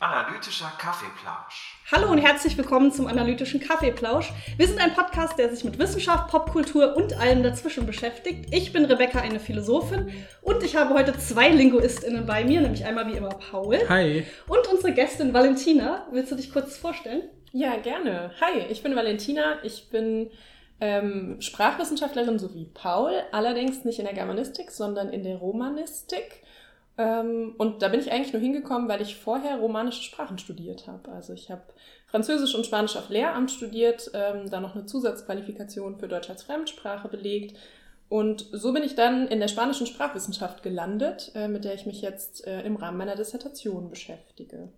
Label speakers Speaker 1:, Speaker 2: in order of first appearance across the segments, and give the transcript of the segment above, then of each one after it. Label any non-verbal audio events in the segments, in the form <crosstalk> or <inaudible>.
Speaker 1: Analytischer Kaffeeplausch.
Speaker 2: Hallo und herzlich willkommen zum Analytischen Kaffeeplausch. Wir sind ein Podcast, der sich mit Wissenschaft, Popkultur und allem dazwischen beschäftigt. Ich bin Rebecca, eine Philosophin, und ich habe heute zwei LinguistInnen bei mir, nämlich einmal wie immer Paul.
Speaker 3: Hi.
Speaker 2: Und unsere Gästin Valentina. Willst du dich kurz vorstellen?
Speaker 4: Ja, gerne. Hi, ich bin Valentina. Ich bin ähm, Sprachwissenschaftlerin so wie Paul, allerdings nicht in der Germanistik, sondern in der Romanistik. Ähm, und da bin ich eigentlich nur hingekommen, weil ich vorher romanische Sprachen studiert habe. Also ich habe Französisch und Spanisch auf Lehramt studiert, ähm, dann noch eine Zusatzqualifikation für Deutsch als Fremdsprache belegt. Und so bin ich dann in der spanischen Sprachwissenschaft gelandet, äh, mit der ich mich jetzt äh, im Rahmen meiner Dissertation beschäftige.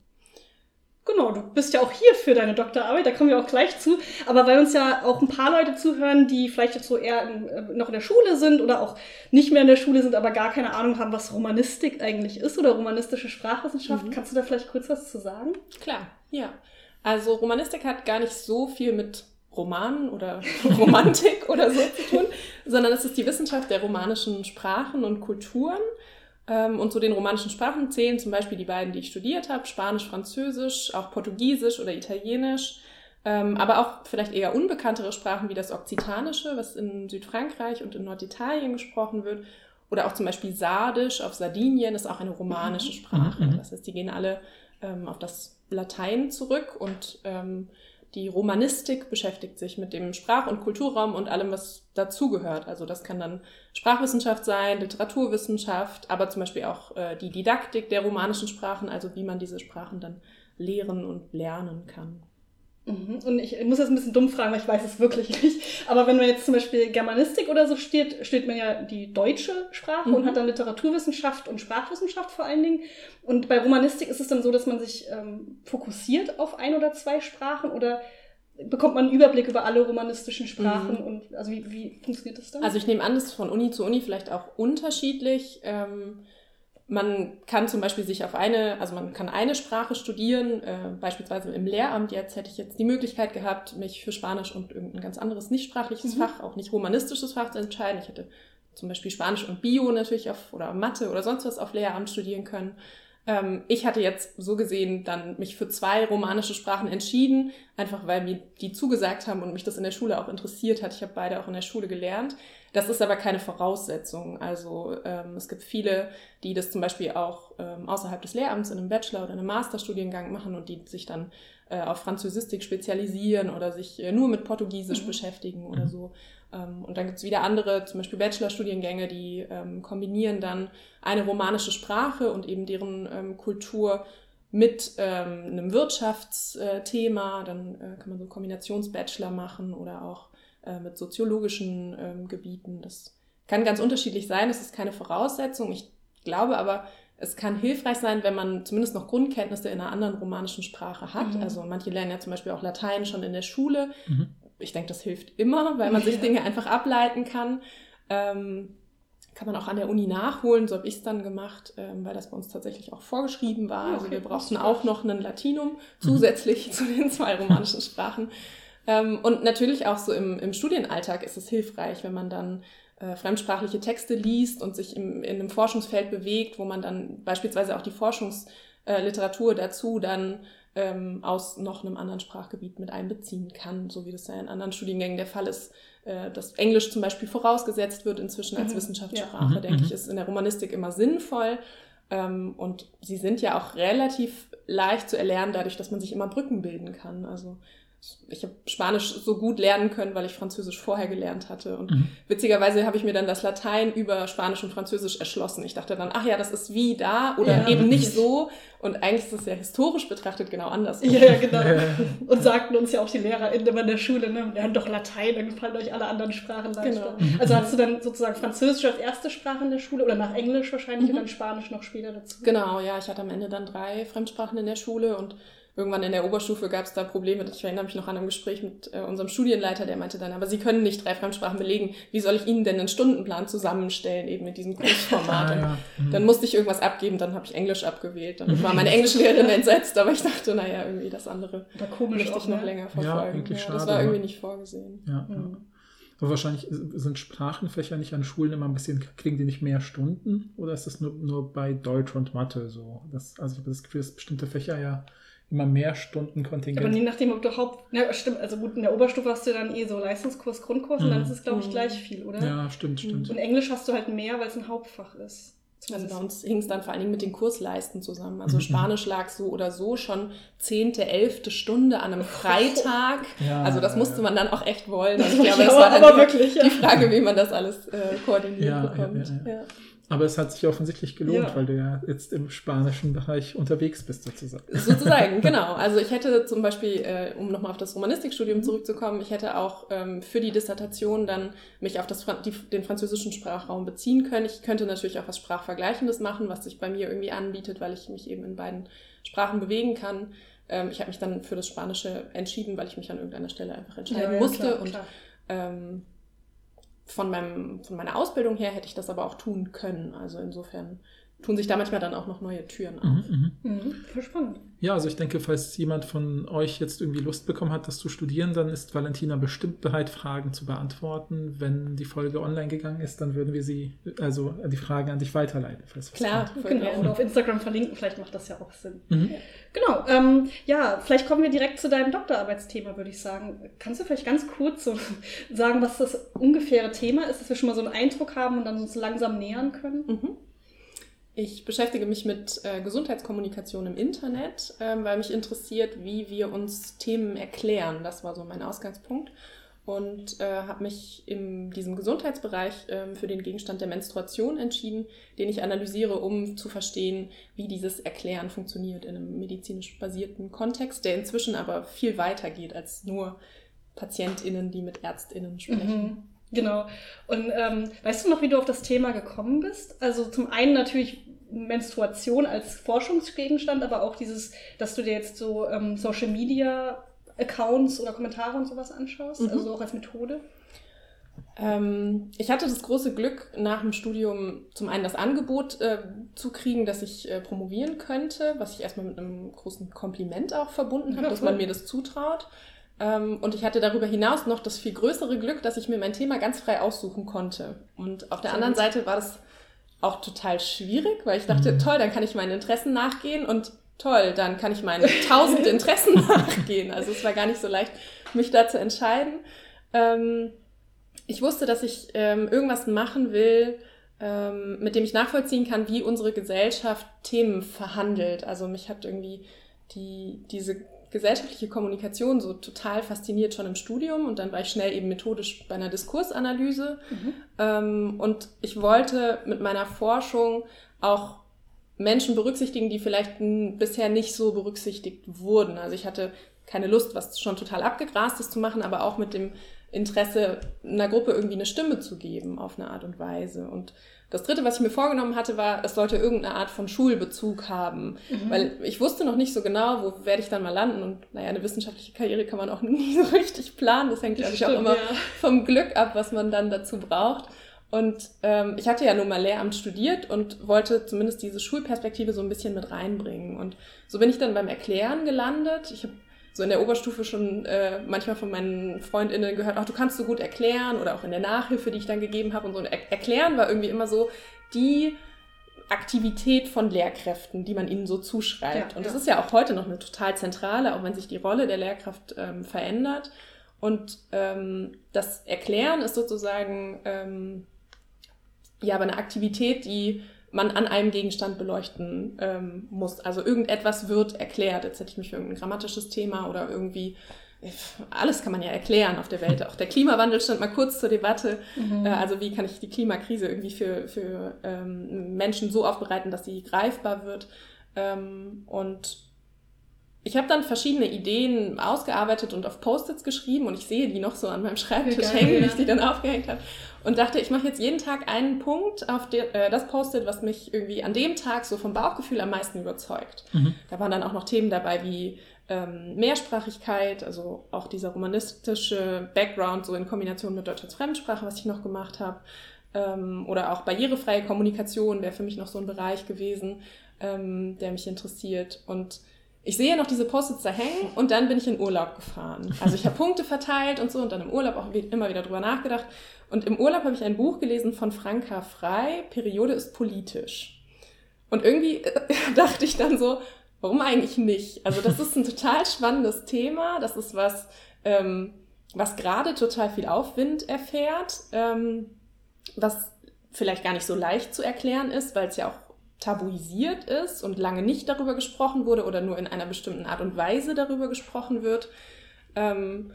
Speaker 2: Genau, du bist ja auch hier für deine Doktorarbeit, da kommen wir auch gleich zu. Aber weil uns ja auch ein paar Leute zuhören, die vielleicht jetzt so eher in, äh, noch in der Schule sind oder auch nicht mehr in der Schule sind, aber gar keine Ahnung haben, was Romanistik eigentlich ist oder romanistische Sprachwissenschaft, mhm. kannst du da vielleicht kurz was zu sagen?
Speaker 4: Klar, ja. Also Romanistik hat gar nicht so viel mit Romanen oder <laughs> Romantik oder so zu tun, sondern es ist die Wissenschaft der romanischen Sprachen und Kulturen. Ähm, und zu den romanischen Sprachen zählen zum Beispiel die beiden, die ich studiert habe, Spanisch, Französisch, auch Portugiesisch oder Italienisch, ähm, aber auch vielleicht eher unbekanntere Sprachen wie das Okzitanische, was in Südfrankreich und in Norditalien gesprochen wird, oder auch zum Beispiel Sardisch auf Sardinien ist auch eine romanische mhm. Sprache. Mhm. Das heißt, die gehen alle ähm, auf das Latein zurück und die Romanistik beschäftigt sich mit dem Sprach- und Kulturraum und allem, was dazugehört. Also das kann dann Sprachwissenschaft sein, Literaturwissenschaft, aber zum Beispiel auch äh, die Didaktik der romanischen Sprachen, also wie man diese Sprachen dann lehren und lernen kann.
Speaker 2: Mhm. Und ich muss jetzt ein bisschen dumm fragen, weil ich weiß es wirklich nicht. Aber wenn man jetzt zum Beispiel Germanistik oder so steht, steht man ja die deutsche Sprache mhm. und hat dann Literaturwissenschaft und Sprachwissenschaft vor allen Dingen. Und bei Romanistik ist es dann so, dass man sich ähm, fokussiert auf ein oder zwei Sprachen oder bekommt man einen Überblick über alle romanistischen Sprachen mhm. und also wie, wie funktioniert das dann?
Speaker 4: Also ich nehme an, das ist von Uni zu Uni vielleicht auch unterschiedlich. Ähm man kann zum Beispiel sich auf eine, also man kann eine Sprache studieren, äh, beispielsweise im Lehramt. Jetzt hätte ich jetzt die Möglichkeit gehabt, mich für Spanisch und irgendein ganz anderes nicht sprachliches mhm. Fach, auch nicht romanistisches Fach zu entscheiden. Ich hätte zum Beispiel Spanisch und Bio natürlich auf, oder Mathe oder sonst was auf Lehramt studieren können. Ähm, ich hatte jetzt so gesehen dann mich für zwei romanische Sprachen entschieden, einfach weil mir die zugesagt haben und mich das in der Schule auch interessiert hat. Ich habe beide auch in der Schule gelernt. Das ist aber keine Voraussetzung. Also ähm, es gibt viele, die das zum Beispiel auch ähm, außerhalb des Lehramts in einem Bachelor- oder einem Masterstudiengang machen und die sich dann äh, auf Französistik spezialisieren oder sich äh, nur mit Portugiesisch mhm. beschäftigen oder mhm. so. Ähm, und dann gibt es wieder andere, zum Beispiel Bachelorstudiengänge, die ähm, kombinieren dann eine romanische Sprache und eben deren ähm, Kultur mit ähm, einem Wirtschaftsthema. Dann äh, kann man so Kombinationsbachelor machen oder auch äh, mit soziologischen ähm, Gebieten. Das kann ganz unterschiedlich sein, das ist keine Voraussetzung. Ich glaube aber, es kann hilfreich sein, wenn man zumindest noch Grundkenntnisse in einer anderen romanischen Sprache hat. Mhm. Also manche lernen ja zum Beispiel auch Latein schon in der Schule. Mhm. Ich denke, das hilft immer, weil man sich Dinge einfach ableiten kann. Ähm, kann man auch an der Uni nachholen, so habe ich es dann gemacht, ähm, weil das bei uns tatsächlich auch vorgeschrieben war. Also wir brauchten auch noch ein Latinum mhm. zusätzlich mhm. <laughs> zu den zwei romanischen Sprachen. Ähm, und natürlich auch so im, im Studienalltag ist es hilfreich, wenn man dann äh, fremdsprachliche Texte liest und sich im, in einem Forschungsfeld bewegt, wo man dann beispielsweise auch die Forschungsliteratur äh, dazu dann ähm, aus noch einem anderen Sprachgebiet mit einbeziehen kann, so wie das ja in anderen Studiengängen der Fall ist. Äh, dass Englisch zum Beispiel vorausgesetzt wird inzwischen als mhm. Wissenschaftssprache, ja. denke mhm. ich, ist in der Romanistik immer sinnvoll. Ähm, und sie sind ja auch relativ leicht zu erlernen, dadurch, dass man sich immer Brücken bilden kann. Also ich habe Spanisch so gut lernen können, weil ich Französisch vorher gelernt hatte. Und mhm. witzigerweise habe ich mir dann das Latein über Spanisch und Französisch erschlossen. Ich dachte dann, ach ja, das ist wie da oder ja, eben nicht so. Und eigentlich ist es ja historisch betrachtet genau anders.
Speaker 2: Ja, ja genau. Und sagten uns ja auch die LehrerInnen immer in der Schule, ne, lernt doch Latein, dann gefallen euch alle anderen Sprachen leichter. Genau. Also hast du dann sozusagen Französisch als erste Sprache in der Schule oder nach Englisch wahrscheinlich mhm. und dann Spanisch noch später dazu?
Speaker 4: Genau, ja, ich hatte am Ende dann drei Fremdsprachen in der Schule und irgendwann in der Oberstufe gab es da Probleme. Ich erinnere mich noch an ein Gespräch mit äh, unserem Studienleiter, der meinte dann, aber Sie können nicht drei Fremdsprachen belegen. Wie soll ich Ihnen denn einen Stundenplan zusammenstellen, eben mit diesem Kursformat? <laughs> ah, ja. mhm. Dann musste ich irgendwas abgeben, dann habe ich Englisch abgewählt. Dann war meine Englischlehrerin entsetzt, aber ich dachte, naja, irgendwie das andere
Speaker 2: war komisch
Speaker 4: möchte ich noch ne? länger verfolgen. Ja, ja, das war irgendwie nicht vorgesehen.
Speaker 3: Ja, mhm. Aber wahrscheinlich sind Sprachenfächer nicht an Schulen immer ein bisschen, kriegen die nicht mehr Stunden? Oder ist das nur, nur bei Deutsch und Mathe so? Das, also ich habe das Gefühl, dass bestimmte Fächer ja immer mehr Stunden Kontingent.
Speaker 2: Aber je nachdem, ob du Haupt. Ja, stimmt, also gut, in der Oberstufe hast du dann eh so Leistungskurs, Grundkurs mhm. und dann ist es, glaube ich, gleich viel, oder?
Speaker 3: Ja, stimmt, stimmt.
Speaker 2: Und Englisch hast du halt mehr, weil es ein Hauptfach ist.
Speaker 4: Also bei uns hing es dann vor allen Dingen mit den Kursleisten zusammen. Also mhm. Spanisch lag so oder so schon zehnte, elfte Stunde an einem <laughs> Freitag. Ja, also das musste man dann auch echt wollen. Und ich <laughs> glaube, das war dann wirklich, die Frage, wie man das alles äh, koordiniert ja, bekommt. Ja,
Speaker 3: aber es hat sich offensichtlich gelohnt, ja. weil du ja jetzt im spanischen Bereich unterwegs bist, sozusagen.
Speaker 4: Sozusagen, <laughs> genau. Also ich hätte zum Beispiel, äh, um nochmal auf das Romanistikstudium zurückzukommen, ich hätte auch ähm, für die Dissertation dann mich auf das, die, den französischen Sprachraum beziehen können. Ich könnte natürlich auch was Sprachvergleichendes machen, was sich bei mir irgendwie anbietet, weil ich mich eben in beiden Sprachen bewegen kann. Ähm, ich habe mich dann für das Spanische entschieden, weil ich mich an irgendeiner Stelle einfach entscheiden ja, ja, musste. Klar, und klar. Ähm, von, meinem, von meiner Ausbildung her hätte ich das aber auch tun können. Also insofern tun sich da manchmal dann auch noch neue Türen auf. Mhm,
Speaker 2: mhm. mhm, voll spannend.
Speaker 3: Ja, also ich denke, falls jemand von euch jetzt irgendwie Lust bekommen hat, das zu studieren, dann ist Valentina bestimmt bereit, Fragen zu beantworten. Wenn die Folge online gegangen ist, dann würden wir sie, also die Fragen an dich weiterleiten.
Speaker 2: Falls Klar, genau. Und auf Instagram verlinken, vielleicht macht das ja auch Sinn. Mhm. Genau, ähm, ja, vielleicht kommen wir direkt zu deinem Doktorarbeitsthema, würde ich sagen. Kannst du vielleicht ganz kurz so <laughs> sagen, was das ungefähre Thema ist, dass wir schon mal so einen Eindruck haben und dann uns langsam nähern können?
Speaker 4: Mhm. Ich beschäftige mich mit äh, Gesundheitskommunikation im Internet, ähm, weil mich interessiert, wie wir uns Themen erklären. Das war so mein Ausgangspunkt. Und äh, habe mich in diesem Gesundheitsbereich ähm, für den Gegenstand der Menstruation entschieden, den ich analysiere, um zu verstehen, wie dieses Erklären funktioniert in einem medizinisch basierten Kontext, der inzwischen aber viel weiter geht als nur PatientInnen, die mit ÄrztInnen sprechen. Mhm.
Speaker 2: Genau. Und ähm, weißt du noch, wie du auf das Thema gekommen bist? Also zum einen natürlich Menstruation als Forschungsgegenstand, aber auch dieses, dass du dir jetzt so ähm, Social Media Accounts oder Kommentare und sowas anschaust, mhm. also auch als Methode?
Speaker 4: Ähm, ich hatte das große Glück, nach dem Studium zum einen das Angebot äh, zu kriegen, dass ich äh, promovieren könnte, was ich erstmal mit einem großen Kompliment auch verbunden habe, ja, dass man mir das zutraut. Ähm, und ich hatte darüber hinaus noch das viel größere Glück, dass ich mir mein Thema ganz frei aussuchen konnte. Und auf der Sehr anderen gut. Seite war das auch total schwierig, weil ich dachte, mhm. toll, dann kann ich meinen Interessen nachgehen und toll, dann kann ich meinen <laughs> tausend Interessen nachgehen. Also es war gar nicht so leicht, mich da zu entscheiden. Ähm, ich wusste, dass ich ähm, irgendwas machen will, mit dem ich nachvollziehen kann, wie unsere Gesellschaft Themen verhandelt. Also mich hat irgendwie die, diese gesellschaftliche Kommunikation so total fasziniert schon im Studium und dann war ich schnell eben methodisch bei einer Diskursanalyse. Mhm. Ähm, und ich wollte mit meiner Forschung auch Menschen berücksichtigen, die vielleicht bisher nicht so berücksichtigt wurden. Also ich hatte keine Lust, was schon total abgegrastes zu machen, aber auch mit dem Interesse, einer Gruppe irgendwie eine Stimme zu geben auf eine Art und Weise. Und das dritte, was ich mir vorgenommen hatte, war, es sollte irgendeine Art von Schulbezug haben. Mhm. Weil ich wusste noch nicht so genau, wo werde ich dann mal landen. Und naja, eine wissenschaftliche Karriere kann man auch <laughs> nie so richtig planen. Das hängt, glaube ich, auch immer ja. vom Glück ab, was man dann dazu braucht. Und ähm, ich hatte ja nun mal Lehramt studiert und wollte zumindest diese Schulperspektive so ein bisschen mit reinbringen. Und so bin ich dann beim Erklären gelandet. Ich habe so in der Oberstufe schon äh, manchmal von meinen FreundInnen gehört, ach, du kannst so gut erklären oder auch in der Nachhilfe, die ich dann gegeben habe und so. Und er erklären war irgendwie immer so die Aktivität von Lehrkräften, die man ihnen so zuschreibt. Ja, und das ist ja auch heute noch eine total zentrale, auch wenn sich die Rolle der Lehrkraft ähm, verändert. Und ähm, das Erklären ist sozusagen ähm, ja aber eine Aktivität, die man an einem Gegenstand beleuchten ähm, muss. Also irgendetwas wird erklärt. Jetzt hätte ich mich für irgendein grammatisches Thema oder irgendwie alles kann man ja erklären auf der Welt. Auch der Klimawandel stand mal kurz zur Debatte. Mhm. Äh, also wie kann ich die Klimakrise irgendwie für, für ähm, Menschen so aufbereiten, dass sie greifbar wird. Ähm, und ich habe dann verschiedene Ideen ausgearbeitet und auf Post-its geschrieben und ich sehe die noch so an meinem Schreibtisch hängen, wie ich die dann aufgehängt habe. Und dachte, ich mache jetzt jeden Tag einen Punkt auf der, äh, das Post-it, was mich irgendwie an dem Tag so vom Bauchgefühl am meisten überzeugt. Mhm. Da waren dann auch noch Themen dabei wie ähm, Mehrsprachigkeit, also auch dieser romanistische Background so in Kombination mit Deutsch als Fremdsprache, was ich noch gemacht habe. Ähm, oder auch barrierefreie Kommunikation wäre für mich noch so ein Bereich gewesen, ähm, der mich interessiert. Und ich sehe noch diese Post-its da hängen und dann bin ich in Urlaub gefahren. Also ich habe <laughs> Punkte verteilt und so und dann im Urlaub auch immer wieder drüber nachgedacht. Und im Urlaub habe ich ein Buch gelesen von Franka Frei, Periode ist politisch. Und irgendwie <laughs> dachte ich dann so, warum eigentlich nicht? Also das ist ein total spannendes Thema. Das ist was, ähm, was gerade total viel Aufwind erfährt, ähm, was vielleicht gar nicht so leicht zu erklären ist, weil es ja auch tabuisiert ist und lange nicht darüber gesprochen wurde oder nur in einer bestimmten Art und Weise darüber gesprochen wird. Ähm,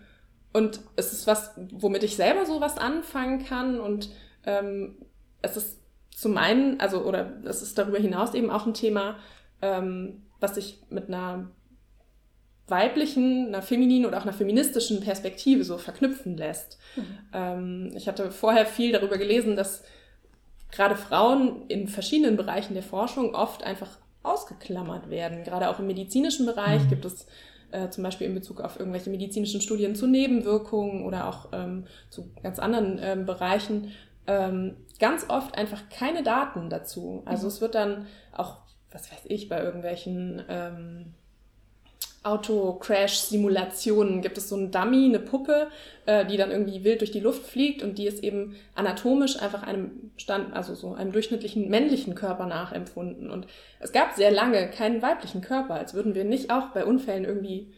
Speaker 4: und es ist was, womit ich selber so was anfangen kann und ähm, es ist zum einen, also, oder es ist darüber hinaus eben auch ein Thema, ähm, was sich mit einer weiblichen, einer femininen oder auch einer feministischen Perspektive so verknüpfen lässt. Mhm. Ähm, ich hatte vorher viel darüber gelesen, dass gerade Frauen in verschiedenen Bereichen der Forschung oft einfach ausgeklammert werden. Gerade auch im medizinischen Bereich mhm. gibt es äh, zum Beispiel in Bezug auf irgendwelche medizinischen Studien zu Nebenwirkungen oder auch ähm, zu ganz anderen ähm, Bereichen ähm, ganz oft einfach keine Daten dazu. Also mhm. es wird dann auch, was weiß ich, bei irgendwelchen ähm, Auto-Crash-Simulationen gibt es so einen Dummy, eine Puppe, äh, die dann irgendwie wild durch die Luft fliegt und die ist eben anatomisch einfach einem Stand, also so einem durchschnittlichen männlichen Körper nachempfunden. Und es gab sehr lange keinen weiblichen Körper, als würden wir nicht auch bei Unfällen irgendwie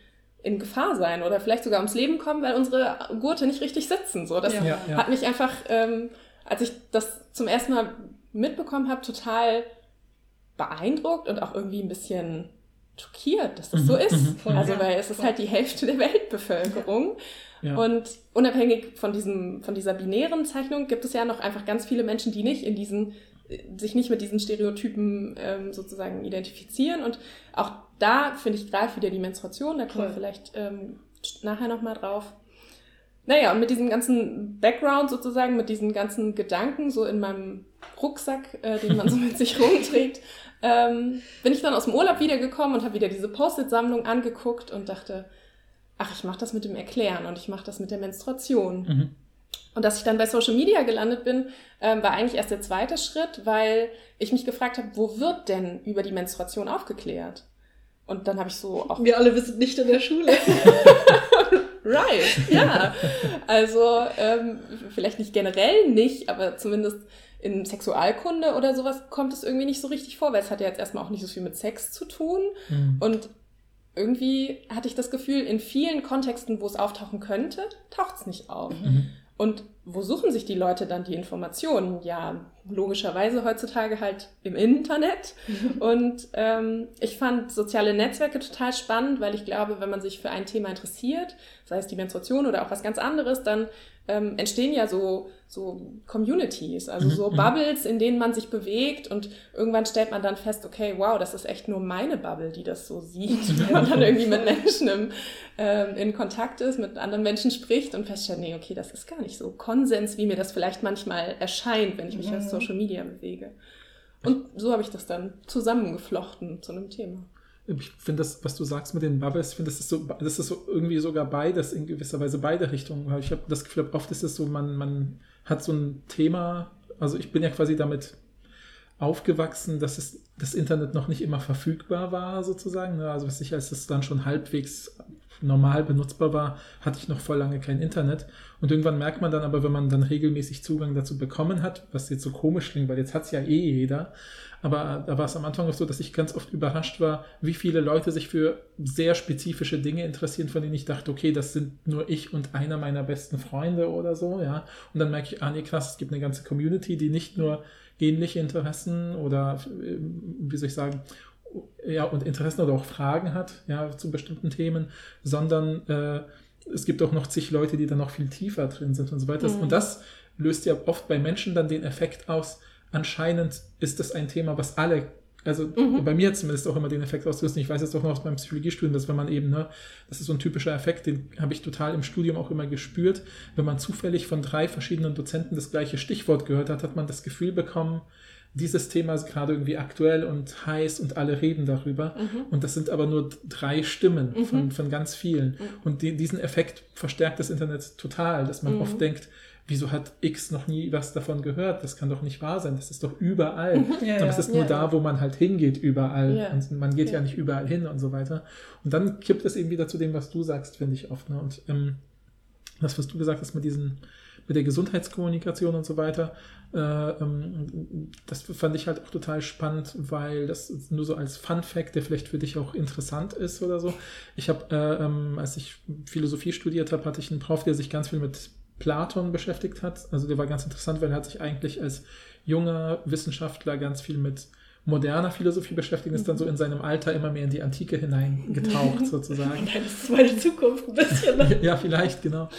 Speaker 4: in Gefahr sein oder vielleicht sogar ums Leben kommen, weil unsere Gurte nicht richtig sitzen. So, das ja, ja. hat mich einfach, ähm, als ich das zum ersten Mal mitbekommen habe, total beeindruckt und auch irgendwie ein bisschen schockiert, dass das mhm, so ist. Mhm, also, weil es ist halt die Hälfte der Weltbevölkerung. Ja. Und unabhängig von diesem, von dieser binären Zeichnung gibt es ja noch einfach ganz viele Menschen, die nicht in diesen, sich nicht mit diesen Stereotypen ähm, sozusagen identifizieren. Und auch da finde ich gerade wieder die Menstruation, da kommen wir vielleicht ähm, nachher nochmal drauf. Naja, und mit diesem ganzen Background sozusagen, mit diesen ganzen Gedanken so in meinem Rucksack, äh, den man so mit sich rumträgt, <laughs> ähm, bin ich dann aus dem Urlaub wiedergekommen und habe wieder diese Post-it-Sammlung angeguckt und dachte, ach, ich mache das mit dem Erklären und ich mache das mit der Menstruation. Mhm. Und dass ich dann bei Social Media gelandet bin, ähm, war eigentlich erst der zweite Schritt, weil ich mich gefragt habe, wo wird denn über die Menstruation aufgeklärt? Und dann habe ich so
Speaker 2: auch. Wir alle wissen nicht in der Schule. <laughs>
Speaker 4: right, ja. <laughs> Also ähm, vielleicht nicht generell nicht, aber zumindest in Sexualkunde oder sowas kommt es irgendwie nicht so richtig vor, weil es hat ja jetzt erstmal auch nicht so viel mit Sex zu tun. Mhm. Und irgendwie hatte ich das Gefühl, in vielen Kontexten, wo es auftauchen könnte, taucht es nicht auf. Mhm. Und wo suchen sich die Leute dann die Informationen? Ja, logischerweise heutzutage halt im Internet. <laughs> Und ähm, ich fand soziale Netzwerke total spannend, weil ich glaube, wenn man sich für ein Thema interessiert, sei es die Menstruation oder auch was ganz anderes, dann ähm, entstehen ja so, so Communities, also mhm, so mhm. Bubbles, in denen man sich bewegt und irgendwann stellt man dann fest, okay, wow, das ist echt nur meine Bubble, die das so sieht, <laughs> wenn man dann irgendwie mit Menschen im, ähm, in Kontakt ist, mit anderen Menschen spricht und feststellt, nee, okay, das ist gar nicht so Konsens, wie mir das vielleicht manchmal erscheint, wenn ich mich mhm. auf Social Media bewege. Und so habe ich das dann zusammengeflochten zu einem Thema
Speaker 3: ich finde das, was du sagst mit den Bubbles, ich finde, das ist so, das ist so irgendwie sogar beides, in gewisser Weise beide Richtungen. Weil ich habe das Gefühl, oft ist es so, man, man hat so ein Thema, also ich bin ja quasi damit aufgewachsen, dass es das Internet noch nicht immer verfügbar war, sozusagen. Ne? Also sicher, als es dann schon halbwegs normal benutzbar war, hatte ich noch voll lange kein Internet. Und irgendwann merkt man dann aber, wenn man dann regelmäßig Zugang dazu bekommen hat, was jetzt so komisch klingt, weil jetzt hat es ja eh jeder, aber da war es am Anfang auch so, dass ich ganz oft überrascht war, wie viele Leute sich für sehr spezifische Dinge interessieren, von denen ich dachte, okay, das sind nur ich und einer meiner besten Freunde oder so, ja. Und dann merke ich, ah nee, krass, es gibt eine ganze Community, die nicht nur ähnliche Interessen oder, wie soll ich sagen, ja, und Interessen oder auch Fragen hat, ja, zu bestimmten Themen, sondern äh, es gibt auch noch zig Leute, die da noch viel tiefer drin sind und so weiter. Mhm. Und das löst ja oft bei Menschen dann den Effekt aus, anscheinend ist das ein Thema, was alle, also mhm. bei mir zumindest auch immer den Effekt auslöst. Ich weiß es doch noch aus meinem Psychologiestudium, dass wenn man eben, ne, das ist so ein typischer Effekt, den habe ich total im Studium auch immer gespürt. Wenn man zufällig von drei verschiedenen Dozenten das gleiche Stichwort gehört hat, hat man das Gefühl bekommen, dieses Thema ist gerade irgendwie aktuell und heiß und alle reden darüber. Mhm. Und das sind aber nur drei Stimmen mhm. von, von ganz vielen. Mhm. Und die, diesen Effekt verstärkt das Internet total, dass man mhm. oft denkt, wieso hat X noch nie was davon gehört? Das kann doch nicht wahr sein. Das ist doch überall.
Speaker 2: Ja,
Speaker 3: Aber es ist nur
Speaker 4: Ja,
Speaker 3: da, wo man halt hingeht, überall. Und man geht ja.
Speaker 4: Ja.
Speaker 3: nicht überall hin und so weiter. Und dann kippt es eben wieder zu dem, was du sagst, finde ich oft. Ne? Und ähm, das, was du gesagt hast mit diesen, mit der Gesundheitskommunikation und so weiter, äh, ähm, das fand ich halt auch total spannend, weil das nur so als Fun Fact, der vielleicht für dich auch interessant ist oder so. Ich habe, äh, ähm, als ich Philosophie studiert habe, hatte ich einen Prof, der sich ganz viel mit Platon beschäftigt hat. Also der war ganz interessant, weil er hat sich eigentlich als junger Wissenschaftler ganz viel mit moderner Philosophie beschäftigt, ist dann so in seinem Alter immer mehr in die Antike hineingetaucht <laughs> sozusagen.
Speaker 2: Das ist meine Zukunft ein bisschen. Ne?
Speaker 3: Ja, vielleicht, genau.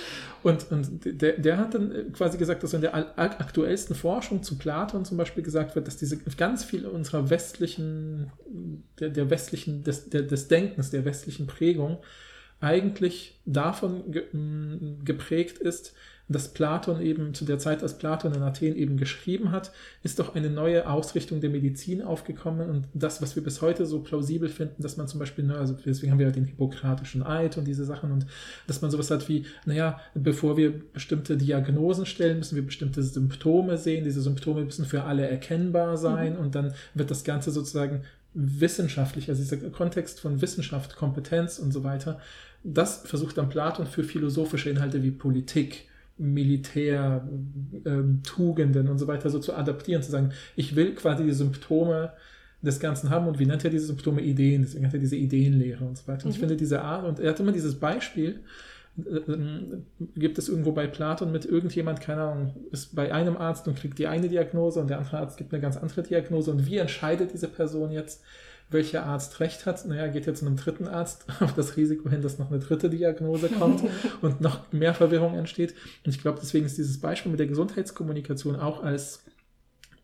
Speaker 3: Und, und der, der hat dann quasi gesagt, dass in der aktuellsten Forschung zu Platon zum Beispiel gesagt wird, dass diese ganz viel unserer westlichen, der, der westlichen, des, der, des Denkens, der westlichen Prägung eigentlich davon geprägt ist, dass Platon eben zu der Zeit, als Platon in Athen eben geschrieben hat, ist doch eine neue Ausrichtung der Medizin aufgekommen und das, was wir bis heute so plausibel finden, dass man zum Beispiel, ne, also deswegen haben wir ja den hippokratischen Eid und diese Sachen und dass man sowas hat wie, naja, bevor wir bestimmte Diagnosen stellen, müssen wir bestimmte Symptome sehen, diese Symptome müssen für alle erkennbar sein und dann wird das Ganze sozusagen wissenschaftlich, also dieser Kontext von Wissenschaft, Kompetenz und so weiter, das versucht dann Platon für philosophische Inhalte wie Politik, Militär, ähm, Tugenden und so weiter so zu adaptieren, zu sagen, ich will quasi die Symptome des Ganzen haben und wie nennt er diese Symptome Ideen, deswegen hat er diese Ideenlehre und so weiter. Und ich
Speaker 4: Mhm.
Speaker 3: finde diese Art, und er hat immer dieses Beispiel, äh, ähm, gibt es irgendwo bei Platon mit irgendjemand, keine Ahnung, ist bei einem Arzt und kriegt die eine Diagnose und der andere Arzt gibt eine ganz andere Diagnose und wie entscheidet diese Person jetzt, welcher Arzt recht hat? Naja, geht jetzt zu einem dritten Arzt <laughs> auf das Risiko hin, dass noch eine dritte Diagnose kommt <laughs> und noch mehr Verwirrung entsteht. Und ich glaube, deswegen ist dieses Beispiel mit der Gesundheitskommunikation auch als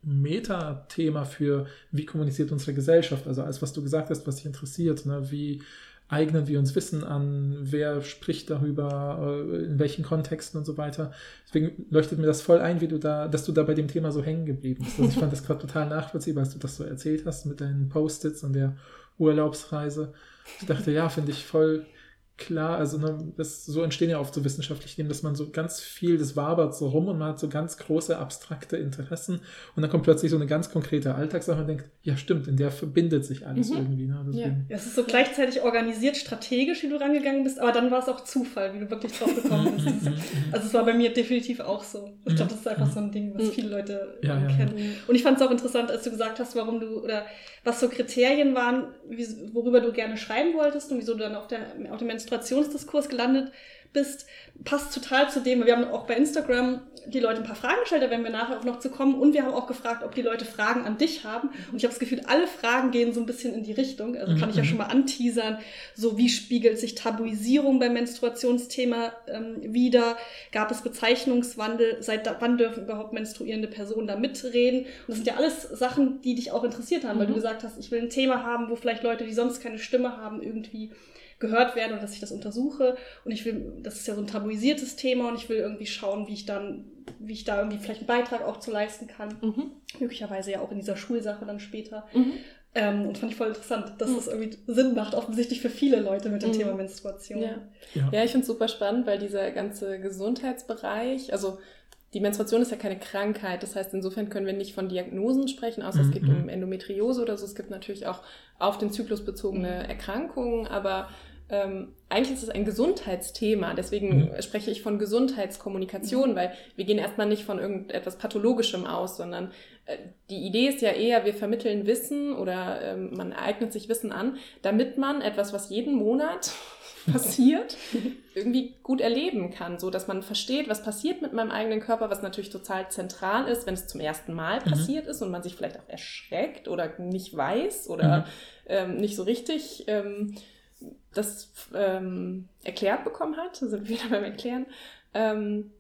Speaker 3: Metathema für, wie kommuniziert unsere Gesellschaft, also alles, was du gesagt hast, was dich interessiert, ne? wie eignen wir uns Wissen an, wer spricht darüber, äh, in welchen Kontexten und so weiter. Deswegen leuchtet mir das voll ein, wie du da, dass du da bei dem Thema so hängen geblieben bist. Also ich fand das gerade total nachvollziehbar, als du das so erzählt hast mit deinen Post-its und der Urlaubsreise. Ich dachte, ja, finde ich voll klar, also ne, das, so entstehen ja oft so wissenschaftliche Themen, dass man so ganz viel, das wabert so rum und man hat so ganz große abstrakte Interessen und dann kommt plötzlich so eine ganz konkrete Alltagssache und man denkt, ja stimmt, in der verbindet sich alles
Speaker 4: Mhm.
Speaker 3: irgendwie. Ne? Deswegen,
Speaker 2: Ja, es ist so gleichzeitig organisiert, strategisch, wie du rangegangen bist, aber dann war es auch Zufall, wie du wirklich drauf gekommen <laughs> bist.
Speaker 3: Mhm,
Speaker 2: Also es war bei mir definitiv auch so. Ich glaube, das ist einfach
Speaker 3: Mhm.
Speaker 2: so ein Ding, was
Speaker 4: Mhm.
Speaker 2: viele Leute
Speaker 3: Ja, ja, ja.
Speaker 2: kennen. Und ich fand es auch interessant, als du gesagt hast, warum du oder was so Kriterien waren, wie, worüber du gerne schreiben wolltest und wieso du dann auf, der, auf dem Menstruationsdiskurs gelandet bist, passt total zu dem. Wir haben auch bei Instagram die Leute ein paar Fragen gestellt, da werden wir nachher auch noch zu kommen. Und wir haben auch gefragt, ob die Leute Fragen an dich haben. Und ich habe das Gefühl, alle Fragen gehen so ein bisschen in die Richtung. Also kann ich ja
Speaker 3: Mhm.
Speaker 2: schon mal anteasern. So wie spiegelt sich Tabuisierung beim Menstruationsthema ähm, wieder? Gab es Bezeichnungswandel? Seit da, wann dürfen überhaupt menstruierende Personen da mitreden? Und das sind ja alles Sachen, die dich auch interessiert haben, weil
Speaker 4: Mhm.
Speaker 2: du gesagt hast, ich will ein Thema haben, wo vielleicht Leute, die sonst keine Stimme haben, irgendwie gehört werden und dass ich das untersuche. Und ich will, das ist ja so ein tabuisiertes Thema und ich will irgendwie schauen, wie ich dann, wie ich da irgendwie vielleicht einen Beitrag auch zu leisten kann.
Speaker 4: Mhm.
Speaker 2: Möglicherweise ja auch in dieser Schulsache dann später.
Speaker 4: Mhm.
Speaker 2: Ähm, und fand ich voll interessant, dass
Speaker 4: Mhm.
Speaker 2: das irgendwie Sinn macht, offensichtlich für viele Leute mit dem
Speaker 4: Mhm.
Speaker 2: Thema Menstruation.
Speaker 4: Ja.
Speaker 3: ja.
Speaker 4: Ja, ich finde es super spannend, weil dieser ganze Gesundheitsbereich, also die Menstruation ist ja keine Krankheit, das heißt, insofern können wir nicht von Diagnosen sprechen, außer es
Speaker 3: Mhm.
Speaker 4: geht um Endometriose oder so. Es gibt natürlich auch auf den Zyklus bezogene
Speaker 2: Mhm.
Speaker 4: Erkrankungen, aber ähm, eigentlich ist es ein Gesundheitsthema. Deswegen
Speaker 3: Mhm.
Speaker 4: spreche ich von Gesundheitskommunikation,
Speaker 2: Mhm.
Speaker 4: weil wir gehen erstmal nicht von irgendetwas Pathologischem aus, sondern äh, die Idee ist ja eher, wir vermitteln Wissen oder ähm, man eignet sich Wissen an, damit man etwas, was jeden Monat <laughs> passiert, <laughs> irgendwie gut erleben kann, so dass man versteht, was passiert mit meinem eigenen Körper, was natürlich total zentral ist, wenn es zum ersten Mal
Speaker 3: Mhm.
Speaker 4: passiert ist und man sich vielleicht auch erschreckt oder nicht weiß oder
Speaker 3: Mhm.
Speaker 4: ähm, nicht so richtig ähm, das ähm, erklärt bekommen hat, sind wir wieder beim Erklären. Ähm,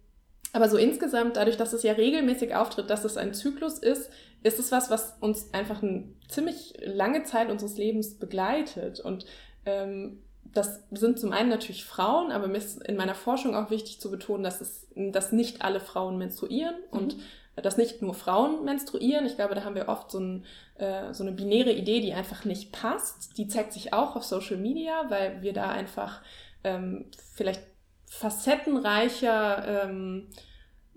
Speaker 4: aber so insgesamt, dadurch, dass es ja regelmäßig auftritt, dass es ein Zyklus ist, ist es was, was uns einfach eine ziemlich lange Zeit unseres Lebens begleitet. Und ähm, das sind zum einen natürlich Frauen, aber mir ist in meiner Forschung auch wichtig zu betonen, dass, es, dass nicht alle Frauen menstruieren und dass nicht nur Frauen menstruieren. Ich glaube, da haben wir oft so, ein, äh, so eine binäre Idee, die einfach nicht passt. Die zeigt sich auch auf Social Media, weil wir da einfach ähm, vielleicht facettenreicher ähm,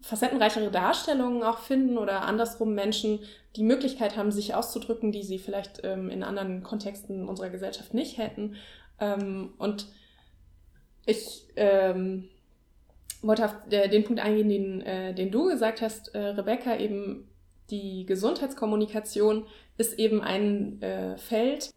Speaker 4: facettenreichere Darstellungen auch finden oder andersrum Menschen die Möglichkeit haben, sich auszudrücken, die sie vielleicht ähm, in anderen Kontexten unserer Gesellschaft nicht hätten. Ähm, und ich ähm, wollte auf den Punkt eingehen, den, äh, den du gesagt hast, äh, Rebecca, eben die Gesundheitskommunikation ist eben ein äh, Feld,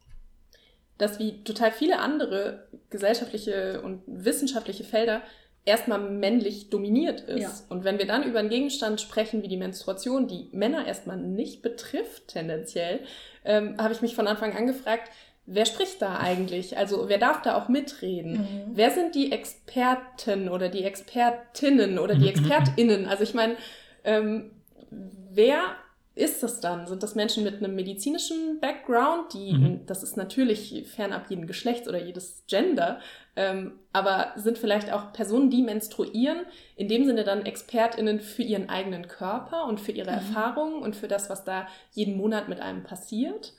Speaker 4: das wie total viele andere gesellschaftliche und wissenschaftliche Felder erstmal männlich dominiert ist. Ja. Und wenn wir dann über einen Gegenstand sprechen wie die Menstruation, die Männer erstmal nicht betrifft, tendenziell, ähm, habe ich mich von Anfang an gefragt, wer spricht da eigentlich? Also wer darf da auch mitreden? Mhm. Wer sind die Experten oder die Expertinnen oder die <laughs> Expertinnen? Also ich meine, ähm, wer ist das dann? Sind das Menschen mit einem medizinischen Background, die, mhm. das ist natürlich fernab jeden Geschlechts oder jedes Gender, ähm, aber sind vielleicht auch Personen, die menstruieren, in dem Sinne dann ExpertInnen für ihren eigenen Körper und für ihre mhm. Erfahrungen und für das, was da jeden Monat mit einem passiert.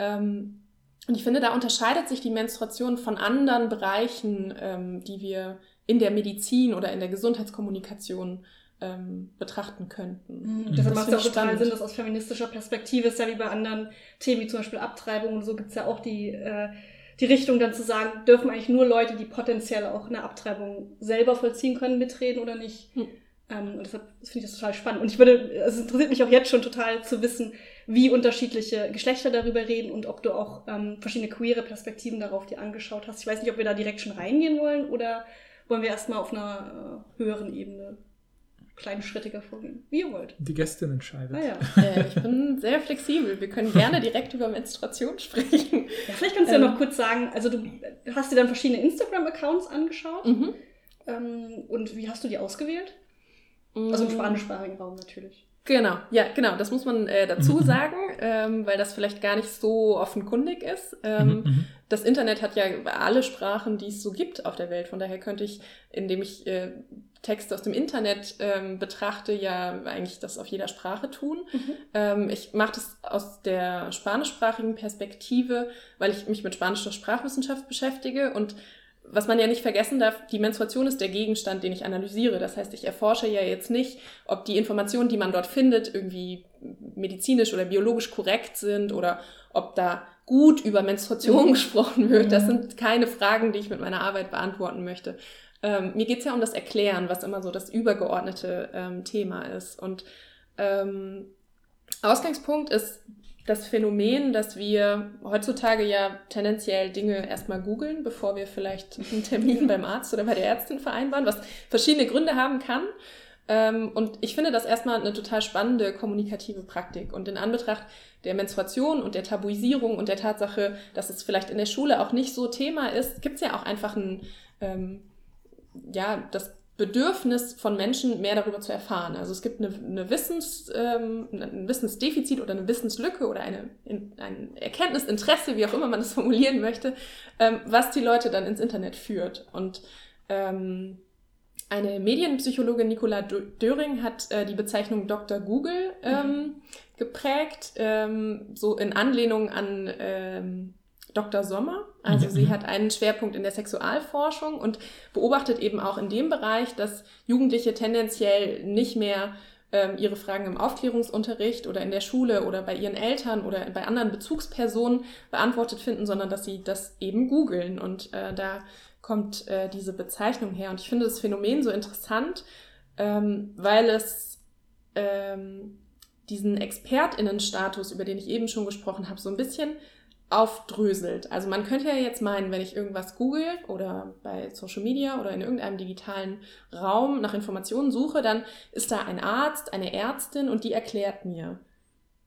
Speaker 4: Ähm, und ich finde, da unterscheidet sich die Menstruation von anderen Bereichen, ähm, die wir in der Medizin oder in der Gesundheitskommunikation ähm, betrachten könnten.
Speaker 2: Mhm, deshalb macht es ja auch total Sinn, dass aus feministischer Perspektive ist ja wie bei anderen Themen, wie zum Beispiel Abtreibung und so, gibt es ja auch die, äh, die Richtung dann zu sagen, dürfen eigentlich nur Leute, die potenziell auch eine Abtreibung selber vollziehen können, mitreden oder nicht. Mhm. Ähm, und deshalb finde ich das total spannend. Und ich würde, es interessiert mich auch jetzt schon total zu wissen, wie unterschiedliche Geschlechter darüber reden und ob du auch ähm, verschiedene queere Perspektiven darauf dir angeschaut hast. Ich weiß nicht, ob wir da direkt schon reingehen wollen oder wollen wir erstmal auf einer äh, höheren Ebene kleinschrittiger vorgehen. Wie ihr wollt.
Speaker 3: Die Gästin entscheidet.
Speaker 4: Ah, ja. äh, ich bin sehr flexibel. Wir können gerne direkt über Menstruation sprechen.
Speaker 2: Ja, vielleicht kannst du ähm, ja noch kurz sagen, also du hast dir dann verschiedene Instagram-Accounts angeschaut. Mhm. Ähm, und wie hast du die ausgewählt? Also im mm. spanischsprachigen Raum natürlich.
Speaker 4: Genau, ja, genau, das muss man äh, dazu mhm. sagen, ähm, weil das vielleicht gar nicht so offenkundig ist. Ähm, mhm, mhm. Das Internet hat ja alle Sprachen, die es so gibt auf der Welt. Von daher könnte ich, indem ich äh, Texte aus dem Internet ähm, betrachte, ja eigentlich das auf jeder Sprache tun. Mhm. Ähm, ich mache das aus der spanischsprachigen Perspektive, weil ich mich mit spanischer Sprachwissenschaft beschäftige und was man ja nicht vergessen darf, die Menstruation ist der Gegenstand, den ich analysiere. Das heißt, ich erforsche ja jetzt nicht, ob die Informationen, die man dort findet, irgendwie medizinisch oder biologisch korrekt sind oder ob da gut über Menstruation mhm. gesprochen wird. Das mhm. sind keine Fragen, die ich mit meiner Arbeit beantworten möchte. Ähm, mir geht's ja um das Erklären, was immer so das übergeordnete ähm, Thema ist. Und ähm, Ausgangspunkt ist das Phänomen, dass wir heutzutage ja tendenziell Dinge erstmal googeln, bevor wir vielleicht einen <laughs> Termin beim Arzt oder bei der Ärztin vereinbaren, was verschiedene Gründe haben kann. Ähm, und ich finde das erstmal eine total spannende kommunikative Praktik. Und in Anbetracht der Menstruation und der Tabuisierung und der Tatsache, dass es vielleicht in der Schule auch nicht so Thema ist, gibt es ja auch einfach ein, ähm, ja, das Bedürfnis von Menschen, mehr darüber zu erfahren. Also es gibt eine, eine Wissens, ähm, ein Wissensdefizit oder eine Wissenslücke oder eine, ein Erkenntnisinteresse, wie auch immer man das <laughs> formulieren möchte, ähm, was die Leute dann ins Internet führt. Und ähm, eine Medienpsychologin, Nicola Döring, hat äh, die Bezeichnung Dr. Google ähm, mhm. geprägt, ähm, so in Anlehnung an ähm, Dr. Sommer. Also sie hat einen Schwerpunkt in der Sexualforschung und beobachtet eben auch in dem Bereich, dass Jugendliche tendenziell nicht mehr ähm, ihre Fragen im Aufklärungsunterricht oder in der Schule oder bei ihren Eltern oder bei anderen Bezugspersonen beantwortet finden, sondern dass sie das eben googeln. Und äh, da kommt äh, diese Bezeichnung her. Und ich finde das Phänomen so interessant, ähm, weil es ähm, diesen ExpertInnenstatus, über den ich eben schon gesprochen habe, so ein bisschen aufdröselt. Also man könnte ja jetzt meinen, wenn ich irgendwas google oder bei Social Media oder in irgendeinem digitalen Raum nach Informationen suche, dann ist da ein Arzt, eine Ärztin und die erklärt mir,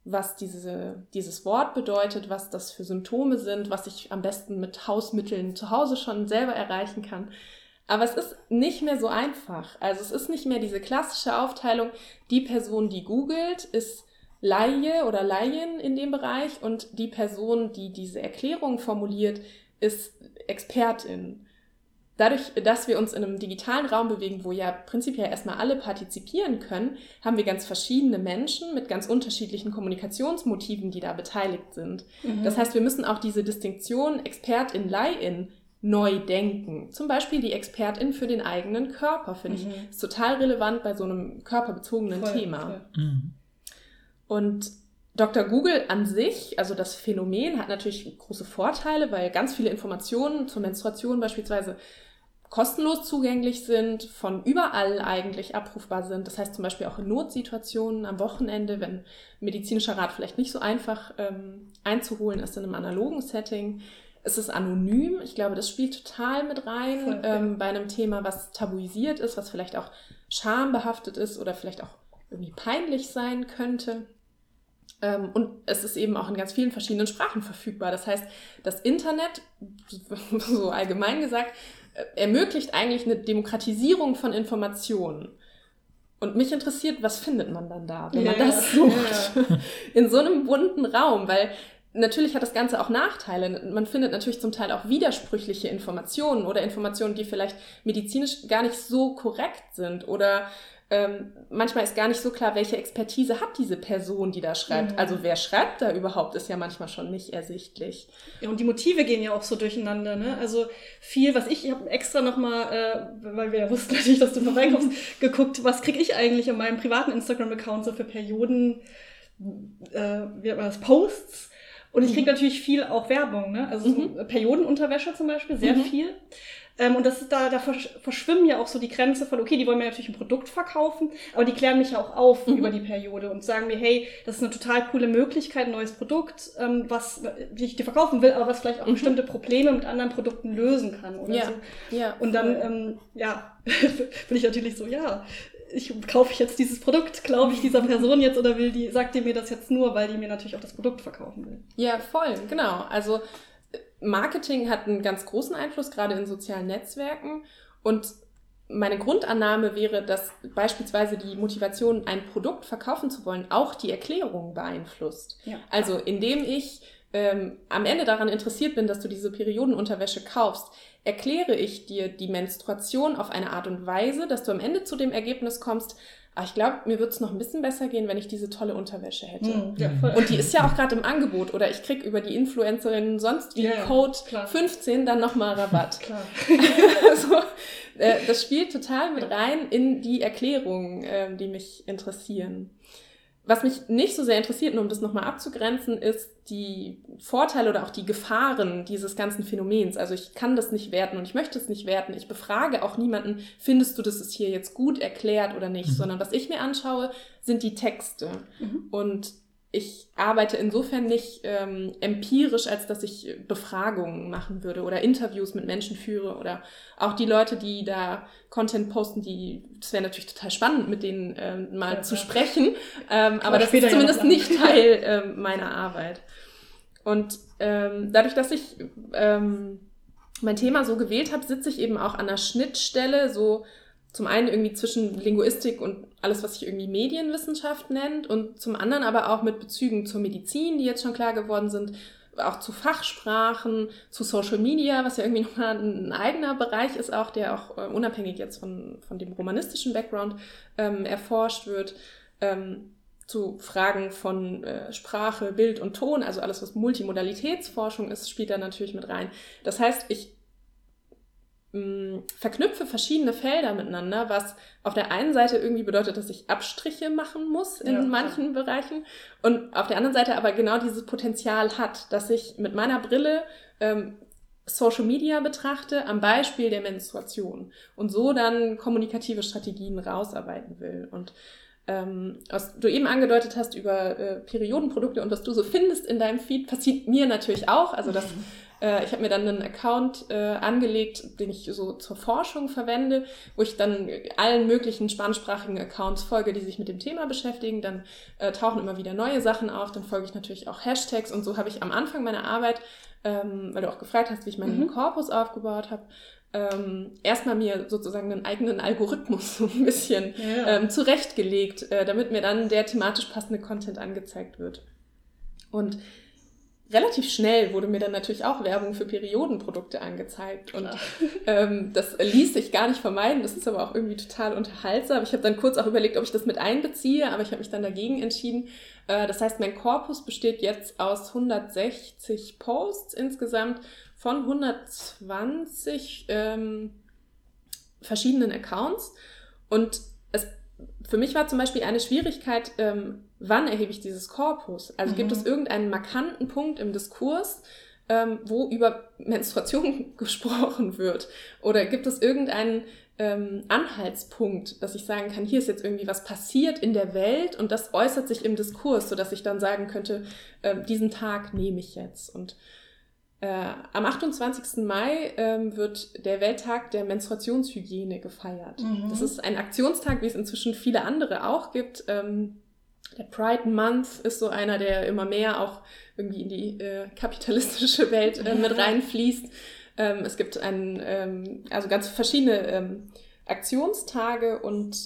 Speaker 4: was diese, dieses Wort bedeutet, was das für Symptome sind, was ich am besten mit Hausmitteln zu Hause schon selber erreichen kann. Aber es ist nicht mehr so einfach. Also es ist nicht mehr diese klassische Aufteilung, die Person, die googelt, ist Laie oder Laien in dem Bereich und die Person, die diese Erklärung formuliert, ist Expertin. Dadurch, dass wir uns in einem digitalen Raum bewegen, wo ja prinzipiell erstmal alle partizipieren können, haben wir ganz verschiedene Menschen mit ganz unterschiedlichen Kommunikationsmotiven, die da beteiligt sind. Mhm. Das heißt, wir müssen auch diese Distinktion Expertin, Laien neu denken. Zum Beispiel die Expertin für den eigenen Körper, finde
Speaker 2: Mhm.
Speaker 4: ich, ist total relevant bei so einem körperbezogenen
Speaker 2: Voll,
Speaker 4: Thema.
Speaker 2: voll.
Speaker 3: Mhm.
Speaker 4: Und Dr. Google an sich, also das Phänomen, hat natürlich große Vorteile, weil ganz viele Informationen zur Menstruation beispielsweise kostenlos zugänglich sind, von überall eigentlich abrufbar sind. Das heißt zum Beispiel auch in Notsituationen am Wochenende, wenn medizinischer Rat vielleicht nicht so einfach ähm, einzuholen ist in einem analogen Setting. Es ist anonym. Ich glaube, das spielt total mit rein
Speaker 2: Voll, ja.
Speaker 4: ähm, bei einem Thema, was tabuisiert ist, was vielleicht auch schambehaftet ist oder vielleicht auch irgendwie peinlich sein könnte. Ähm, und es ist eben auch in ganz vielen verschiedenen Sprachen verfügbar. Das heißt, das Internet, <laughs> so allgemein gesagt, äh, ermöglicht eigentlich eine Demokratisierung von Informationen. Und mich interessiert, was findet man dann da, wenn man das sucht? <laughs> In so einem bunten Raum, weil natürlich hat das Ganze auch Nachteile. Man findet natürlich zum Teil auch widersprüchliche Informationen oder Informationen, die vielleicht medizinisch gar nicht so korrekt sind oder ähm, manchmal ist gar nicht so klar, welche Expertise hat diese Person, die da schreibt.
Speaker 2: Mhm.
Speaker 4: Also wer schreibt da überhaupt, ist ja manchmal schon nicht ersichtlich.
Speaker 2: Ja, und die Motive gehen ja auch so durcheinander, ne? Also viel, was ich, ich habe extra nochmal, äh, weil wir ja wussten <laughs> natürlich, dass du vorbeikommst, <laughs> geguckt, was kriege ich eigentlich in meinem privaten Instagram-Account so für Perioden, äh, wie nennt man das, Posts. Und ich kriege natürlich viel auch Werbung, ne? Also so
Speaker 4: Mhm.
Speaker 2: Periodenunterwäsche zum Beispiel, sehr
Speaker 4: Mhm.
Speaker 2: viel. Ähm, und das ist da, da versch verschwimmen ja auch so die Grenze von, okay, die wollen mir natürlich ein Produkt verkaufen, aber die klären mich ja auch auf
Speaker 4: Mhm.
Speaker 2: über die Periode und sagen mir, hey, das ist eine total coole Möglichkeit, ein neues Produkt, ähm, was wie ich dir verkaufen will, aber was vielleicht auch
Speaker 4: Mhm.
Speaker 2: bestimmte Probleme mit anderen Produkten lösen kann oder
Speaker 4: Ja.
Speaker 2: so.
Speaker 4: Ja.
Speaker 2: Und dann, ähm, ja, <laughs> bin ich natürlich so, ja, ich kaufe ich jetzt dieses Produkt, glaube ich dieser Person jetzt oder will die, sagt die mir das jetzt nur, weil die mir natürlich auch das Produkt verkaufen will.
Speaker 4: Ja, voll, genau. Also Marketing hat einen ganz großen Einfluss, gerade in sozialen Netzwerken. Und meine Grundannahme wäre, dass beispielsweise die Motivation, ein Produkt verkaufen zu wollen, auch die Erklärung beeinflusst.
Speaker 2: Ja.
Speaker 4: Also indem ich ähm, am Ende daran interessiert bin, dass du diese Periodenunterwäsche kaufst, erkläre ich dir die Menstruation auf eine Art und Weise, dass du am Ende zu dem Ergebnis kommst, ich glaube, mir wird es noch ein bisschen besser gehen, wenn ich diese tolle Unterwäsche hätte.
Speaker 2: Hm, ja.
Speaker 4: Und die ist ja auch gerade im Angebot oder ich krieg über die Influencerin sonst wie
Speaker 2: Ja,
Speaker 4: Code
Speaker 2: klar.
Speaker 4: 15 dann nochmal Rabatt. <laughs>
Speaker 2: Klar. <laughs>
Speaker 4: also, äh, das spielt total mit rein in die Erklärungen, ähm, die mich interessieren. Was mich nicht so sehr interessiert, nur um das nochmal abzugrenzen, ist die Vorteile oder auch die Gefahren dieses ganzen Phänomens. Also ich kann das nicht werten und ich möchte es nicht werten. Ich befrage auch niemanden, findest du, das ist hier jetzt gut erklärt oder nicht,
Speaker 3: Mhm.
Speaker 4: sondern was ich mir anschaue, sind die Texte.
Speaker 2: Mhm.
Speaker 4: Und ich arbeite insofern nicht ähm, empirisch, als dass ich Befragungen machen würde oder Interviews mit Menschen führe oder auch die Leute, die da Content posten, die, das wäre natürlich total spannend, mit denen ähm, mal
Speaker 2: Ja,
Speaker 4: zu
Speaker 2: ja.
Speaker 4: sprechen. Ähm, aber das ist zumindest nicht Teil ähm, meiner Arbeit. Und ähm, dadurch, dass ich ähm, mein Thema so gewählt habe, sitze ich eben auch an der Schnittstelle, so zum einen irgendwie zwischen Linguistik und alles, was sich irgendwie Medienwissenschaft nennt und zum anderen aber auch mit Bezügen zur Medizin, die jetzt schon klar geworden sind, auch zu Fachsprachen, zu Social Media, was ja irgendwie <laughs> nochmal ein eigener Bereich ist, auch der auch äh, unabhängig jetzt von, von dem romanistischen Background ähm, erforscht wird, ähm, zu Fragen von äh, Sprache, Bild und Ton, also alles, was Multimodalitätsforschung ist, spielt da natürlich mit rein. Das heißt, ich mh, verknüpfe verschiedene Felder miteinander, was auf der einen Seite irgendwie bedeutet, dass ich Abstriche machen muss in
Speaker 2: Ja,
Speaker 4: manchen Bereichen und auf der anderen Seite aber genau dieses Potenzial hat, dass ich mit meiner Brille ähm, Social Media betrachte am Beispiel der Menstruation und so dann kommunikative Strategien rausarbeiten will. Und ähm, was du eben angedeutet hast über äh, Periodenprodukte und was du so findest in deinem Feed, passiert mir natürlich auch. Also das, <laughs> ich habe mir dann einen Account äh, angelegt, den ich so zur Forschung verwende, wo ich dann allen möglichen spansprachigen Accounts folge, die sich mit dem Thema beschäftigen. Dann äh, tauchen immer wieder neue Sachen auf. Dann folge ich natürlich auch Hashtags und so habe ich am Anfang meiner Arbeit, ähm, weil du auch gefragt hast, wie ich meinen
Speaker 2: Mhm.
Speaker 4: Korpus aufgebaut habe, ähm, erstmal mir sozusagen einen eigenen Algorithmus <laughs> so ein bisschen
Speaker 2: ja.
Speaker 4: ähm, zurechtgelegt, äh, damit mir dann der thematisch passende Content angezeigt wird. Und relativ schnell wurde mir dann natürlich auch Werbung für Periodenprodukte angezeigt. Und ähm, das ließ sich gar nicht vermeiden. Das ist aber auch irgendwie total unterhaltsam. Ich habe dann kurz auch überlegt, ob ich das mit einbeziehe, aber ich habe mich dann dagegen entschieden. Äh, das heißt, mein Korpus besteht jetzt aus 160 Posts insgesamt von 120 ähm, verschiedenen Accounts. Und es, für mich war zum Beispiel eine Schwierigkeit, ähm, wann erhebe ich dieses Korpus? Also mhm. gibt es irgendeinen markanten Punkt im Diskurs, ähm, wo über Menstruation <laughs> gesprochen wird? Oder gibt es irgendeinen ähm, Anhaltspunkt, dass ich sagen kann, hier ist jetzt irgendwie was passiert in der Welt und das äußert sich im Diskurs, sodass ich dann sagen könnte, äh, diesen Tag nehme ich jetzt. Und äh, am 28. Mai ähm, wird der Welttag der Menstruationshygiene gefeiert. Mhm. Das ist ein Aktionstag, wie es inzwischen viele andere auch gibt. Ähm, der Pride Month ist so einer, der immer mehr auch irgendwie in die äh, kapitalistische <laughs> Welt äh, mit reinfließt. Ähm, es gibt ein, ähm, also ganz verschiedene ähm, Aktionstage und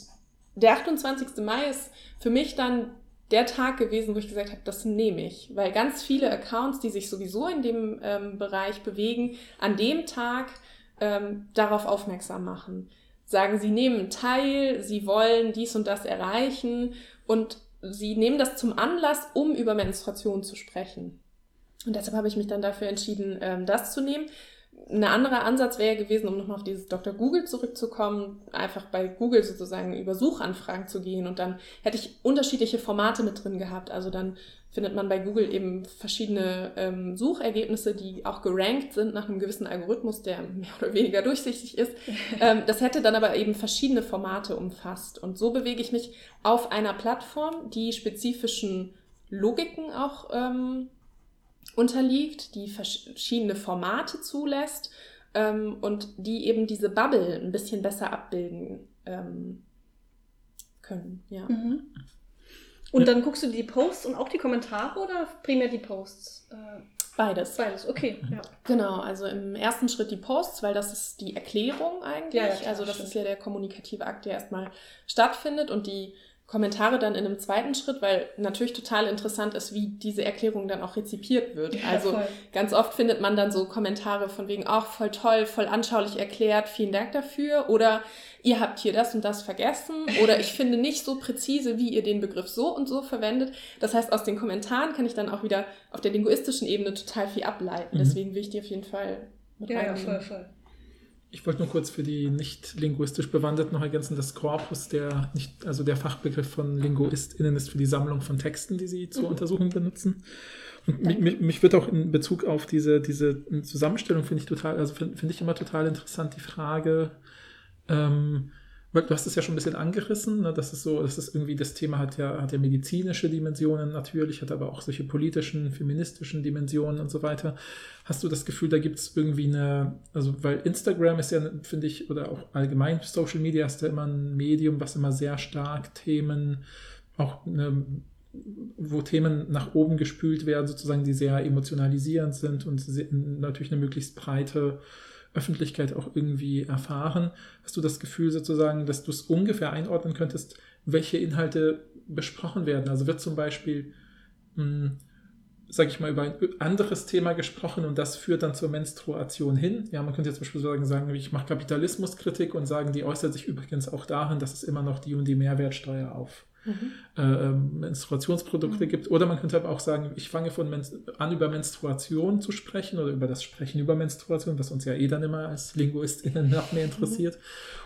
Speaker 4: der 28. Mai ist für mich dann der Tag gewesen, wo ich gesagt habe, das nehme ich. Weil ganz viele Accounts, die sich sowieso in dem ähm, Bereich bewegen, an dem Tag ähm, darauf aufmerksam machen. Sagen, sie nehmen teil, sie wollen dies und das erreichen und sie nehmen das zum Anlass, um über Menstruation zu sprechen. Und deshalb habe ich mich dann dafür entschieden, ähm, das zu nehmen. Ein anderer Ansatz wäre gewesen, um nochmal auf dieses Dr. Google zurückzukommen, einfach bei Google sozusagen über Suchanfragen zu gehen und dann hätte ich unterschiedliche Formate mit drin gehabt. Also dann findet man bei Google eben verschiedene ähm, Suchergebnisse, die auch gerankt sind nach einem gewissen Algorithmus, der mehr oder weniger durchsichtig ist. <laughs> ähm, das hätte dann aber eben verschiedene Formate umfasst. Und so bewege ich mich auf einer Plattform, die spezifischen Logiken auch ähm, unterliegt, die verschiedene Formate zulässt ähm, und die eben diese Bubble ein bisschen besser abbilden ähm, können. Ja.
Speaker 2: Mhm. Und dann guckst du die Posts und auch die Kommentare oder primär die Posts?
Speaker 4: Äh, Beides.
Speaker 2: Beides, okay. Ja.
Speaker 4: Genau, also im ersten Schritt die Posts, weil das ist die Erklärung eigentlich. Ja, ja, klar, also das stimmt. ist ja der kommunikative Akt, der erstmal stattfindet und die Kommentare dann in einem zweiten Schritt, weil natürlich total interessant ist, wie diese Erklärung dann auch rezipiert wird. Ja, also voll. ganz oft findet man dann so Kommentare von wegen, ach, voll toll, voll anschaulich erklärt, vielen Dank dafür. Oder ihr habt hier das und das vergessen. Oder ich finde nicht so präzise, wie ihr den Begriff so und so verwendet. Das heißt, aus den Kommentaren kann ich dann auch wieder auf der linguistischen Ebene total viel ableiten. Mhm. Deswegen will ich die auf jeden Fall
Speaker 2: mit ja. Ja, voll, voll.
Speaker 3: Ich wollte nur kurz für die nicht linguistisch Bewanderten noch ergänzen, dass Corpus der nicht, also der Fachbegriff von LinguistInnen ist für die Sammlung von Texten, die sie zur mhm. Untersuchung benutzen. Und mich, mich, wird auch in Bezug auf diese, diese Zusammenstellung finde ich total, also finde find ich immer total interessant die Frage, ähm, du hast es ja schon ein bisschen angerissen, ne, dass es so, dass es irgendwie das Thema hat ja, hat ja medizinische Dimensionen natürlich, hat aber auch solche politischen, feministischen Dimensionen und so weiter. Hast du das Gefühl, da gibt es irgendwie eine, also weil Instagram ist ja, finde ich, oder auch allgemein Social Media ist ja immer ein Medium, was immer sehr stark Themen, auch eine, wo Themen nach oben gespült werden, sozusagen, die sehr emotionalisierend sind und natürlich eine möglichst breite Öffentlichkeit auch irgendwie erfahren. Hast du das Gefühl sozusagen, dass du es ungefähr einordnen könntest, welche Inhalte besprochen werden? Also wird zum Beispiel, hm, sage ich mal, über ein anderes Thema gesprochen und das führt dann zur Menstruation hin. Ja, man könnte jetzt zum Beispiel sagen, sagen ich mache Kapitalismuskritik und sagen, die äußert sich übrigens auch darin, dass es immer noch die und die Mehrwertsteuer auf mhm. äh, ähm, Menstruationsprodukte mhm. gibt. Oder man könnte aber auch sagen, ich fange von an, über Menstruation zu sprechen oder über das Sprechen über Menstruation, was uns ja eh dann immer als LinguistInnen <laughs> noch mehr interessiert,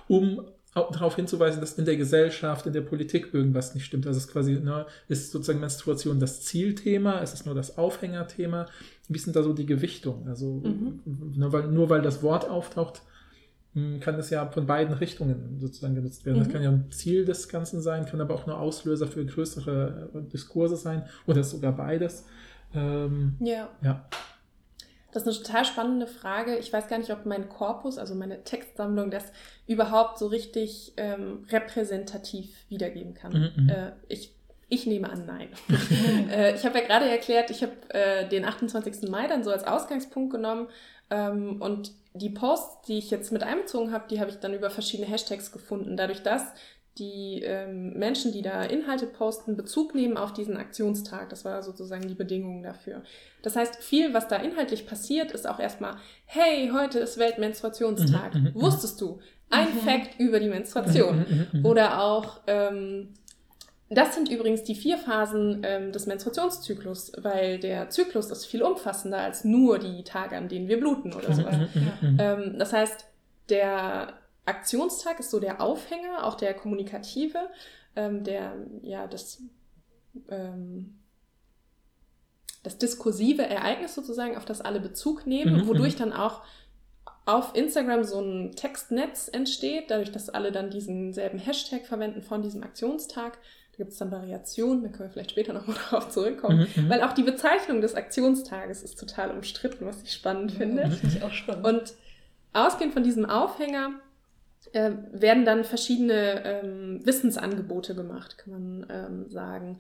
Speaker 3: mhm. um darauf hinzuweisen, dass in der Gesellschaft, in der Politik irgendwas nicht stimmt. Also es ist quasi, ne, ist sozusagen Menstruation das Zielthema, es ist nur das Aufhängerthema. Wie sind da so die Gewichtung? Also mhm. nur, weil, nur weil das Wort auftaucht, kann das ja von beiden Richtungen sozusagen genutzt werden. Mhm. Das kann ja ein Ziel des Ganzen sein, kann aber auch nur Auslöser für größere äh, Diskurse sein oder sogar beides. Ähm,
Speaker 4: ja. ja. Das ist eine total spannende Frage. Ich weiß gar nicht, ob mein Korpus, also meine Textsammlung, das überhaupt so richtig ähm, repräsentativ wiedergeben kann. Mhm, mhm. äh, ich, ich nehme an, nein. <laughs> <laughs> äh, ich habe ja gerade erklärt, ich habe äh, den 28. Mai dann so als Ausgangspunkt genommen ähm, und die Posts, die ich jetzt mit einbezogen habe, die habe ich dann über verschiedene Hashtags gefunden. Dadurch, dass die ähm, Menschen, die da Inhalte posten, Bezug nehmen auf diesen Aktionstag. Das war sozusagen die Bedingung dafür. Das heißt, viel, was da inhaltlich passiert, ist auch erstmal, hey, heute ist Weltmenstruationstag.
Speaker 3: Mhm, mhm,
Speaker 4: Wusstest du? Ein
Speaker 2: Mhm.
Speaker 4: Fact über die Menstruation.
Speaker 3: Mhm.
Speaker 4: Oder auch, ähm, das sind übrigens die vier Phasen ähm, des Menstruationszyklus, weil der Zyklus ist viel umfassender als nur die Tage, an denen wir bluten
Speaker 3: Mhm,
Speaker 4: oder sowas. Ähm, das heißt, der Aktionstag ist so der Aufhänger, auch der kommunikative, ähm, der, ja, das, ähm, das diskursive Ereignis sozusagen, auf das alle Bezug nehmen,
Speaker 3: Mhm,
Speaker 4: wodurch dann auch auf Instagram so ein Textnetz entsteht, dadurch, dass alle dann diesen selben Hashtag verwenden von diesem Aktionstag. Da gibt es dann Variationen, da können wir vielleicht später nochmal <laughs> darauf zurückkommen.
Speaker 3: Mhm, mhm.
Speaker 4: Weil auch die Bezeichnung des Aktionstages ist total umstritten, was ich spannend finde.
Speaker 2: Das finde ich auch spannend.
Speaker 4: Und ausgehend von diesem Aufhänger äh, werden dann verschiedene ähm, Wissensangebote gemacht, kann man ähm, sagen.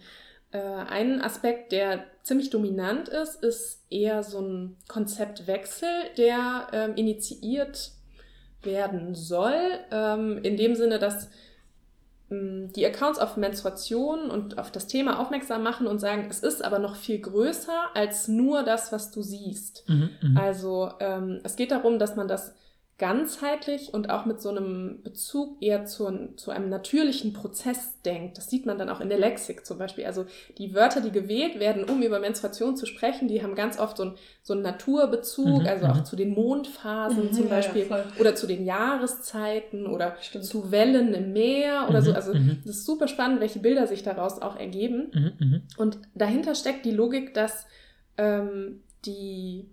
Speaker 4: Äh, ein Aspekt, der ziemlich dominant ist, ist eher so ein Konzeptwechsel, der ähm, initiiert werden soll, ähm, in dem Sinne, dass die Accounts auf Menstruation und auf das Thema aufmerksam machen und sagen, es ist aber noch viel größer als nur das, was du siehst.
Speaker 3: Mhm, mhm.
Speaker 4: Also ähm, es geht darum, dass man das ganzheitlich und auch mit so einem Bezug eher zu, zu einem natürlichen Prozess denkt. Das sieht man dann auch in der Lexik zum Beispiel. Also die Wörter, die gewählt werden, um über Menstruation zu sprechen, die haben ganz oft so, ein, so einen Naturbezug,
Speaker 3: Mhm,
Speaker 4: also auch
Speaker 3: mhm.
Speaker 4: zu den Mondphasen
Speaker 2: Mhm,
Speaker 4: zum
Speaker 2: ja, ja,
Speaker 4: Beispiel
Speaker 2: voll.
Speaker 4: oder zu den Jahreszeiten oder
Speaker 2: Stimmt.
Speaker 4: zu Wellen im Meer oder so.
Speaker 3: Mhm,
Speaker 4: Also
Speaker 3: mhm.
Speaker 4: das ist super spannend, welche Bilder sich daraus auch ergeben.
Speaker 3: Mhm.
Speaker 4: Und dahinter steckt die Logik, dass ähm, die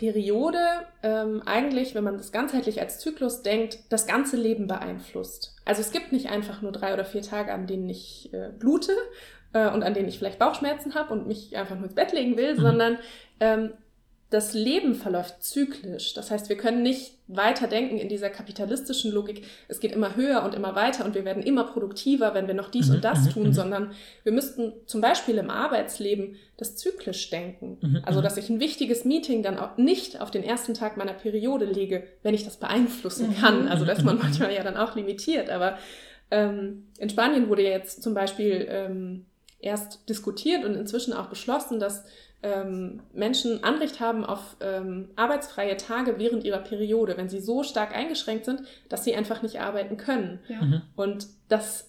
Speaker 4: Periode ähm, eigentlich, wenn man das ganzheitlich als Zyklus denkt, das ganze Leben beeinflusst. Also es gibt nicht einfach nur drei oder vier Tage, an denen ich äh, blute äh, und an denen ich vielleicht Bauchschmerzen habe und mich einfach nur ins Bett legen will,
Speaker 3: Mhm.
Speaker 4: sondern ähm, das Leben verläuft zyklisch. Das heißt, wir können nicht weiter denken in dieser kapitalistischen Logik, es geht immer höher und immer weiter und wir werden immer produktiver, wenn wir noch dies
Speaker 3: Mhm,
Speaker 4: und das
Speaker 3: mhm,
Speaker 4: tun,
Speaker 3: mhm.
Speaker 4: sondern wir müssten zum Beispiel im Arbeitsleben das zyklisch denken.
Speaker 3: Mhm,
Speaker 4: Also,
Speaker 3: mhm.
Speaker 4: dass ich ein wichtiges Meeting dann auch nicht auf den ersten Tag meiner Periode lege, wenn ich das beeinflussen
Speaker 2: Mhm.
Speaker 4: kann. Also, da ist man manchmal ja dann auch limitiert. Aber ähm, in Spanien wurde ja jetzt zum Beispiel ähm, erst diskutiert und inzwischen auch beschlossen, dass ähm, Menschen Anrecht haben auf ähm, arbeitsfreie Tage während ihrer Periode, wenn sie so stark eingeschränkt sind, dass sie einfach nicht arbeiten können.
Speaker 2: ja.
Speaker 3: Mhm.
Speaker 4: Und das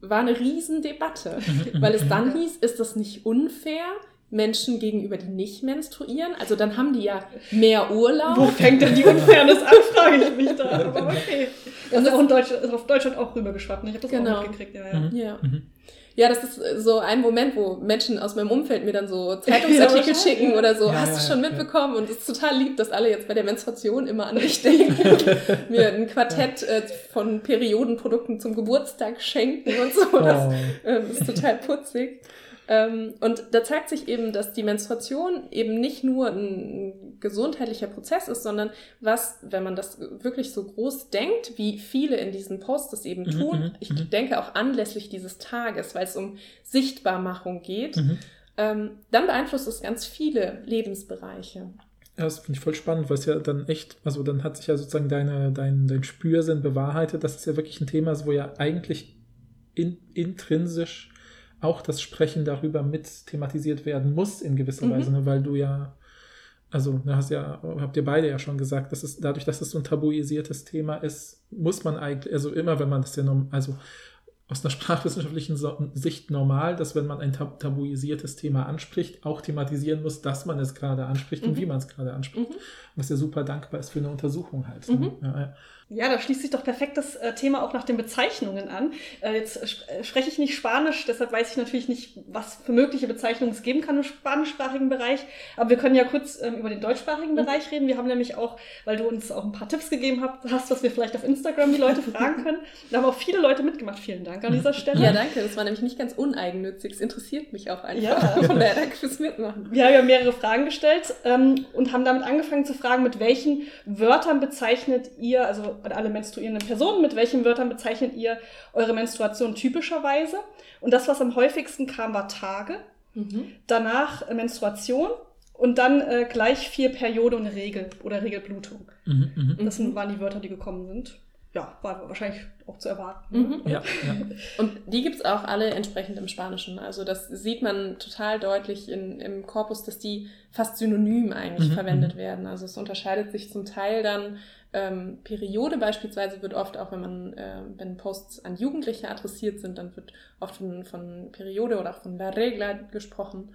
Speaker 4: war eine Riesendebatte,
Speaker 3: Mhm.
Speaker 4: weil es dann hieß, ist das nicht unfair Menschen gegenüber, die nicht menstruieren? Also dann haben die ja mehr
Speaker 2: Wo
Speaker 4: Urlaub.
Speaker 2: fängt denn die Unfairness an, frage ich mich da. Aber okay. Das ist auch in Deutschland, ist auf Deutschland auch rübergeschwappt. ne? Ich habe das
Speaker 4: Genau.
Speaker 2: auch mitgekriegt. Ja, ja.
Speaker 3: Mhm.
Speaker 4: Ja. Ja, das ist äh, so ein Moment, wo Menschen aus meinem Umfeld mir dann so <laughs> Zeitungsartikel schicken oder so,
Speaker 3: Ja,
Speaker 4: hast
Speaker 3: ja,
Speaker 4: du schon mitbekommen? Und es ist total lieb, dass alle jetzt bei der Menstruation immer an mich <laughs> denken, <laughs> mir ein Quartett äh, von Periodenprodukten zum Geburtstag schenken und so. Das,
Speaker 3: Oh.
Speaker 4: Ähm, ist total putzig. Ähm, und da zeigt sich eben, dass die Menstruation eben nicht nur ein gesundheitlicher Prozess ist, sondern was, wenn man das wirklich so groß denkt, wie viele in diesen Posts das eben
Speaker 3: Mhm,
Speaker 4: tun,
Speaker 3: mhm,
Speaker 4: ich
Speaker 3: mhm.
Speaker 4: denke auch anlässlich dieses Tages, weil es um Sichtbarmachung geht,
Speaker 3: Mhm.
Speaker 4: ähm, dann beeinflusst es ganz viele Lebensbereiche.
Speaker 3: Ja, das finde ich voll spannend, weil es ja dann echt, also dann hat sich ja sozusagen deine, dein, dein Spürsinn bewahrheitet. Das ist ja wirklich ein Thema, wo ja eigentlich in, intrinsisch auch das Sprechen darüber mit thematisiert werden muss in gewisser
Speaker 4: Mhm.
Speaker 3: Weise, ne? weil du ja, also du hast ja, habt ihr beide ja schon gesagt, dass es dadurch, dass es so ein tabuisiertes Thema ist, muss man eigentlich, also immer wenn man das ja, also aus einer <laughs> sprachwissenschaftlichen Sicht normal, dass wenn man ein tab tabuisiertes Thema anspricht, auch thematisieren muss, dass man es gerade anspricht und
Speaker 4: Mhm.
Speaker 3: wie man es gerade anspricht.
Speaker 4: Mhm.
Speaker 3: Was ja super dankbar ist für eine Untersuchung halt.
Speaker 4: Mhm.
Speaker 3: Ne? Ja, ja.
Speaker 2: Ja, da schließt sich doch perfekt das äh, Thema auch nach den Bezeichnungen an. Äh, jetzt sp äh, spreche ich nicht Spanisch, deshalb weiß ich natürlich nicht, was für mögliche Bezeichnungen es geben kann im spanischsprachigen Bereich. Aber wir können ja kurz ähm, über den deutschsprachigen
Speaker 4: Mhm.
Speaker 2: Bereich reden. Wir haben nämlich auch, weil du uns auch ein paar Tipps gegeben hast, hast was wir vielleicht auf Instagram die Leute fragen <laughs> können. Da haben auch viele Leute mitgemacht. Vielen Dank an dieser Stelle.
Speaker 4: Ja, danke. Das war nämlich nicht ganz uneigennützig. Es interessiert mich auch einfach.
Speaker 2: Ja. <laughs>
Speaker 4: Von daher danke fürs Mitmachen.
Speaker 2: Wir haben ja mehrere Fragen gestellt ähm, und haben damit angefangen zu fragen, mit welchen Wörtern bezeichnet ihr, also an alle menstruierenden Personen, mit welchen Wörtern bezeichnet ihr eure Menstruation typischerweise? Und das, was am häufigsten kam, war Tage,
Speaker 4: Mhm.
Speaker 2: danach äh, Menstruation und dann äh, gleich vier Periode und Regel oder Regelblutung.
Speaker 3: Mhm, mhm.
Speaker 2: Das
Speaker 4: Mhm.
Speaker 2: waren die Wörter, die gekommen sind. ja, war wahrscheinlich auch zu erwarten.
Speaker 4: Mhm.
Speaker 3: Ja, ja.
Speaker 4: Und die gibt es auch alle entsprechend im Spanischen. Also das sieht man total deutlich in, im Korpus, dass die fast synonym eigentlich
Speaker 3: Mhm,
Speaker 4: verwendet
Speaker 3: mhm.
Speaker 4: werden. Also es unterscheidet sich zum Teil dann. Ähm, Periode beispielsweise wird oft auch, wenn man, äh, wenn Posts an Jugendliche adressiert sind, dann wird oft von, von Periode oder auch von La Regla gesprochen.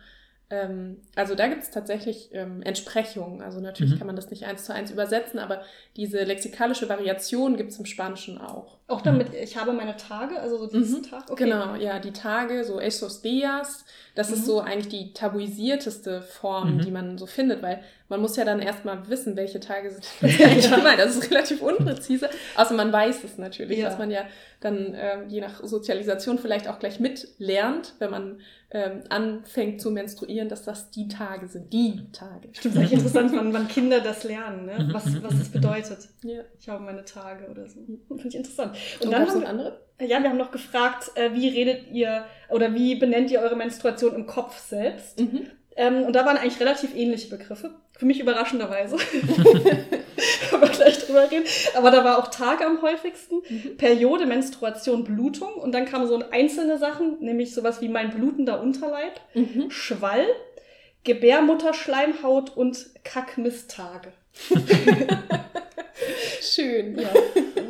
Speaker 4: Ähm, also da gibt es tatsächlich ähm, Entsprechungen. Also natürlich
Speaker 3: Mhm.
Speaker 4: kann man das nicht eins zu eins übersetzen, aber diese lexikalische Variation gibt es im Spanischen auch.
Speaker 2: Auch damit, ich habe meine Tage, also so dieses
Speaker 4: Mhm.
Speaker 2: Tag. Okay.
Speaker 4: Genau, ja, die Tage, so esos días, das
Speaker 2: Mhm.
Speaker 4: ist so eigentlich die tabuisierteste Form,
Speaker 3: Mhm.
Speaker 4: die man so findet, weil man muss ja dann erstmal wissen, welche Tage sind <laughs> das eigentlich gemeint. Das ist relativ unpräzise, außer man weiß es natürlich,
Speaker 2: Ja.
Speaker 4: was man ja dann ähm, je nach Sozialisation vielleicht auch gleich mitlernt, wenn man ähm, anfängt zu menstruieren, dass das die Tage sind, die Tage.
Speaker 2: Stimmt, ist eigentlich interessant, wann, wann Kinder das lernen, ne?
Speaker 3: Mhm,
Speaker 2: was,
Speaker 3: mhm,
Speaker 2: was das
Speaker 3: mhm.
Speaker 2: bedeutet.
Speaker 4: Ja.
Speaker 2: Ich habe meine Tage oder so. Finde ich interessant. Und,
Speaker 4: Und,
Speaker 2: dann haben
Speaker 4: noch
Speaker 2: wir,
Speaker 4: andere?
Speaker 2: ja, wir haben noch gefragt, äh, wie redet ihr oder wie benennt ihr eure Menstruation im Kopf selbst?
Speaker 4: Mhm.
Speaker 2: Ähm, und da waren eigentlich relativ ähnliche Begriffe. Für mich überraschenderweise. <laughs> Können wir gleich drüber reden. Aber da war auch Tage am häufigsten.
Speaker 4: Mhm.
Speaker 2: Periode, Menstruation, Blutung. Und dann kamen so einzelne Sachen, nämlich sowas wie mein blutender Unterleib,
Speaker 4: Mhm.
Speaker 2: Schwall, Gebärmutterschleimhaut und Kackmisstage. <laughs>
Speaker 4: Schön, ja.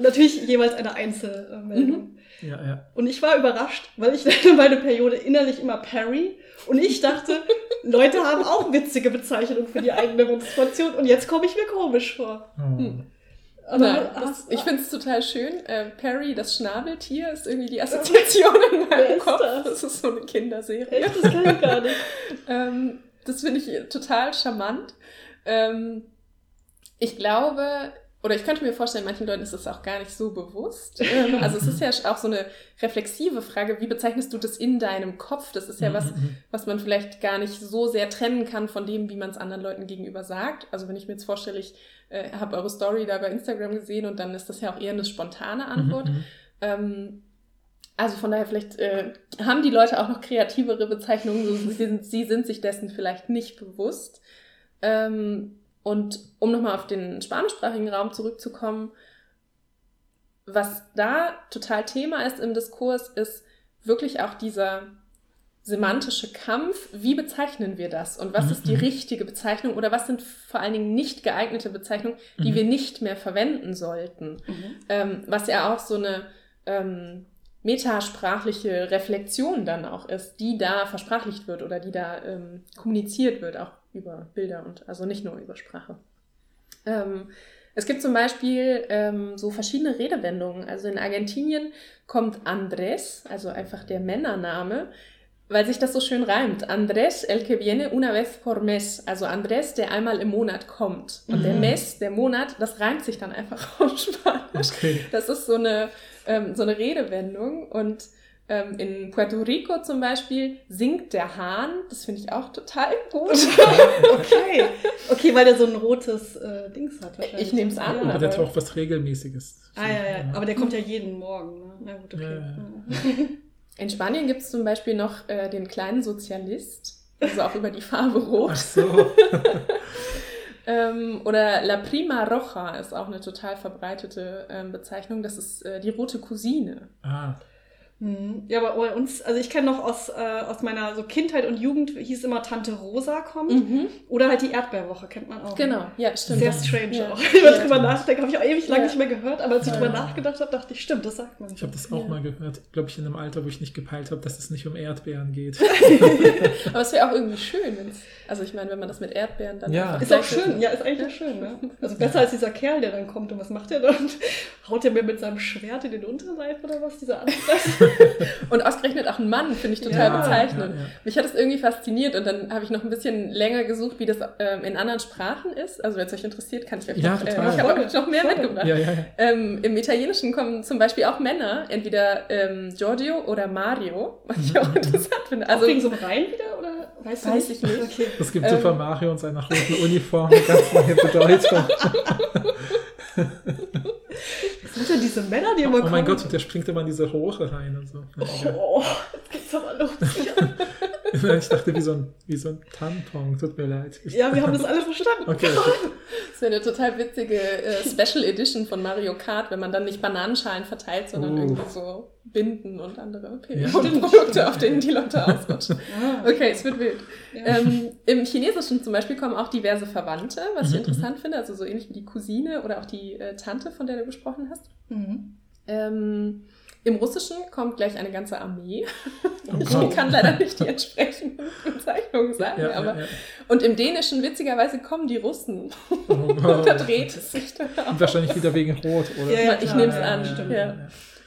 Speaker 2: Natürlich jeweils eine Einzelmeldung.
Speaker 3: ja, ja.
Speaker 2: Und ich war überrascht, weil ich nenne meine Periode innerlich immer Perry. Und ich dachte, Leute haben auch witzige Bezeichnungen für die eigene Menstruation. Und jetzt komme ich mir komisch vor.
Speaker 3: Oh.
Speaker 4: Hm.
Speaker 2: Aber
Speaker 4: Ja, das, ich finde es total schön. Äh, Perry, das Schnabeltier, ist irgendwie die Assoziation in
Speaker 2: Wer
Speaker 4: meinem
Speaker 2: ist
Speaker 4: Kopf.
Speaker 2: das?
Speaker 4: Das ist so eine Kinderserie.
Speaker 2: Echt, das kann ich gar nicht. <laughs>
Speaker 4: Ähm, das finde ich total charmant. Ähm, ich glaube, oder ich könnte mir vorstellen, manchen Leuten ist es auch gar nicht so bewusst. Also es ist ja auch so eine reflexive Frage, wie bezeichnest du das in deinem Kopf? Das ist ja was,
Speaker 3: Mhm,
Speaker 4: was man vielleicht gar nicht so sehr trennen kann von dem, wie man es anderen Leuten gegenüber sagt. Also wenn ich mir jetzt vorstelle, ich äh, habe eure Story da bei Instagram gesehen und dann ist das ja auch eher eine spontane
Speaker 3: mhm,
Speaker 4: Antwort.
Speaker 3: mhm.
Speaker 4: Ähm, also von daher, vielleicht äh, haben die Leute auch noch kreativere Bezeichnungen. So, sie, sind, sie sind sich dessen vielleicht nicht bewusst. Ähm, und um nochmal auf den spanischsprachigen Raum zurückzukommen, was da total Thema ist im Diskurs, ist wirklich auch dieser semantische Kampf. Wie bezeichnen wir das? Und was ist die
Speaker 3: Mhm.
Speaker 4: richtige Bezeichnung? Oder was sind vor allen Dingen nicht geeignete Bezeichnungen, die
Speaker 3: Mhm.
Speaker 4: wir nicht mehr verwenden sollten? Ähm, was ja auch so eine ähm, metasprachliche Reflexion dann auch ist, die da versprachlicht wird oder die da ähm, kommuniziert wird, auch über Bilder und also nicht nur über Sprache. Ähm, es gibt zum Beispiel ähm, so verschiedene Redewendungen. Also in Argentinien kommt Andrés, also einfach der Männername, weil sich das so schön reimt. Andrés, el que viene una vez por mes. Also Andrés, der einmal im Monat kommt. Und der
Speaker 3: Mhm.
Speaker 4: mes, der Monat, das reimt sich dann einfach <laughs> auf Spanisch.
Speaker 3: Okay.
Speaker 4: Das ist so eine, ähm, so eine Redewendung. Und ähm, in Puerto Rico zum Beispiel singt der Hahn. Das finde ich auch total gut. <laughs>
Speaker 2: Okay. <laughs> Okay, weil der so ein rotes äh, Dings hat. wahrscheinlich.
Speaker 4: Ich nehm's an,
Speaker 2: Ja.
Speaker 3: Aber
Speaker 4: aber-
Speaker 3: der hat auch was Regelmäßiges.
Speaker 2: Ah, ja, ja. Aber der kommt ja jeden Morgen. Ne? Na gut, okay.
Speaker 3: Ja, <laughs>
Speaker 4: In Spanien gibt es zum Beispiel noch äh, den kleinen Sozialist. Also auch über die Farbe Rot.
Speaker 3: Ach so.
Speaker 4: Ähm, oder La Prima Roja ist auch eine total verbreitete ähm, Bezeichnung. Das ist äh, die rote Cousine.
Speaker 3: Ah.
Speaker 2: Ja, aber bei uns, also ich kenne noch aus, äh, aus meiner so Kindheit und Jugend, hieß immer Tante Rosa kommt. Oder halt die Erdbeerwoche, kennt man auch.
Speaker 4: Genau, ja, stimmt.
Speaker 2: Sehr strange
Speaker 4: Ja.
Speaker 2: auch. <laughs> Wenn ich
Speaker 4: Ja.
Speaker 2: drüber nachdenke, habe ich auch ewig lang
Speaker 4: Ja.
Speaker 2: nicht mehr gehört, aber als ich
Speaker 3: Ja.
Speaker 2: drüber nachgedacht habe, dachte ich, stimmt, das sagt man.
Speaker 3: ich habe das auch
Speaker 4: Ja.
Speaker 3: mal gehört. Glaube ich in einem Alter, wo ich nicht gepeilt habe, dass es nicht um Erdbeeren geht. <laughs>
Speaker 4: Aber es wäre auch irgendwie schön, wenn's, also ich meine, wenn man das mit Erdbeeren dann
Speaker 3: Ja.
Speaker 2: Ist auch schön, ja, ist eigentlich auch schön, ne? Also besser als dieser Kerl, der dann kommt und was macht er dann? <laughs> Haut er mir mit seinem Schwert in den Unterleib oder was, dieser Anfress? <laughs>
Speaker 4: Und ausgerechnet auch ein Mann, finde ich total
Speaker 2: Ja.
Speaker 4: bezeichnend.
Speaker 3: Ja, ja.
Speaker 4: Mich hat es irgendwie fasziniert und dann habe ich noch ein bisschen länger gesucht, wie das ähm, in anderen Sprachen ist. Also wenn es euch interessiert, kann ich euch
Speaker 3: Ja,
Speaker 4: noch, äh, ich habe noch mehr
Speaker 2: voll.
Speaker 4: mitgebracht.
Speaker 3: Ja, ja, ja.
Speaker 4: Ähm, Im Italienischen kommen zum Beispiel auch Männer, entweder ähm, Giorgio oder Mario, was ich auch <laughs> interessant finde.
Speaker 2: Also wegen so einem Reim wieder oder weißt du
Speaker 4: Weiß ich nicht. <laughs>
Speaker 2: Okay.
Speaker 3: Es gibt
Speaker 4: Ähm.
Speaker 3: Super Mario und seiner roten Uniform eine ganz neue Bedeutung.
Speaker 2: Was sind denn diese Männer, die immer
Speaker 3: Oh
Speaker 2: kommen?
Speaker 3: mein Gott, und der springt immer in diese Rohre rein und so. Ja.
Speaker 2: Oh, jetzt geht's aber los. <laughs>
Speaker 3: Ich dachte, wie so ein, wie so ein Tampon. Tut mir leid. Ich,
Speaker 2: Ja, wir haben das alle verstanden.
Speaker 3: Okay, okay.
Speaker 4: wäre eine total witzige äh, Special Edition von Mario Kart, wenn man dann nicht Bananenschalen verteilt, sondern
Speaker 3: Oh.
Speaker 4: irgendwie so Binden und andere
Speaker 3: Ja.
Speaker 4: Periodenprodukte, auf denen die Leute ausrutschen. <laughs>
Speaker 2: Ah,
Speaker 4: Okay, es wird wild.
Speaker 2: Ja.
Speaker 4: Ähm, Im Chinesischen zum Beispiel kommen auch diverse Verwandte, was ich
Speaker 3: Mhm,
Speaker 4: interessant finde, also so ähnlich wie die Cousine oder auch die äh, Tante, von der du gesprochen hast.
Speaker 2: Mhm.
Speaker 4: Ähm, Im Russischen kommt gleich eine ganze Armee. <laughs>
Speaker 3: Oh
Speaker 4: Ich kann leider nicht die entsprechenden <laughs> Bezeichnungen sagen,
Speaker 3: Ja,
Speaker 4: aber
Speaker 3: ja, ja.
Speaker 4: und im Dänischen witzigerweise kommen die Russen.
Speaker 3: Oh
Speaker 4: Und da dreht es sich dann
Speaker 3: Und
Speaker 4: auch.
Speaker 3: wahrscheinlich wieder wegen Rot, oder?
Speaker 2: Ja, ja,
Speaker 4: Ich nehm's
Speaker 2: ja,
Speaker 4: an,
Speaker 2: stimmt.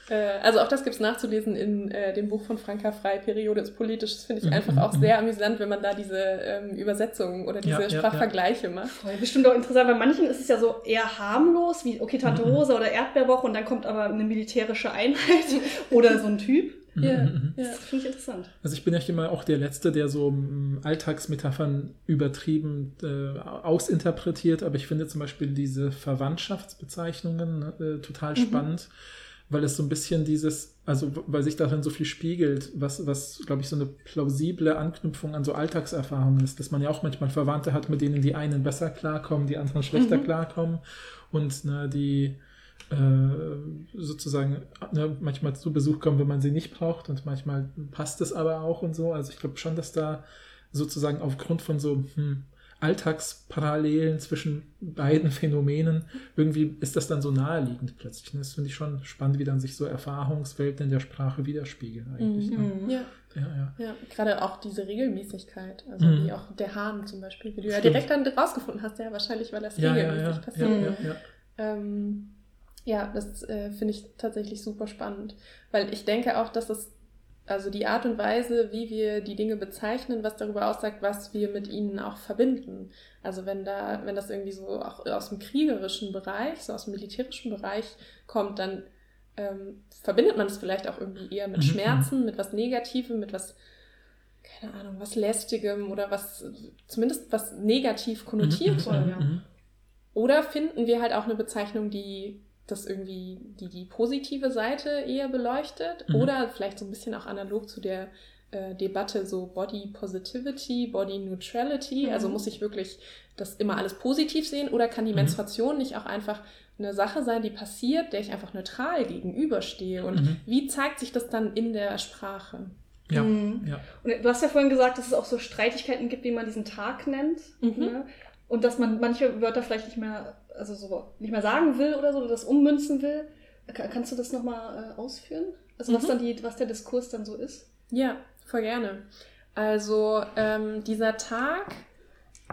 Speaker 4: Ja. Äh, Also auch das gibt es nachzulesen in äh, dem Buch von Franka Frei, Periode ist politisch. Das finde ich
Speaker 3: Mhm,
Speaker 4: einfach auch
Speaker 3: mhm.
Speaker 4: sehr amüsant, wenn man da diese ähm, Übersetzungen oder diese
Speaker 3: Ja, ja, ja.
Speaker 4: Sprachvergleiche macht.
Speaker 2: Voll, Bestimmt auch interessant, bei manchen ist es ja so eher harmlos, wie okay, Tante
Speaker 3: Mhm.
Speaker 2: Rosa oder Erdbeerwoche und dann kommt aber eine militärische Einheit <laughs> oder so ein Typ.
Speaker 3: Mhm,
Speaker 4: Ja.
Speaker 3: mhm, mhm.
Speaker 4: Ja.
Speaker 2: Das finde ich interessant.
Speaker 3: Also ich bin ja immer auch der Letzte, der so mm, Alltagsmetaphern übertrieben äh, ausinterpretiert, aber ich finde zum Beispiel diese Verwandtschaftsbezeichnungen äh, total
Speaker 2: Mhm.
Speaker 3: Weil es so ein bisschen dieses, also weil sich darin so viel spiegelt, was, was glaube ich, so eine plausible Anknüpfung an so Alltagserfahrungen ist, dass man ja auch manchmal Verwandte hat, mit denen die einen besser klarkommen, die anderen schlechter
Speaker 2: Mhm.
Speaker 3: klarkommen und ne, die äh, sozusagen ne, manchmal zu Besuch kommen, wenn man sie nicht braucht und manchmal passt es aber auch und so. Also ich glaube schon, dass da sozusagen aufgrund von so hm, Alltagsparallelen zwischen beiden Phänomenen irgendwie ist das dann so naheliegend plötzlich. Und Das finde ich schon spannend, wie dann sich so Erfahrungswelten in der Sprache widerspiegeln eigentlich. Ne?
Speaker 2: Mhm.
Speaker 4: Ja,
Speaker 3: Ja, ja.
Speaker 4: ja. Gerade auch diese Regelmäßigkeit. Also
Speaker 3: Mhm.
Speaker 4: wie auch der Hahn zum Beispiel, wie du ja
Speaker 3: Stimmt.
Speaker 4: direkt dann rausgefunden hast, ja, wahrscheinlich, weil das
Speaker 3: Ja, ja,
Speaker 4: regelmäßig
Speaker 3: ja, ja,
Speaker 4: passiert.
Speaker 3: ja, ja.
Speaker 4: Ähm, ja, das äh, finde ich tatsächlich super spannend, weil ich denke auch, dass es, also die Art und Weise, wie wir die Dinge bezeichnen, was darüber aussagt, was wir mit ihnen auch verbinden. Also wenn da, wenn das irgendwie so auch aus dem kriegerischen Bereich, so aus dem militärischen Bereich kommt, dann ähm, verbindet man es vielleicht auch irgendwie eher mit
Speaker 3: Mhm,
Speaker 4: Schmerzen, mit was Negativem, mit was, keine Ahnung, was Lästigem oder was, zumindest was negativ konnotiert.
Speaker 2: voll, ja.
Speaker 3: mhm.
Speaker 4: Oder finden wir halt auch eine Bezeichnung, die das irgendwie, die die positive Seite eher beleuchtet
Speaker 3: Mhm.
Speaker 4: oder vielleicht so ein bisschen auch analog zu der äh, Debatte so Body Positivity, Body Neutrality,
Speaker 2: Mhm.
Speaker 4: also muss ich wirklich das immer alles positiv sehen oder kann die
Speaker 3: Mhm.
Speaker 4: Menstruation nicht auch einfach eine Sache sein, die passiert, der ich einfach neutral gegenüberstehe und
Speaker 3: Mhm.
Speaker 4: wie zeigt sich das dann in der Sprache?
Speaker 3: Ja,
Speaker 2: Mhm.
Speaker 3: ja.
Speaker 2: Und du hast ja vorhin gesagt, dass es auch so Streitigkeiten gibt, wie man diesen Tag nennt.
Speaker 4: Mhm.
Speaker 2: Ne? Und dass man manche Wörter vielleicht nicht mehr, also so nicht mehr sagen will oder so, oder das ummünzen will. Ka- Kannst du das nochmal äh, ausführen? Also was
Speaker 4: Mhm.
Speaker 2: dann die, was der Diskurs dann so ist?
Speaker 4: Ja, voll gerne. Also ähm, dieser Tag,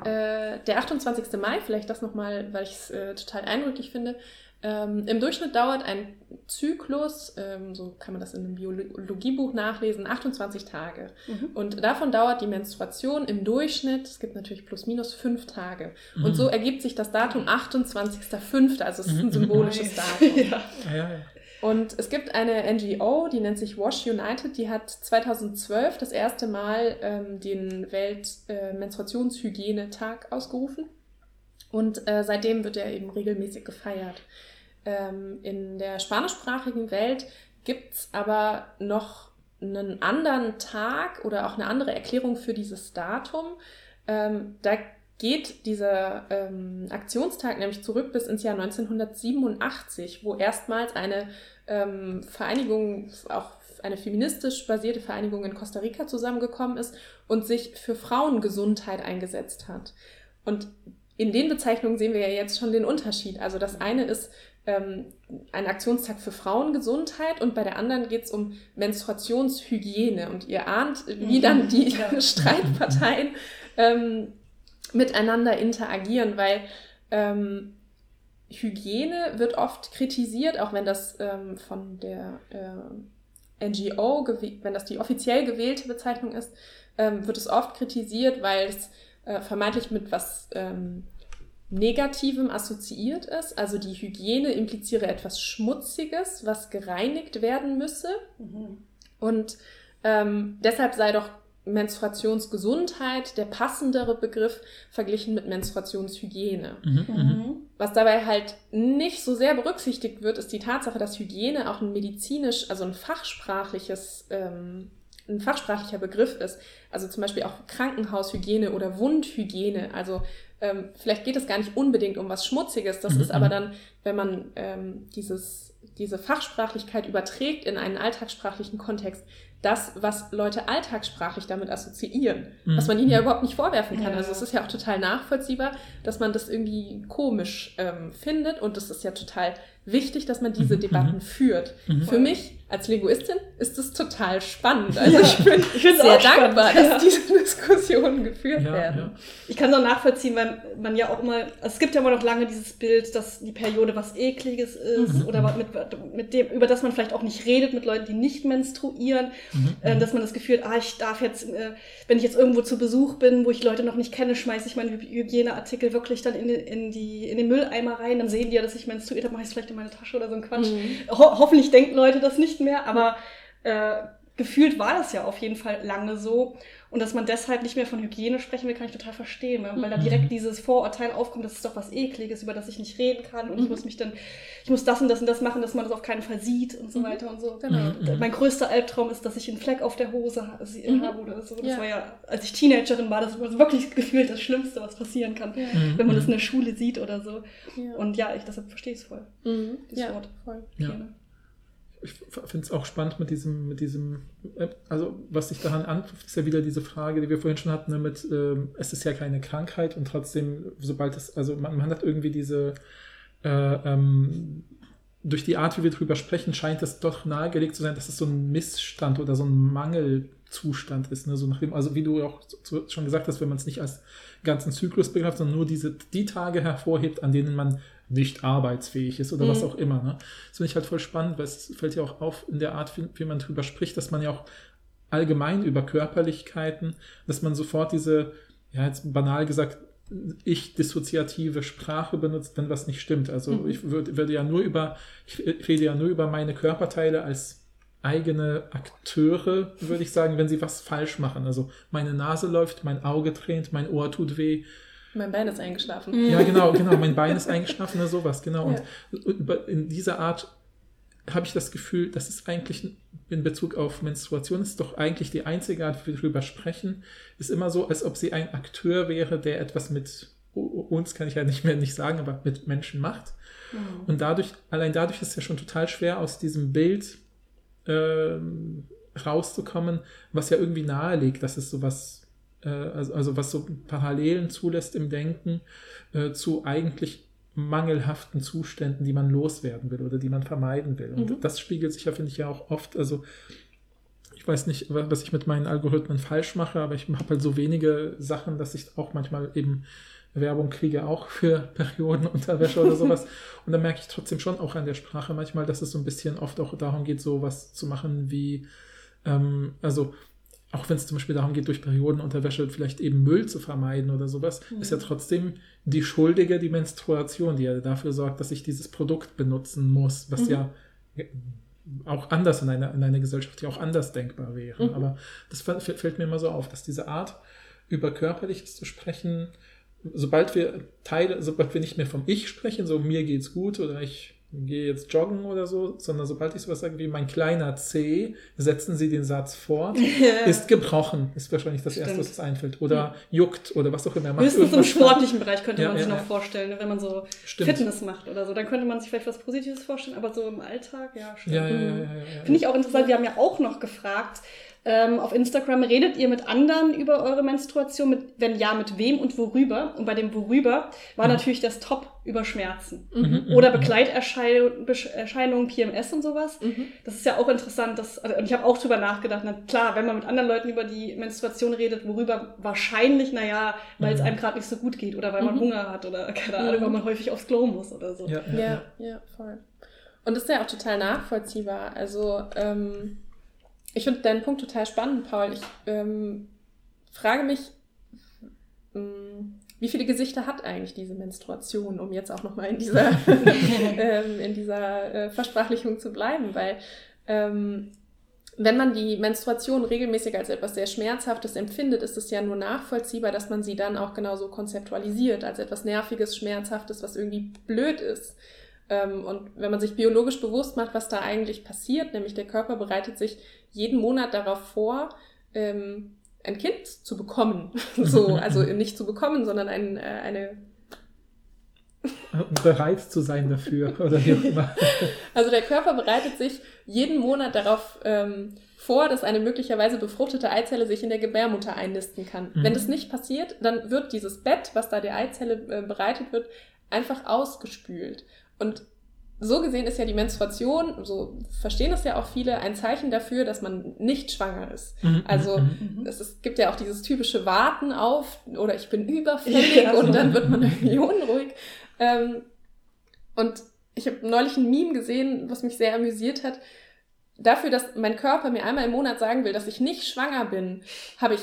Speaker 4: äh, der 28. Mai, vielleicht das nochmal, weil ich es äh, total eindrücklich finde. Ähm, Im Durchschnitt dauert ein Zyklus, ähm, so kann man das in einem Biologiebuch nachlesen, 28 Tage.
Speaker 2: Mhm.
Speaker 4: Und davon dauert die Menstruation im Durchschnitt, es gibt natürlich plus minus fünf Tage.
Speaker 3: Mhm.
Speaker 4: Und so ergibt sich das Datum 28.05., also es ist
Speaker 3: Mhm.
Speaker 4: ein symbolisches
Speaker 2: Nice.
Speaker 4: Datum. <laughs>
Speaker 2: ja.
Speaker 3: Ja, ja, ja.
Speaker 4: Und es gibt eine NGO, die nennt sich Wash United, die hat 2012 das erste Mal ähm, den Welt-Menstruationshygienetag ausgerufen. Und äh, seitdem wird er eben regelmäßig gefeiert. Ähm, in der spanischsprachigen Welt gibt es aber noch einen anderen Tag oder auch eine andere Erklärung für dieses Datum. Ähm, da geht dieser ähm, Aktionstag nämlich zurück bis ins Jahr 1987, wo erstmals eine ähm, Vereinigung, auch eine feministisch basierte Vereinigung in Costa Rica zusammengekommen ist und sich für Frauengesundheit eingesetzt hat. Und in den Bezeichnungen sehen wir ja jetzt schon den Unterschied. Also das eine ist ähm, ein Aktionstag für Frauengesundheit und bei der anderen geht es um Menstruationshygiene. Und ihr ahnt, wie
Speaker 2: Mhm.
Speaker 4: dann die
Speaker 2: Ja. <laughs>
Speaker 4: Streitparteien ähm, miteinander interagieren, weil ähm, Hygiene wird oft kritisiert, auch wenn das ähm, von der äh, NGO, wenn das die offiziell gewählte Bezeichnung ist, ähm, wird es oft kritisiert, weil es äh, vermeintlich mit was ähm, Negativem assoziiert ist. Also die Hygiene impliziere etwas Schmutziges, was gereinigt werden müsse.
Speaker 2: Mhm.
Speaker 4: Und ähm, deshalb sei doch Menstruationsgesundheit der passendere Begriff verglichen mit Menstruationshygiene.
Speaker 3: Mhm, mhm.
Speaker 2: Mhm.
Speaker 4: Was dabei halt nicht so sehr berücksichtigt wird, ist die Tatsache, dass Hygiene auch ein medizinisch, also ein fachsprachliches, ähm, ein fachsprachlicher Begriff ist. Also zum Beispiel auch Krankenhaushygiene oder Wundhygiene. Also ähm, vielleicht geht es gar nicht unbedingt um was Schmutziges, das
Speaker 3: Mhm,
Speaker 4: ist aber
Speaker 3: mhm.
Speaker 4: dann, wenn man ähm, dieses, diese Fachsprachlichkeit überträgt in einen alltagssprachlichen Kontext, das, was Leute alltagssprachlich damit assoziieren,
Speaker 3: Mhm.
Speaker 4: was man ihnen ja überhaupt nicht vorwerfen kann.
Speaker 2: Ja.
Speaker 4: Also es ist ja auch total nachvollziehbar, dass man das irgendwie komisch ähm, findet und es ist ja total wichtig, dass man diese
Speaker 3: Mhm,
Speaker 4: Debatten
Speaker 3: mhm.
Speaker 4: führt.
Speaker 3: Mhm.
Speaker 4: Für mich als Linguistin ist es total spannend. Also ich bin
Speaker 2: Ich
Speaker 4: sehr
Speaker 2: auch spannend,
Speaker 4: dankbar,
Speaker 2: ja.
Speaker 4: dass diese <laughs> Diskussionen geführt
Speaker 3: Ja,
Speaker 4: werden.
Speaker 3: ja.
Speaker 2: Ich kann es auch nachvollziehen, weil man ja auch immer, also es gibt ja immer noch lange dieses Bild, dass die Periode was Ekliges ist
Speaker 3: Mhm.
Speaker 2: oder was mit, mit dem, über das man vielleicht auch nicht redet mit Leuten, die nicht menstruieren,
Speaker 3: Mhm.
Speaker 2: äh, dass man das Gefühl hat, ah, ich darf jetzt, äh, wenn ich jetzt irgendwo zu Besuch bin, wo ich Leute noch nicht kenne, schmeiße ich meine Hy- Hygieneartikel wirklich dann in, den- in, die, in den Mülleimer rein, dann sehen die ja, dass ich menstruiert habe, mache ich es vielleicht in meine Tasche oder so ein Quatsch.
Speaker 4: Mhm.
Speaker 2: Ho hoffentlich denken Leute das nicht mehr, aber äh, gefühlt war das ja auf jeden Fall lange so. Und dass man deshalb nicht mehr von Hygiene sprechen will, kann ich total verstehen, ne? weil da
Speaker 3: Mhm.
Speaker 2: direkt dieses Vorurteil aufkommt, das ist doch was Ekliges, über das ich nicht reden kann und ich
Speaker 4: Mhm.
Speaker 2: muss mich dann, ich muss das und das und das machen, dass man das auf keinen Fall sieht und so
Speaker 4: Mhm.
Speaker 2: weiter und so.
Speaker 4: Genau.
Speaker 2: Mein größter Albtraum ist, dass ich einen Fleck auf der Hose habe oder so. Das
Speaker 4: Ja.
Speaker 2: war ja, als ich Teenagerin war, das war wirklich gefühlt das Schlimmste, was passieren kann,
Speaker 4: Ja.
Speaker 2: Wenn man das in der Schule sieht oder so.
Speaker 4: Ja.
Speaker 2: Und ja, ich deshalb verstehe ich es voll.
Speaker 4: Mhm.
Speaker 2: dieses
Speaker 4: ja,
Speaker 2: Wort.
Speaker 4: voll.
Speaker 2: Hygiene.
Speaker 3: Ich finde es auch spannend mit diesem, mit diesem, äh, also was sich daran anknüpft, ist ja wieder diese Frage, die wir vorhin schon hatten, ne, mit, ähm, es ist ja keine Krankheit und trotzdem, sobald es, also man, man hat irgendwie diese, äh, ähm, durch die Art, wie wir drüber sprechen, scheint es doch nahegelegt zu sein, dass es so ein Missstand oder so ein Mangelzustand ist. Ne? So nach dem, also wie du auch schon gesagt hast, wenn man es nicht als ganzen Zyklus begreift, sondern nur diese, die Tage hervorhebt, an denen man nicht arbeitsfähig ist oder was
Speaker 4: Mhm.
Speaker 3: auch immer. Ne? Das finde ich halt voll spannend, weil es fällt ja auch auf in der Art, wie, wie man drüber spricht, dass man ja auch allgemein über Körperlichkeiten, dass man sofort diese, ja, jetzt banal gesagt, ich dissoziative Sprache benutzt, wenn was nicht stimmt. Also
Speaker 4: Mhm.
Speaker 3: ich würd, würde ja nur über, ich rede ja nur über meine Körperteile als eigene Akteure, würde ich sagen, wenn sie was falsch machen. Also meine Nase läuft, mein Auge tränt, mein Ohr tut weh,
Speaker 4: Mein Bein ist eingeschlafen.
Speaker 2: Mhm.
Speaker 3: ja, genau, genau. Mein Bein ist eingeschlafen oder sowas, genau.
Speaker 4: Ja.
Speaker 3: Und über- in dieser Art habe ich das Gefühl, das ist eigentlich in Bezug auf Menstruation, ist doch eigentlich die einzige Art, wie wir darüber sprechen, ist immer so, als ob sie ein Akteur wäre, der etwas mit uns, kann ich ja nicht mehr nicht sagen, aber mit Menschen macht.
Speaker 2: Mhm.
Speaker 3: Und dadurch, allein dadurch ist es ja schon total schwer, aus diesem Bild ähm, rauszukommen, was ja irgendwie nahelegt, dass es sowas, also, also was so Parallelen zulässt im Denken äh, zu eigentlich mangelhaften Zuständen, die man loswerden will oder die man vermeiden will. Und
Speaker 2: Mhm.
Speaker 3: das spiegelt sich ja, finde ich, ja auch oft, also ich weiß nicht, wa- was ich mit meinen Algorithmen falsch mache, aber ich habe halt so wenige Sachen, dass ich auch manchmal eben Werbung kriege, auch für Periodenunterwäsche oder sowas. <laughs> Und dann merke ich trotzdem schon auch an der Sprache manchmal, dass es so ein bisschen oft auch darum geht, so was zu machen wie, ähm, also auch wenn es zum Beispiel darum geht, durch Periodenunterwäsche vielleicht eben Müll zu vermeiden oder sowas,
Speaker 2: Mhm.
Speaker 3: ist ja trotzdem die Schuldige die Menstruation, die ja dafür sorgt, dass ich dieses Produkt benutzen muss, was
Speaker 2: Mhm.
Speaker 3: ja auch anders in einer, in einer Gesellschaft ja auch anders denkbar wäre.
Speaker 4: Mhm.
Speaker 3: Aber das fällt fällt mir immer so auf, dass diese Art, über Körperliches zu sprechen, sobald wir Teile, sobald wir nicht mehr vom Ich sprechen, so mir geht's gut oder ich gehe jetzt joggen oder so, sondern sobald ich sowas sage wie mein kleiner C, setzen Sie den Satz fort, <laughs> ist gebrochen, ist wahrscheinlich das Erste, was
Speaker 2: Stimmt.
Speaker 3: uns einfällt. Oder juckt oder was auch immer. Er macht
Speaker 2: Höchstens im sportlichen Bereich könnte
Speaker 3: Ja,
Speaker 2: man sich
Speaker 3: ja,
Speaker 2: noch
Speaker 3: ja.
Speaker 2: vorstellen, wenn man so
Speaker 3: Stimmt.
Speaker 2: Fitness macht oder so. Dann könnte man sich vielleicht was Positives vorstellen, aber so im Alltag, ja, stimmt.
Speaker 3: Ja, ja.
Speaker 2: Finde ich auch interessant. Wir haben ja auch noch gefragt, ähm, auf Instagram, redet ihr mit anderen über eure Menstruation? Mit, wenn ja, mit wem und worüber? Und bei dem worüber war
Speaker 3: Mhm.
Speaker 2: natürlich das Top über Schmerzen.
Speaker 3: Mhm,
Speaker 2: Oder
Speaker 3: mhm,
Speaker 2: Begleiterscheinungen, PMS und sowas.
Speaker 4: Mhm.
Speaker 2: Das ist ja auch interessant. Dass, also, und ich habe auch drüber nachgedacht, na klar, wenn man mit anderen Leuten über die Menstruation redet, worüber wahrscheinlich, naja, weil es
Speaker 3: Mhm.
Speaker 2: einem gerade nicht so gut geht oder weil man
Speaker 4: Mhm.
Speaker 2: Hunger hat oder keine Ahnung,
Speaker 4: Mhm.
Speaker 2: weil man häufig aufs Klo muss oder so.
Speaker 3: Ja, ja,
Speaker 4: Ja,
Speaker 3: ja.
Speaker 4: ja, voll. Und das ist ja auch total nachvollziehbar. Also, ähm, ich finde deinen Punkt total spannend, Paul. Ich ähm, frage mich, ähm, wie viele Gesichter hat eigentlich diese Menstruation, um jetzt auch nochmal in dieser, <laughs> ähm, in dieser äh, Versprachlichung zu bleiben, weil ähm, wenn man die Menstruation regelmäßig als etwas sehr Schmerzhaftes empfindet, ist es ja nur nachvollziehbar, dass man sie dann auch genauso konzeptualisiert, als etwas Nerviges, Schmerzhaftes, was irgendwie blöd ist. Ähm, und wenn man sich biologisch bewusst macht, was da eigentlich passiert, nämlich der Körper bereitet sich jeden Monat darauf vor, ähm, ein Kind zu bekommen. <laughs> so, also <laughs> nicht zu bekommen, sondern ein, äh, eine
Speaker 3: bereit zu sein dafür <laughs> oder wie auch immer.
Speaker 4: Also der Körper bereitet sich jeden Monat darauf ähm, vor, dass eine möglicherweise befruchtete Eizelle sich in der Gebärmutter einnisten kann. Mhm. Wenn das nicht passiert, dann wird dieses Bett, was da der Eizelle äh, bereitet wird, einfach ausgespült. Und so gesehen ist ja die Menstruation, so verstehen es ja auch viele, ein Zeichen dafür, dass man nicht schwanger ist. Mhm. Also mhm. mhm. es, es, gibt ja auch dieses typische Warten auf oder ich bin überfällig <laughs> ja, und dann wird man irgendwie unruhig. Ähm, und ich habe neulich ein Meme gesehen, was mich sehr amüsiert hat. Dafür, dass mein Körper mir einmal im Monat sagen will, dass ich nicht schwanger bin, habe ich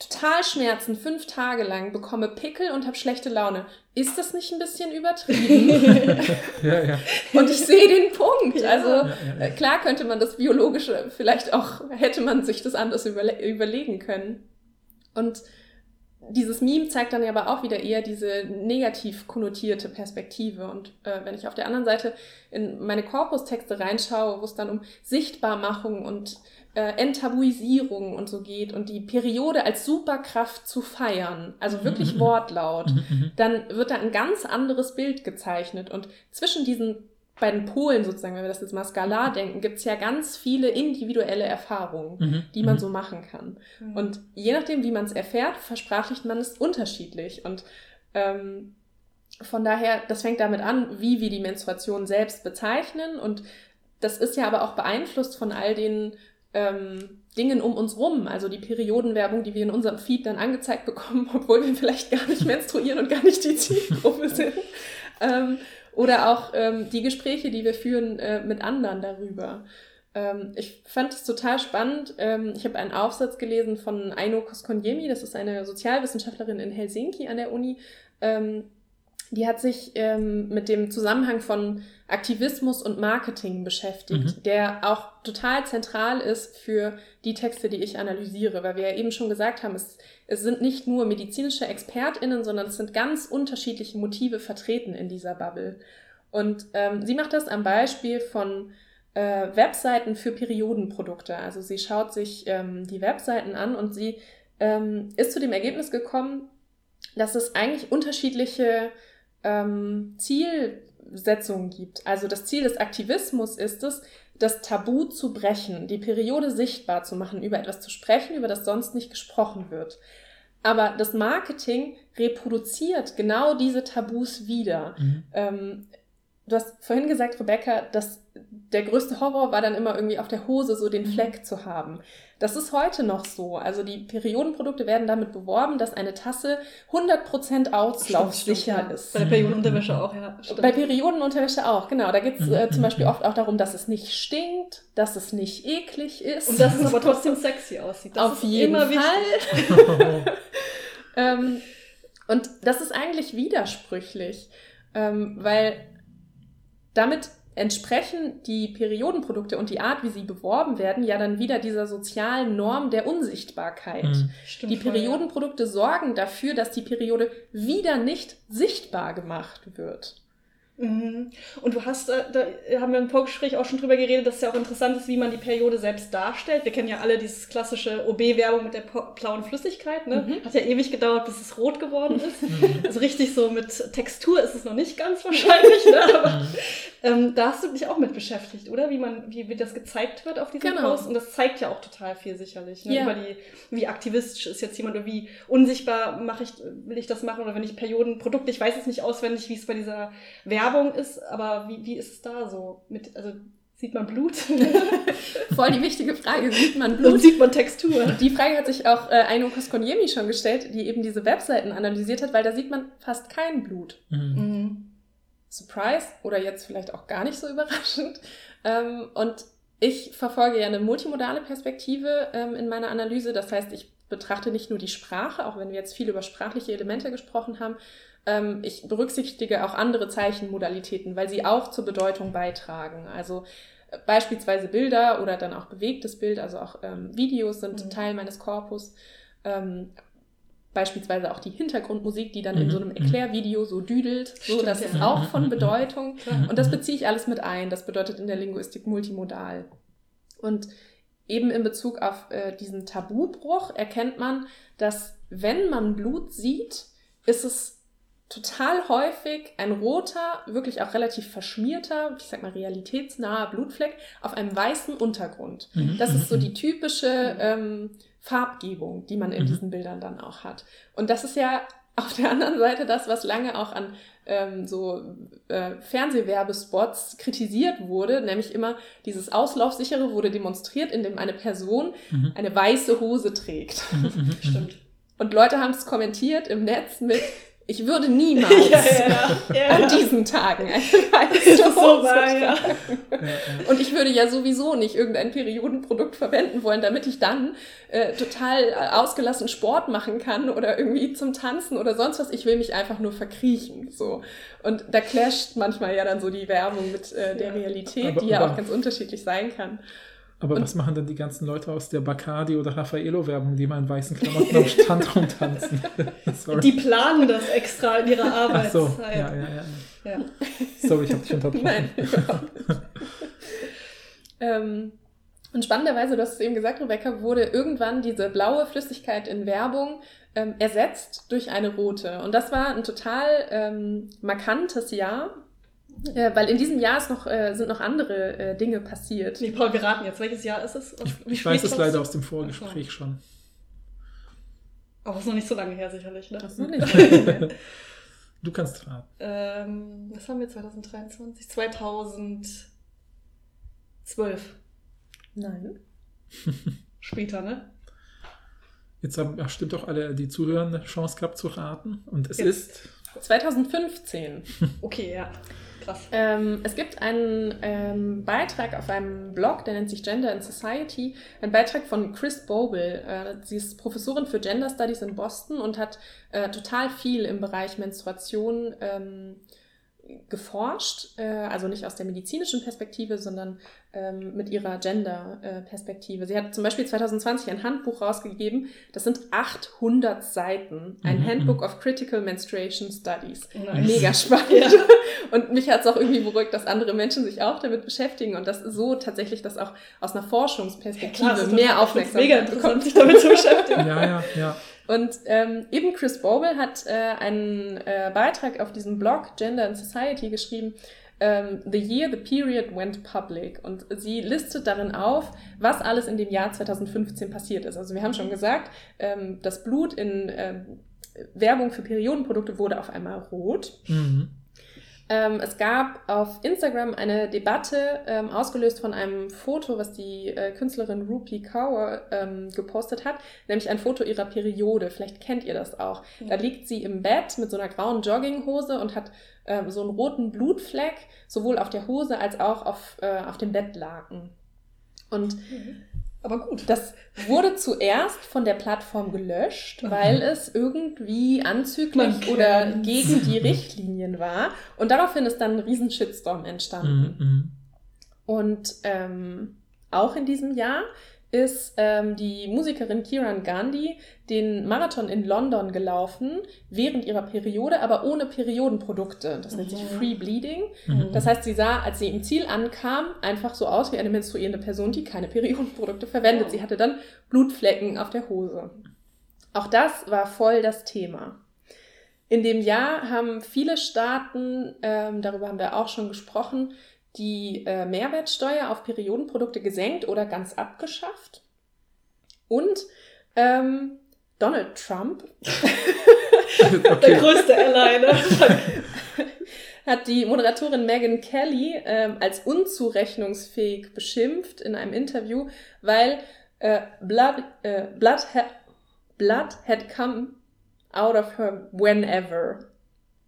Speaker 4: total Schmerzen, fünf Tage lang, bekomme Pickel und habe schlechte Laune. Ist das nicht ein bisschen übertrieben? <laughs> ja, ja. Und ich sehe den Punkt. Also ja, ja, äh, klar könnte man das Biologische, vielleicht auch hätte man sich das anders überle überlegen können. Und dieses Meme zeigt dann aber auch wieder eher diese negativ konnotierte Perspektive. Und äh, wenn ich auf der anderen Seite in meine Korpustexte reinschaue, wo es dann um Sichtbarmachung und äh, Enttabuisierung und so geht und die Periode als Superkraft zu feiern, also mhm, wirklich mhm. Wortlaut, mhm, dann wird da ein ganz anderes Bild gezeichnet. Und zwischen diesen bei den Polen sozusagen, wenn wir das jetzt mal skalar denken, gibt es ja ganz viele individuelle Erfahrungen, mhm. die man so machen kann. Und je nachdem, wie man es erfährt, versprachlicht man es unterschiedlich. Und ähm, von daher, das fängt damit an, wie wir die Menstruation selbst bezeichnen. Und das ist ja aber auch beeinflusst von all den ähm, Dingen um uns rum. Also die Periodenwerbung, die wir in unserem Feed dann angezeigt bekommen, <laughs> obwohl wir vielleicht gar nicht menstruieren und gar nicht die Zielgruppe <laughs> sind. Ähm, oder auch ähm, die Gespräche, die wir führen äh, mit anderen darüber. Ähm, ich fand es total spannend. Ähm, ich habe einen Aufsatz gelesen von Aino Koskoniemi, das ist eine Sozialwissenschaftlerin in Helsinki an der Uni. Ähm, die hat sich ähm, mit dem Zusammenhang von Aktivismus und Marketing beschäftigt, mhm. der auch total zentral ist für die Texte, die ich analysiere, weil wir ja eben schon gesagt haben, es, es sind nicht nur medizinische ExpertInnen, sondern es sind ganz unterschiedliche Motive vertreten in dieser Bubble. Und ähm, sie macht das am Beispiel von äh, Webseiten für Periodenprodukte. Also sie schaut sich ähm, die Webseiten an und sie ähm, ist zu dem Ergebnis gekommen, dass es eigentlich unterschiedliche ähm, Zielsetzungen gibt. Also das Ziel des Aktivismus ist es, das Tabu zu brechen, die Periode sichtbar zu machen, über etwas zu sprechen, über das sonst nicht gesprochen wird. Aber das Marketing reproduziert genau diese Tabus wieder. Mhm. Ähm, du hast vorhin gesagt, Rebecca, dass der größte Horror war dann immer irgendwie auf der Hose so den mhm. Fleck zu haben. Das ist heute noch so. Also die Periodenprodukte werden damit beworben, dass eine Tasse 100% auslaufsicher ist.
Speaker 2: Bei der Periodenunterwäsche auch, ja.
Speaker 4: Stimmt. Bei Periodenunterwäsche auch, genau. Da geht es äh, zum Beispiel oft auch darum, dass es nicht stinkt, dass es nicht eklig ist.
Speaker 2: Und dass es aber trotzdem sexy aussieht.
Speaker 4: Das auf jeden Fall. <laughs> ähm, und das ist eigentlich widersprüchlich, ähm, weil damit entsprechen die Periodenprodukte und die Art, wie sie beworben werden, ja dann wieder dieser sozialen Norm der Unsichtbarkeit. Mhm. Stimmt die Periodenprodukte sorgen dafür, dass die Periode wieder nicht sichtbar gemacht wird.
Speaker 2: Mhm. Und du hast, äh, da haben wir im Vorgespräch auch schon drüber geredet, dass es ja auch interessant ist, wie man die Periode selbst darstellt. Wir kennen ja alle dieses klassische OB-Werbung mit der blauen Flüssigkeit. Ne? Mhm. Hat ja ewig gedauert, bis es rot geworden ist. Mhm. Also richtig so mit Textur ist es noch nicht ganz wahrscheinlich, ne? aber mhm. ähm, da hast du dich auch mit beschäftigt, oder? Wie man, wie, wie das gezeigt wird auf diesem genau. Post. Und das zeigt ja auch total viel sicherlich. Ne? Ja. Über die, wie aktivistisch ist jetzt jemand oder wie unsichtbar mache ich, will ich das machen oder wenn ich Periodenprodukte, ich weiß jetzt nicht auswendig, wie es bei dieser Werbung Werbung ist, aber wie, wie ist es da so? Mit, also Sieht man Blut? <laughs>
Speaker 4: Voll die wichtige Frage. Sieht man Blut?
Speaker 2: Und sieht man Textur?
Speaker 4: Die Frage hat sich auch äh, Aino Koskoniemi schon gestellt, die eben diese Webseiten analysiert hat, weil da sieht man fast kein Blut. Mhm. mhm. Surprise oder jetzt vielleicht auch gar nicht so überraschend. Ähm, und ich verfolge ja eine multimodale Perspektive ähm, in meiner Analyse. Das heißt, ich betrachte nicht nur die Sprache, auch wenn wir jetzt viel über sprachliche Elemente gesprochen haben, ähm, ich berücksichtige auch andere Zeichenmodalitäten, weil sie auch zur Bedeutung beitragen. Also äh, beispielsweise Bilder oder dann auch bewegtes Bild, also auch ähm, Videos sind mhm. Teil meines Korpus. Ähm, beispielsweise auch die Hintergrundmusik, die dann mhm. in so einem mhm. Erklärvideo so düdelt. So, Stimmt, das ja. ist auch von mhm. Bedeutung. Und das beziehe ich alles mit ein. Das bedeutet in der Linguistik multimodal. Und eben in Bezug auf äh, diesen Tabubruch erkennt man, dass wenn man Blut sieht, ist es total häufig ein roter, wirklich auch relativ verschmierter, ich sag mal realitätsnaher Blutfleck auf einem weißen Untergrund.
Speaker 3: Mhm.
Speaker 4: Das ist so die typische ähm, Farbgebung, die man in
Speaker 3: Mhm.
Speaker 4: diesen Bildern dann auch hat. Und das ist ja auf der anderen Seite das, was lange auch an ähm, so äh, Fernsehwerbespots kritisiert wurde, nämlich immer dieses Auslaufsichere wurde demonstriert, indem eine Person
Speaker 3: Mhm.
Speaker 4: eine weiße Hose trägt.
Speaker 3: Mhm, mhm, mhm. <laughs>
Speaker 2: Stimmt.
Speaker 4: Und Leute haben es kommentiert im Netz mit, ich würde niemals <laughs>
Speaker 2: ja, ja, ja.
Speaker 4: an diesen Tagen eine <laughs>
Speaker 2: Das
Speaker 4: weiße
Speaker 2: ist so <laughs> ja.
Speaker 4: Und ich würde ja sowieso nicht irgendein Periodenprodukt verwenden wollen, damit ich dann äh, total äh, ausgelassen Sport machen kann oder irgendwie zum Tanzen oder sonst was. Ich will mich einfach nur verkriechen. So. Und da clasht manchmal ja dann so die Werbung mit äh, der. Realität,
Speaker 3: Aber-
Speaker 4: die ja
Speaker 3: aber-
Speaker 4: auch ganz unterschiedlich sein kann.
Speaker 3: Aber
Speaker 4: Und-
Speaker 3: was machen dann die ganzen Leute aus der Bacardi oder Raffaello-Werbung, die mal in weißen Klamotten am Strand rumtanzen? <laughs>
Speaker 2: Die planen das extra in ihrer Arbeit.
Speaker 3: Ach so,
Speaker 2: Ah,
Speaker 3: ja, ja, ja.
Speaker 2: ja.
Speaker 3: Sorry, ich habe dich unterbrochen.
Speaker 4: Nein, <laughs> ähm, und spannenderweise, du hast es eben gesagt, Rebecca, wurde irgendwann diese blaue Flüssigkeit in Werbung ähm, ersetzt durch eine rote. Und das war ein total ähm, markantes Jahr, äh, weil in diesem Jahr ist noch, äh, sind noch andere äh, Dinge passiert.
Speaker 2: Nee, Paul, wir raten jetzt. Welches Jahr ist es?
Speaker 3: Ich, ich weiß es leider aus dem Vorgespräch schon.
Speaker 2: du? Aber es ist noch nicht so lange her, sicherlich. Ne?
Speaker 4: Das ist noch nicht lange <laughs>
Speaker 3: Du kannst raten.
Speaker 2: Ähm, was haben wir 2023? 2012.
Speaker 4: Nein. <laughs>
Speaker 2: Später, ne?
Speaker 3: Jetzt haben ach, stimmt auch alle, die zuhören, eine Chance gehabt zu raten. Und es
Speaker 2: Jetzt.
Speaker 3: ist
Speaker 4: 2015. <laughs>
Speaker 2: Okay, ja. Krass.
Speaker 4: Ähm, es gibt einen ähm, Beitrag auf einem Blog, der nennt sich Gender in Society, ein Beitrag von Chris Boble. Äh, sie ist Professorin für Gender Studies in Boston und hat äh, total viel im Bereich Menstruation ähm, geforscht, äh, also nicht aus der medizinischen Perspektive, sondern ähm, mit ihrer Gender-Perspektive. Sie hat zum Beispiel 2020 ein Handbuch rausgegeben, das sind 800 Seiten, ein
Speaker 3: Mhm,
Speaker 4: Handbook of Critical Menstruation Studies.
Speaker 2: Nice.
Speaker 4: Mega <laughs> spannend.
Speaker 2: Ja.
Speaker 4: Und mich hat es auch irgendwie beruhigt, dass andere Menschen sich auch damit beschäftigen und dass so tatsächlich das auch aus einer Forschungsperspektive
Speaker 2: Klar, das ist
Speaker 4: mehr Aufmerksamkeit
Speaker 2: Mega interessant,
Speaker 4: bekommt.
Speaker 2: sich damit zu beschäftigen.
Speaker 3: ja, ja, ja.
Speaker 4: Und ähm, eben Chris Boble hat äh, einen äh, Beitrag auf diesem Blog Gender and Society geschrieben, ähm, The Year the Period Went Public. Und sie listet darin auf, was alles in dem Jahr 2015 passiert ist. Also wir haben schon gesagt, ähm, das Blut in ähm, Werbung für Periodenprodukte wurde auf einmal rot.
Speaker 3: Mhm.
Speaker 4: Ähm, es gab auf Instagram eine Debatte, ähm, ausgelöst von einem Foto, was die äh, Künstlerin Rupi Kaur ähm, gepostet hat, nämlich ein Foto ihrer Periode. Vielleicht kennt ihr das auch. Da liegt sie im Bett mit so einer grauen Jogginghose und hat ähm, so einen roten Blutfleck, sowohl auf der Hose als auch auf, äh, auf dem Bettlaken. Und
Speaker 2: Aber gut.
Speaker 4: das wurde zuerst von der Plattform gelöscht,
Speaker 3: Mhm.
Speaker 4: weil es irgendwie anzüglich oder gegen die Richtlinien war. Und daraufhin ist dann ein riesen Shitstorm entstanden.
Speaker 3: Mhm. Mhm.
Speaker 4: Und ähm, auch in diesem Jahr ist ähm, die Musikerin Kiran Gandhi den Marathon in London gelaufen, während ihrer Periode, aber ohne Periodenprodukte. Das nennt sich
Speaker 2: Mhm.
Speaker 4: Free Bleeding.
Speaker 3: Mhm.
Speaker 4: Das heißt, sie sah, als sie im Ziel ankam, einfach so aus wie eine menstruierende Person, die keine Periodenprodukte verwendet.
Speaker 2: Oh.
Speaker 4: Sie hatte dann Blutflecken auf der Hose. Auch das war voll das Thema. In dem Jahr haben viele Staaten, ähm, darüber haben wir auch schon gesprochen, die äh, Mehrwertsteuer auf Periodenprodukte gesenkt oder ganz abgeschafft. Und ähm, Donald Trump <laughs>
Speaker 2: Der größte Ally, ne?
Speaker 4: hat die Moderatorin Megan Kelly ähm, als unzurechnungsfähig beschimpft in einem Interview, weil äh, blood, äh, blood, ha blood had come out of her whenever.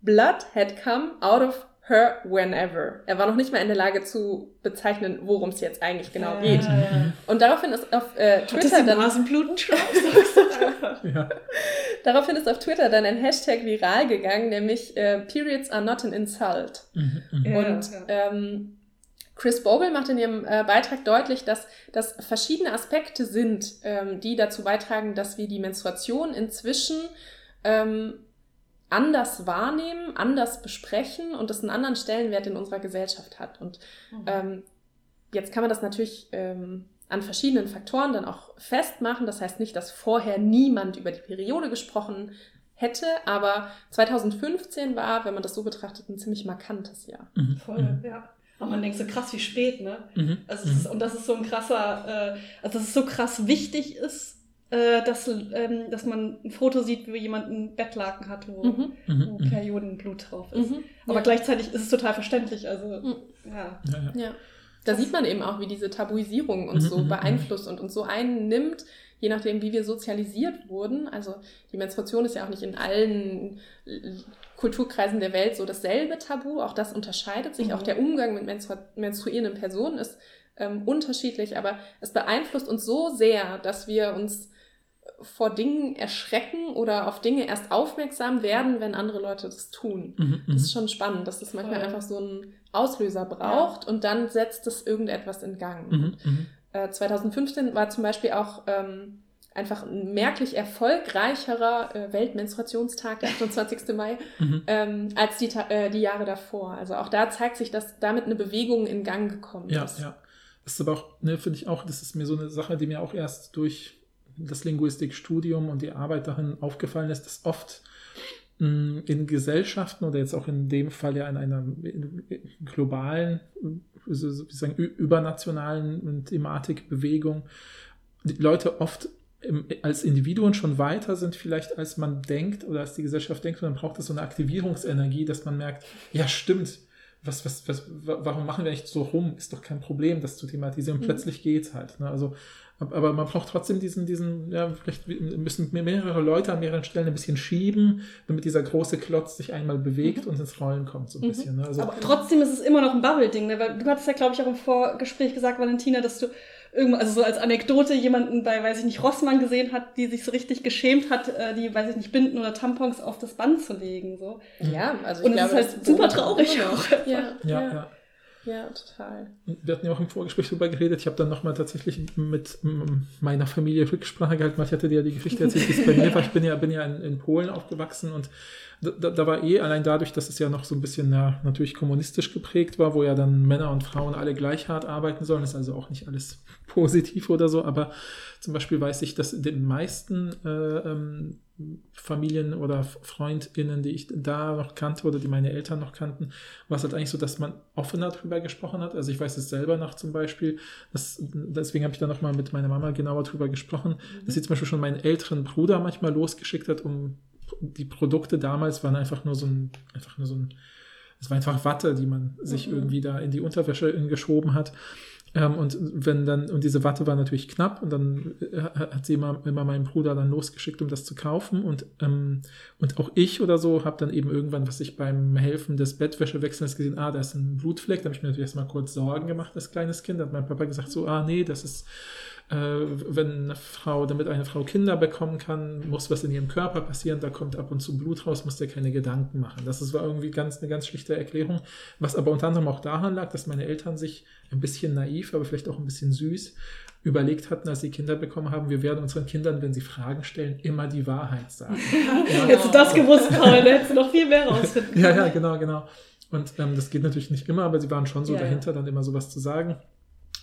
Speaker 4: Blood had come out of her whenever. Er war noch nicht mal in der Lage zu bezeichnen, worum es jetzt eigentlich genau geht.
Speaker 2: Ja.
Speaker 4: Und daraufhin ist auf äh,
Speaker 2: Hat das
Speaker 4: Twitter dann
Speaker 2: Nasenbluten. <laughs>
Speaker 3: Ja.
Speaker 4: daraufhin ist auf Twitter dann ein Hashtag viral gegangen, nämlich äh, Periods are not an insult.
Speaker 3: Mhm. Mhm.
Speaker 2: Ja,
Speaker 4: Und
Speaker 2: ja.
Speaker 4: Ähm, Chris Bogle macht in ihrem äh, Beitrag deutlich, dass das verschiedene Aspekte sind, ähm, die dazu beitragen, dass wir die Menstruation inzwischen ähm, anders wahrnehmen, anders besprechen und das einen anderen Stellenwert in unserer Gesellschaft hat. Und
Speaker 2: Mhm.
Speaker 4: ähm, jetzt kann man das natürlich ähm, an verschiedenen Faktoren dann auch festmachen. Das heißt nicht, dass vorher niemand über die Periode gesprochen hätte, aber 2015 war, wenn man das so betrachtet, ein ziemlich markantes Jahr.
Speaker 3: Mhm.
Speaker 2: Voll,
Speaker 3: Mhm.
Speaker 2: ja. Aber man denkt so krass, wie spät, ne?
Speaker 3: Mhm.
Speaker 2: Also es ist, und das ist so ein krasser, äh, also dass es so krass wichtig ist, äh, dass, ähm, dass man ein Foto sieht, wie jemand einen Bettlaken hat, wo,
Speaker 4: Mhm.
Speaker 3: Mhm.
Speaker 2: wo
Speaker 3: Mhm.
Speaker 2: Periodenblut drauf ist.
Speaker 4: Mhm.
Speaker 2: Aber
Speaker 4: ja.
Speaker 2: gleichzeitig ist es total verständlich. Also,
Speaker 4: Mhm.
Speaker 2: ja.
Speaker 3: Ja, ja.
Speaker 4: Ja. Da sieht man eben auch, wie diese Tabuisierung uns
Speaker 3: Mhm,
Speaker 4: so beeinflusst und uns so einnimmt, je nachdem, wie wir sozialisiert wurden. Also die Menstruation ist ja auch nicht in allen äh, Kulturkreisen der Welt so dasselbe Tabu. Auch das unterscheidet sich.
Speaker 2: Mhm.
Speaker 4: Auch der Umgang mit menstru menstruierenden Personen ist ähm, unterschiedlich, aber es beeinflusst uns so sehr, dass wir uns vor Dingen erschrecken oder auf Dinge erst aufmerksam werden, wenn andere Leute das tun.
Speaker 3: Mhm.
Speaker 4: Das
Speaker 3: Mhm.
Speaker 4: ist schon spannend, dass das manchmal
Speaker 2: Voll.
Speaker 4: einfach so einen Auslöser braucht und dann setzt es irgendetwas in Gang.
Speaker 3: Mhm. Mhm.
Speaker 4: Äh, 2015 war zum Beispiel auch ähm, einfach ein merklich erfolgreicherer äh, Weltmenstruationstag, der 28. <laughs> Mai,
Speaker 3: Mhm.
Speaker 4: ähm, als die, äh, die Jahre davor. Also auch da zeigt sich, dass damit eine Bewegung in Gang gekommen
Speaker 3: Ja,
Speaker 4: ist.
Speaker 3: ja. Das ist aber auch, ne, finde ich auch, das ist mir so eine Sache, die mir auch erst durch das Linguistikstudium und die Arbeit darin aufgefallen ist, dass oft mh, in Gesellschaften oder jetzt auch in dem Fall ja in einer globalen, so- so- wie sagen, ü- übernationalen Thematikbewegung, die Leute oft im, als Individuen schon weiter sind vielleicht, als man denkt oder als die Gesellschaft denkt. Und dann braucht es so eine Aktivierungsenergie, dass man merkt, ja stimmt, was, was, was, wa- warum machen wir nicht so rum? Ist doch kein Problem, das zu thematisieren. Und
Speaker 4: Mhm.
Speaker 3: plötzlich geht's halt. Ne? Also, aber man braucht trotzdem diesen, diesen, ja, vielleicht müssen mehrere Leute an mehreren Stellen ein bisschen schieben, damit dieser große Klotz sich einmal bewegt und ins Rollen kommt, so ein
Speaker 4: Mhm.
Speaker 3: bisschen. Ne? Also,
Speaker 2: Aber trotzdem ist es immer noch ein Bubble-Ding, ne? weil du hattest ja, glaube ich, auch im Vorgespräch gesagt, Valentina, dass du irgendwo, also so als Anekdote jemanden bei, weiß ich nicht, Rossmann gesehen hat, die sich so richtig geschämt hat, äh, die, weiß ich nicht, Binden oder Tampons auf das Band zu legen. So.
Speaker 4: Ja, also ich
Speaker 2: Und es
Speaker 4: glaube,
Speaker 2: ist halt
Speaker 4: das
Speaker 2: super traurig auch.
Speaker 4: Ja,
Speaker 3: ja,
Speaker 4: ja,
Speaker 3: ja.
Speaker 4: Ja, total.
Speaker 3: Wir hatten ja auch im Vorgespräch drüber geredet. Ich habe dann nochmal tatsächlich mit mm, meiner Familie Rücksprache gehalten, weil ich hatte dir ja die Geschichte erzählt, wie es bei mir war. Ich bin ja, bin ja in, in Polen aufgewachsen und da, da war eh allein dadurch, dass es ja noch so ein bisschen na, natürlich kommunistisch geprägt war, wo ja dann Männer und Frauen alle gleich hart arbeiten sollen, ist also auch nicht alles <laughs> positiv oder so, aber zum Beispiel weiß ich, dass den meisten äh, ähm, Familien oder FreundInnen, die ich da noch kannte oder die meine Eltern noch kannten, war es halt eigentlich so, dass man offener drüber gesprochen hat. Also ich weiß es selber noch zum Beispiel, dass, deswegen habe ich da nochmal mit meiner Mama genauer drüber gesprochen, dass sie zum Beispiel schon meinen älteren Bruder manchmal losgeschickt hat, um die Produkte damals waren einfach nur so ein, einfach nur so ein, es war einfach Watte, die man sich
Speaker 4: Mhm.
Speaker 3: irgendwie da in die Unterwäsche geschoben hat. Ähm, und wenn dann, und diese Watte war natürlich knapp und dann äh, hat sie immer, immer meinen Bruder dann losgeschickt, um das zu kaufen. Und, ähm, und auch ich oder so habe dann eben irgendwann, was ich beim Helfen des Bettwäschewechsels gesehen, ah, da ist ein Blutfleck. Da habe ich mir natürlich erstmal kurz Sorgen gemacht als kleines Kind. Da hat mein Papa gesagt, so, ah, nee, das ist wenn eine Frau, damit eine Frau Kinder bekommen kann, muss was in ihrem Körper passieren, da kommt ab und zu Blut raus, muss der keine Gedanken machen. Das ist, war irgendwie ganz, eine ganz schlichte Erklärung, was aber unter anderem auch daran lag, dass meine Eltern sich ein bisschen naiv, aber vielleicht auch ein bisschen süß überlegt hatten, als sie Kinder bekommen haben, wir werden unseren Kindern, wenn sie Fragen stellen, immer die Wahrheit sagen. Ja.
Speaker 2: Hättest du das gewusst, Paul, da hättest du noch viel mehr rausfinden
Speaker 3: Ja, ja, genau, genau. Und ähm, das geht natürlich nicht immer, aber sie waren schon so
Speaker 2: Ja, ja.
Speaker 3: dahinter, dann immer sowas zu sagen.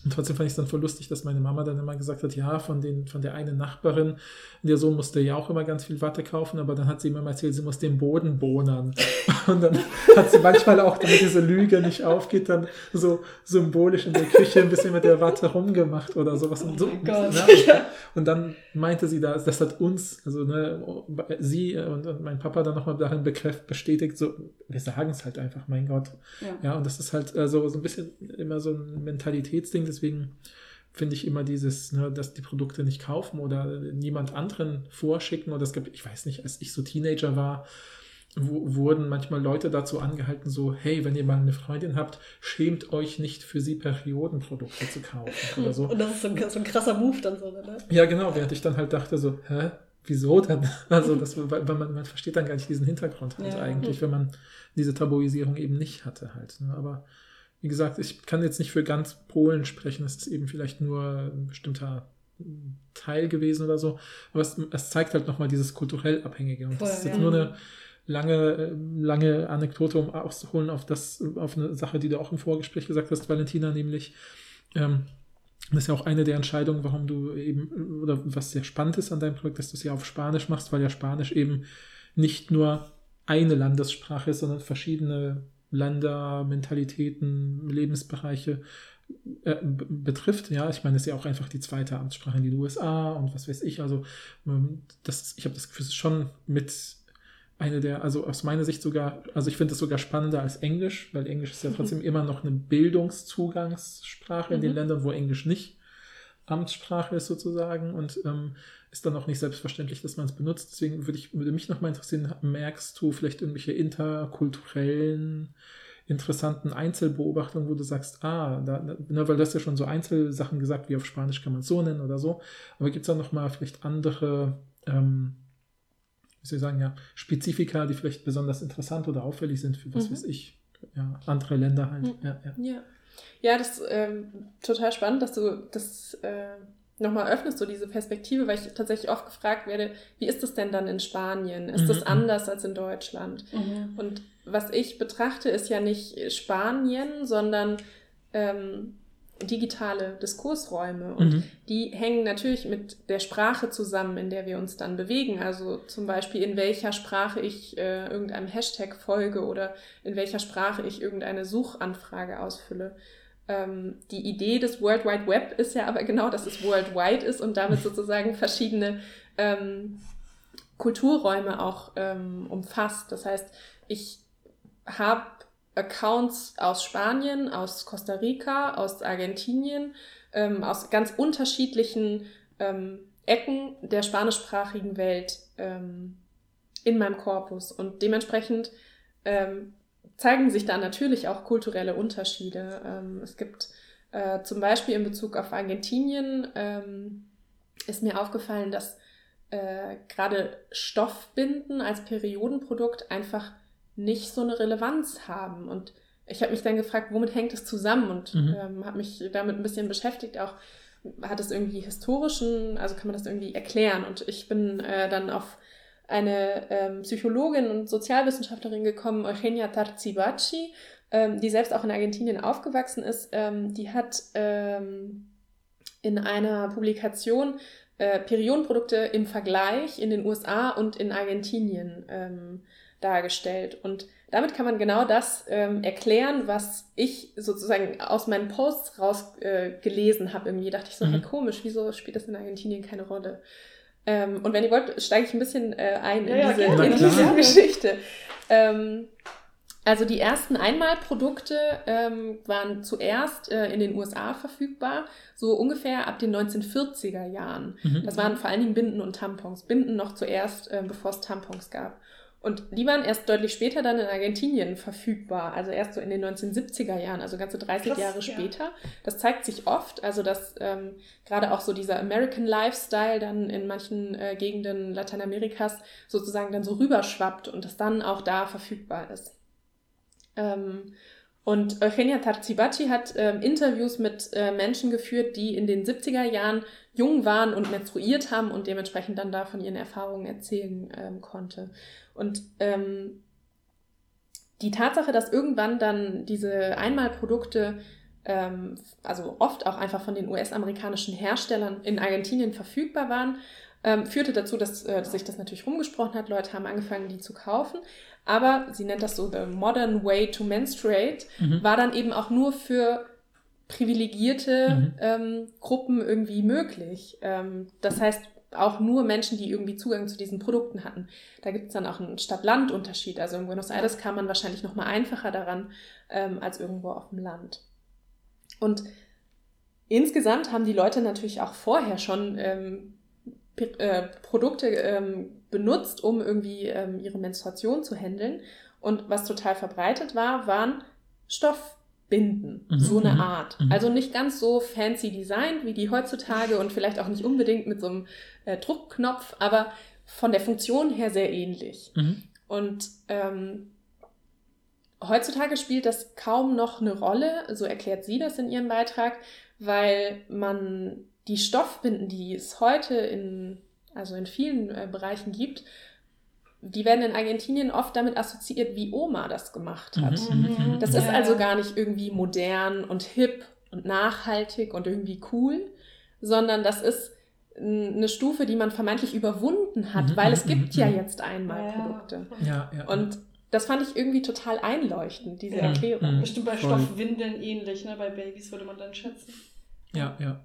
Speaker 3: Und trotzdem fand ich es dann voll lustig, dass meine Mama dann immer gesagt hat, ja, von, den, von der einen Nachbarin, der Sohn musste ja auch immer ganz viel Watte kaufen, aber dann hat sie immer mal erzählt, sie muss den Boden bohnern. <laughs> Und dann hat sie manchmal auch, damit diese Lüge nicht aufgeht, dann so symbolisch in der Küche ein bisschen mit der Watte rumgemacht oder sowas. Und, so,
Speaker 2: Oh
Speaker 3: ne? <laughs> und dann meinte sie, da, das hat uns, also ne, sie und, und mein Papa dann nochmal darin bekräftigt, bestätigt, so, wir sagen es halt einfach, mein Gott.
Speaker 2: Ja.
Speaker 3: Ja, und das ist halt äh, so, so ein bisschen immer so ein Mentalitätsding, deswegen finde ich immer dieses, ne, dass die Produkte nicht kaufen oder niemand anderen vorschicken oder es gibt, ich weiß nicht, als ich so Teenager war, wo, wurden manchmal Leute dazu angehalten, so, hey, wenn ihr mal eine Freundin habt, schämt euch nicht für sie Periodenprodukte zu kaufen <laughs> oder so.
Speaker 2: Und das ist so ein, so ein krasser Move dann so, ne?
Speaker 3: Ja, genau, während ich dann halt dachte so, hä, wieso denn? <laughs> Also das, weil weil man, man versteht dann gar nicht diesen Hintergrund halt
Speaker 2: Ja.
Speaker 3: eigentlich, wenn man diese Tabuisierung eben nicht hatte halt. Ne? Aber wie gesagt, ich kann jetzt nicht für ganz Polen sprechen, es ist eben vielleicht nur ein bestimmter Teil gewesen oder so. Aber es, es zeigt halt nochmal dieses kulturell Abhängige. Und das
Speaker 2: Voll,
Speaker 3: ist jetzt
Speaker 2: ja.
Speaker 3: nur eine lange, lange Anekdote, um auszuholen auf das, auf eine Sache, die du auch im Vorgespräch gesagt hast, Valentina, nämlich ähm, das ist ja auch eine der Entscheidungen, warum du eben, oder was sehr spannend ist an deinem Projekt, dass du es ja auf Spanisch machst, weil ja Spanisch eben nicht nur eine Landessprache ist, sondern verschiedene Länder, Mentalitäten, Lebensbereiche äh, betrifft. Ja, ich meine, es ist ja auch einfach die zweite Amtssprache in den USA und was weiß ich. Also, ähm, das, ich habe das Gefühl, es ist schon mit eine der, also aus meiner Sicht sogar, also ich finde es sogar spannender als Englisch, weil Englisch ist ja mhm. trotzdem mhm. immer noch eine Bildungszugangssprache in den mhm. Ländern, wo Englisch nicht Amtssprache ist sozusagen und ähm, ist dann auch nicht selbstverständlich, dass man es benutzt. Deswegen würde, ich, würde mich nochmal interessieren, merkst du vielleicht irgendwelche interkulturellen interessanten Einzelbeobachtungen, wo du sagst, ah, da, ne, weil du hast ja schon so Einzelsachen gesagt, wie auf Spanisch kann man es so nennen oder so, aber gibt es da nochmal vielleicht andere, ähm, wie soll ich sagen, ja, Spezifika, die vielleicht besonders interessant oder auffällig sind für was mhm. weiß ich, ja, andere Länder halt. Mhm. Ja, ja.
Speaker 4: ja. ja, das ist ähm, total spannend, dass du das äh, nochmal öffnest, so diese Perspektive, weil ich tatsächlich oft gefragt werde, wie ist das denn dann in Spanien? Ist mhm. das anders als in Deutschland? Mhm. Und was ich betrachte, ist ja nicht Spanien, sondern ähm, digitale Diskursräume. Und mhm. die hängen natürlich mit der Sprache zusammen, in der wir uns dann bewegen. Also zum Beispiel, in welcher Sprache ich äh, irgendeinem Hashtag folge oder in welcher Sprache ich irgendeine Suchanfrage ausfülle. Ähm, die Idee des World Wide Web ist ja aber genau, dass es worldwide ist und damit <laughs> sozusagen verschiedene ähm, Kulturräume auch ähm, umfasst. Das heißt, ich habe Accounts aus Spanien, aus Costa Rica, aus Argentinien, ähm, aus ganz unterschiedlichen ähm, Ecken der spanischsprachigen Welt ähm, in meinem Korpus. Und dementsprechend zeigen sich da natürlich auch kulturelle Unterschiede. Ähm, es gibt äh, zum Beispiel in Bezug auf Argentinien, ähm, ist mir aufgefallen, dass äh, gerade Stoffbinden als Periodenprodukt einfach nicht so eine Relevanz haben. Und ich habe mich dann gefragt, womit hängt es zusammen und mhm. ähm, habe mich damit ein bisschen beschäftigt. Auch hat es irgendwie historischen, also kann man das irgendwie erklären. Und ich bin äh, dann auf eine ähm, Psychologin und Sozialwissenschaftlerin gekommen, Eugenia Tarzibachi, ähm, die selbst auch in Argentinien aufgewachsen ist. Ähm, die hat ähm, in einer Publikation äh, Periodenprodukte im Vergleich in den USA und in Argentinien ähm, dargestellt. Und damit kann man genau das ähm, erklären, was ich sozusagen aus meinen Posts rausgelesen äh, habe. Irgendwie dachte ich so, mhm. hey, komisch, wieso spielt das in Argentinien keine Rolle? Ähm, und wenn ihr wollt, steige ich ein bisschen äh, ein in ja, diese, ja, in diese Geschichte. Ähm, also die ersten Einmalprodukte ähm, waren zuerst äh, in den USA verfügbar, so ungefähr ab den 1940er Jahren. Mhm. Das waren vor allen Dingen Binden und Tampons. Binden noch zuerst, äh, bevor es Tampons gab. Und die waren erst deutlich später dann in Argentinien verfügbar, also erst so in den 1970er Jahren, also ganze 30 Krass, Jahre später. Ja. Das zeigt sich oft, also dass ähm, gerade auch so dieser American Lifestyle dann in manchen äh, Gegenden Lateinamerikas sozusagen dann so rüberschwappt und das dann auch da verfügbar ist. Ähm, und Eugenia Tarzibachi hat ähm, Interviews mit äh, Menschen geführt, die in den 70er Jahren jung waren und menstruiert haben und dementsprechend dann da von ihren Erfahrungen erzählen ähm, konnte. Und ähm, die Tatsache, dass irgendwann dann diese Einmalprodukte, ähm, also oft auch einfach von den US-amerikanischen Herstellern in Argentinien verfügbar waren, ähm, führte dazu, dass, äh, dass sich das natürlich rumgesprochen hat. Leute haben angefangen, die zu kaufen. Aber sie nennt das so the modern way to menstruate, mhm. war dann eben auch nur für privilegierte mhm. ähm, Gruppen irgendwie möglich. Ähm, das heißt, auch nur Menschen, die irgendwie Zugang zu diesen Produkten hatten. Da gibt es dann auch einen Stadt-Land-Unterschied. Also in Buenos Aires kam man wahrscheinlich noch mal einfacher daran ähm, als irgendwo auf dem Land. Und insgesamt haben die Leute natürlich auch vorher schon ähm, äh, Produkte ähm, benutzt, um irgendwie ähm, ihre Menstruation zu handeln. Und was total verbreitet war, waren Stoff binden. Mhm. So eine mhm. Art. Mhm. Also nicht ganz so fancy designt wie die heutzutage und vielleicht auch nicht unbedingt mit so einem äh, Druckknopf, aber von der Funktion her sehr ähnlich. Mhm. Und ähm, heutzutage spielt das kaum noch eine Rolle, so erklärt sie das in ihrem Beitrag, weil man die Stoffbinden, die es heute in, also in vielen äh, Bereichen gibt, die werden in Argentinien oft damit assoziiert, wie Oma das gemacht hat. Mhm, mhm, mhm. das ist also gar nicht irgendwie modern und hip und nachhaltig und irgendwie cool, sondern das ist eine Stufe, die man vermeintlich überwunden hat,
Speaker 3: Mhm,
Speaker 4: weil es
Speaker 3: mhm,
Speaker 4: gibt
Speaker 3: mhm,
Speaker 4: ja jetzt einmal
Speaker 2: Ja.
Speaker 4: Produkte.
Speaker 3: Ja, ja.
Speaker 4: Und das fand ich irgendwie total einleuchtend, diese
Speaker 2: Ja.
Speaker 4: Erklärung.
Speaker 2: Bestimmt bei. Stoffwindeln ähnlich, ne? Bei Babys würde man dann schätzen.
Speaker 3: ja, ja.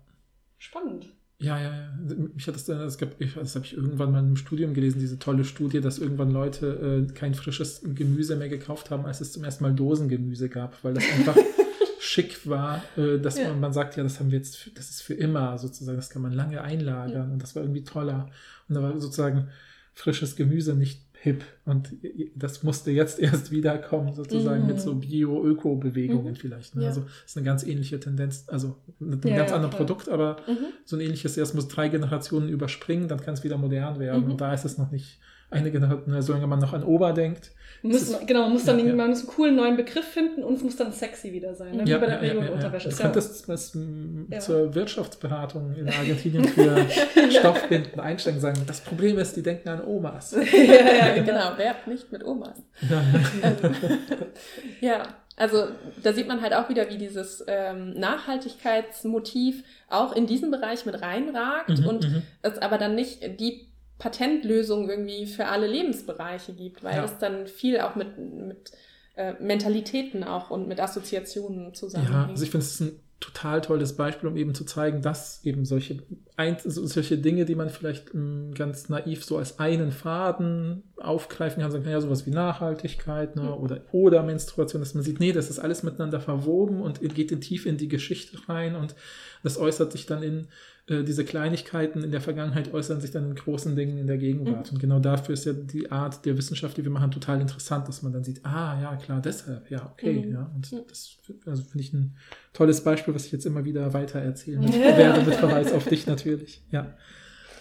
Speaker 2: Spannend.
Speaker 3: Ja, ja, ja. Mich hat das dann, es gab, ich- das habe ich irgendwann mal im Studium gelesen, diese tolle Studie, dass irgendwann Leute äh, kein frisches Gemüse mehr gekauft haben, als es zum ersten Mal Dosengemüse gab, weil das einfach <laughs> schick war, äh, dass
Speaker 2: Ja.
Speaker 3: man, man sagt, ja, das haben wir jetzt, für- das ist für immer sozusagen, das kann man lange einlagern und das war irgendwie toller. Und da war sozusagen frisches Gemüse nicht hip und das musste jetzt erst wiederkommen, sozusagen
Speaker 4: Mhm.
Speaker 3: mit so Bio-Öko-Bewegungen
Speaker 4: Mhm.
Speaker 3: vielleicht. Ne?
Speaker 4: Ja.
Speaker 3: Also ist eine ganz ähnliche Tendenz, also mit einem
Speaker 2: Ja,
Speaker 3: ganz
Speaker 2: ja,
Speaker 3: anderen. Produkt, aber
Speaker 4: Mhm.
Speaker 3: so ein ähnliches, erst muss drei Generationen überspringen, dann kann es wieder modern werden.
Speaker 4: Mhm.
Speaker 3: Und da ist es noch nicht eine Generation, solange man noch an Ober denkt.
Speaker 2: Man muss,
Speaker 3: Das ist-
Speaker 2: genau, man muss dann
Speaker 3: ja, ja.
Speaker 2: man muss einen coolen neuen Begriff finden und es muss dann sexy wieder sein. Ne? Wie bei der ja,
Speaker 3: könntest was, m,
Speaker 2: Ja.
Speaker 3: zur Wirtschaftsberatung in Argentinien für <laughs> Stoffbinden einsteigen sagen, das Problem ist, die denken an Omas. <laughs>
Speaker 2: ja, ja, genau.
Speaker 4: genau, werbt nicht mit Omas.
Speaker 3: Ja, <laughs>
Speaker 4: Ja, also da sieht man halt auch wieder, wie dieses ähm, Nachhaltigkeitsmotiv auch in diesen Bereich mit reinragt
Speaker 3: Mhm,
Speaker 4: und
Speaker 3: mhm.
Speaker 4: es aber dann nicht die Patentlösung irgendwie für alle Lebensbereiche gibt, weil
Speaker 3: Ja.
Speaker 4: es dann viel auch mit, mit äh, Mentalitäten auch und mit Assoziationen
Speaker 3: Ja,
Speaker 4: zusammenhängt.
Speaker 3: also ich finde, es ist ein total tolles Beispiel, um eben zu zeigen, dass eben solche, ein, so, solche Dinge, die man vielleicht m, ganz naiv so als einen Faden aufgreifen kann, sagen kann, ja, sowas wie Nachhaltigkeit ne, oder, oder Menstruation, dass man sieht, nee, das ist alles miteinander verwoben und geht in, tief in die Geschichte rein und das äußert sich dann in äh, diese Kleinigkeiten in der Vergangenheit äußern sich dann in großen Dingen in der Gegenwart. Und genau dafür ist ja die Art der Wissenschaft, die wir machen, total interessant, dass man dann sieht, ah ja, klar, deshalb, ja, okay,
Speaker 4: Mhm.
Speaker 3: ja. Und
Speaker 4: Ja.
Speaker 3: das also finde ich ein tolles Beispiel, was ich jetzt immer wieder weiter erzählen werde, mit Verweis auf dich natürlich. Ja.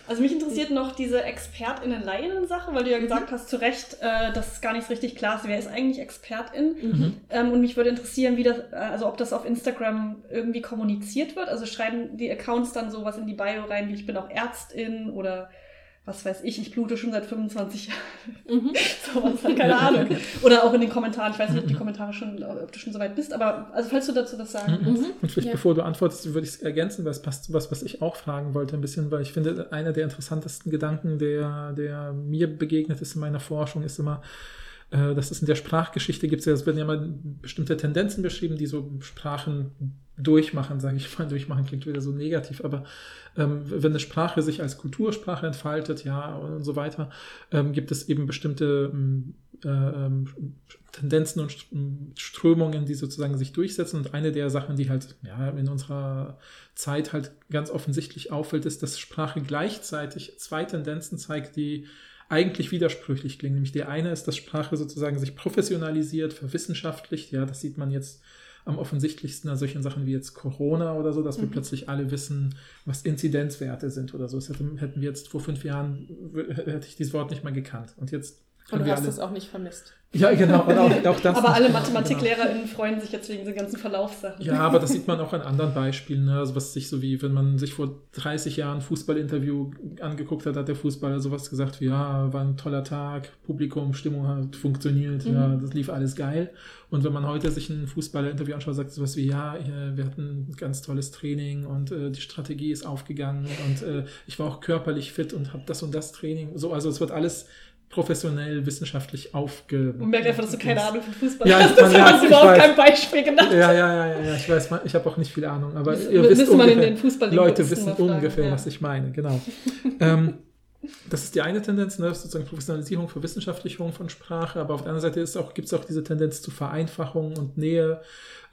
Speaker 2: Also mich interessiert noch diese ExpertInnen-Laien-Sache, weil du ja gesagt hast, zu Recht, äh, dass es gar nicht richtig klar ist, wer ist eigentlich Expertin.
Speaker 4: Mhm.
Speaker 2: Ähm, und mich würde interessieren, wie das, äh, also ob das auf Instagram irgendwie kommuniziert wird. Also schreiben die Accounts dann sowas in die Bio rein, wie ich bin auch Ärztin oder was weiß ich, ich blute schon seit 25 Jahren.
Speaker 4: Mhm. <laughs>
Speaker 2: sowas, keine <laughs> Ahnung. Oder auch in den Kommentaren, ich weiß nicht, ob die Kommentare schon, ob du schon so weit bist, aber also falls du dazu was sagen
Speaker 3: Mhm.
Speaker 2: willst.
Speaker 3: Und vielleicht
Speaker 4: Ja.
Speaker 3: bevor du antwortest, würde ich es ergänzen, weil es passt zu was, was ich auch fragen wollte ein bisschen, weil ich finde, einer der interessantesten Gedanken, der, der mir begegnet ist in meiner Forschung, ist immer, äh, dass es in der Sprachgeschichte gibt, es werden ja mal bestimmte Tendenzen beschrieben, die so Sprachen durchmachen, sage ich mal. Durchmachen klingt wieder so negativ, aber ähm, wenn eine Sprache sich als Kultursprache entfaltet, ja, und so weiter, ähm, gibt es eben bestimmte ähm, äh, ähm, Tendenzen und St- Strömungen, die sozusagen sich durchsetzen. Und eine der Sachen, die halt ja, in unserer Zeit halt ganz offensichtlich auffällt, ist, dass Sprache gleichzeitig zwei Tendenzen zeigt, die eigentlich widersprüchlich klingen. Nämlich die eine ist, dass Sprache sozusagen sich professionalisiert, verwissenschaftlicht. Ja, das sieht man jetzt am offensichtlichsten an solchen Sachen wie jetzt Corona oder so, dass wir
Speaker 4: Mhm.
Speaker 3: plötzlich alle wissen, was Inzidenzwerte sind oder so. Das hätten, wir jetzt vor fünf Jahren, hätte ich dieses Wort nicht mal gekannt. Und jetzt
Speaker 4: Und du
Speaker 3: wir
Speaker 4: hast
Speaker 3: alle.
Speaker 4: es auch nicht vermisst.
Speaker 3: Ja, genau. Und auch, <laughs> auch das
Speaker 2: Aber alle
Speaker 3: genau,
Speaker 2: MathematiklehrerInnen freuen sich jetzt wegen dieser ganzen Verlaufssachen.
Speaker 3: Ja, aber das sieht man auch an anderen Beispielen. Ne? Also was sich so wie, wenn man sich vor 30 Jahren ein Fußballinterview angeguckt hat, hat der Fußballer sowas gesagt wie, ja, war ein toller Tag, Publikum, Stimmung hat funktioniert,
Speaker 4: Mhm.
Speaker 3: ja, das lief alles geil. Und wenn man heute sich ein Fußballerinterview anschaut, sagt sowas wie, ja, wir hatten ein ganz tolles Training und äh, die Strategie ist aufgegangen und äh, ich war auch körperlich fit und habe das und das Training. So, also es wird alles professionell, wissenschaftlich aufge...
Speaker 2: Man merkt einfach, dass du keine Ahnung von Fußball
Speaker 3: Ja,
Speaker 2: hast. Das hast du überhaupt kein Beispiel genannt.
Speaker 3: Ja, ja, ja, ja, ich weiß, ich habe auch nicht viel Ahnung, aber ihr wisst ungefähr, Leute wissen ungefähr, was
Speaker 2: ich
Speaker 3: ich meine, genau. Das ist die eine Tendenz, ne, sozusagen Professionalisierung, Verwissenschaftlichung von Sprache, aber auf der anderen Seite auch, gibt es auch diese Tendenz zu Vereinfachung und Nähe,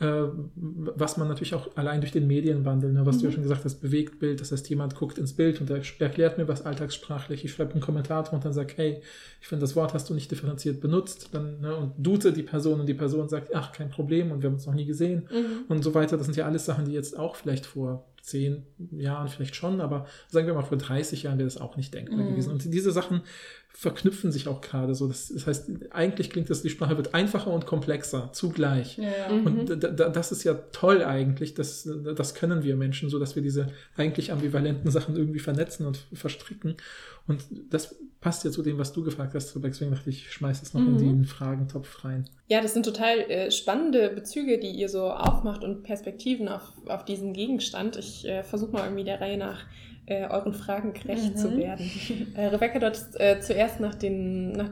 Speaker 3: äh, was man natürlich auch allein durch den Medienwandel, ne, was du ja
Speaker 4: Mhm.
Speaker 3: schon gesagt hast, Bewegtbild, das heißt, jemand guckt ins Bild und er erklärt mir was alltagssprachlich, ich schreibe einen Kommentar drunter und sage, hey, ich finde, das Wort hast du nicht differenziert benutzt, dann, ne, und duze die Person und die Person sagt, ach, kein Problem und wir haben uns noch nie gesehen
Speaker 4: Mhm.
Speaker 3: und so weiter. Das sind ja alles Sachen, die jetzt auch vielleicht vor zehn Jahren vielleicht schon, aber sagen wir mal vor 30 Jahren wäre das auch nicht denkbar
Speaker 2: Mhm.
Speaker 3: gewesen. Und diese Sachen verknüpfen sich auch gerade so. Das, das heißt, eigentlich klingt das, die Sprache wird einfacher und komplexer zugleich.
Speaker 2: Ja.
Speaker 4: Mhm.
Speaker 3: Und da, da, das ist ja toll eigentlich, das, das können wir Menschen, so dass wir diese eigentlich ambivalenten Sachen irgendwie vernetzen und verstricken. Und das passt ja zu dem, was du gefragt hast, Rebecca. Deswegen dachte ich, ich schmeiß es noch
Speaker 4: Mhm.
Speaker 3: in den Fragentopf rein.
Speaker 4: Ja, das sind total äh, spannende Bezüge, die ihr so aufmacht und Perspektiven auf, auf diesen Gegenstand. Ich äh, versuche mal irgendwie der Reihe nach äh, euren Fragen gerecht
Speaker 2: Mhm.
Speaker 4: zu werden. <laughs> Äh, Rebecca, du hast äh, zuerst nach, den, nach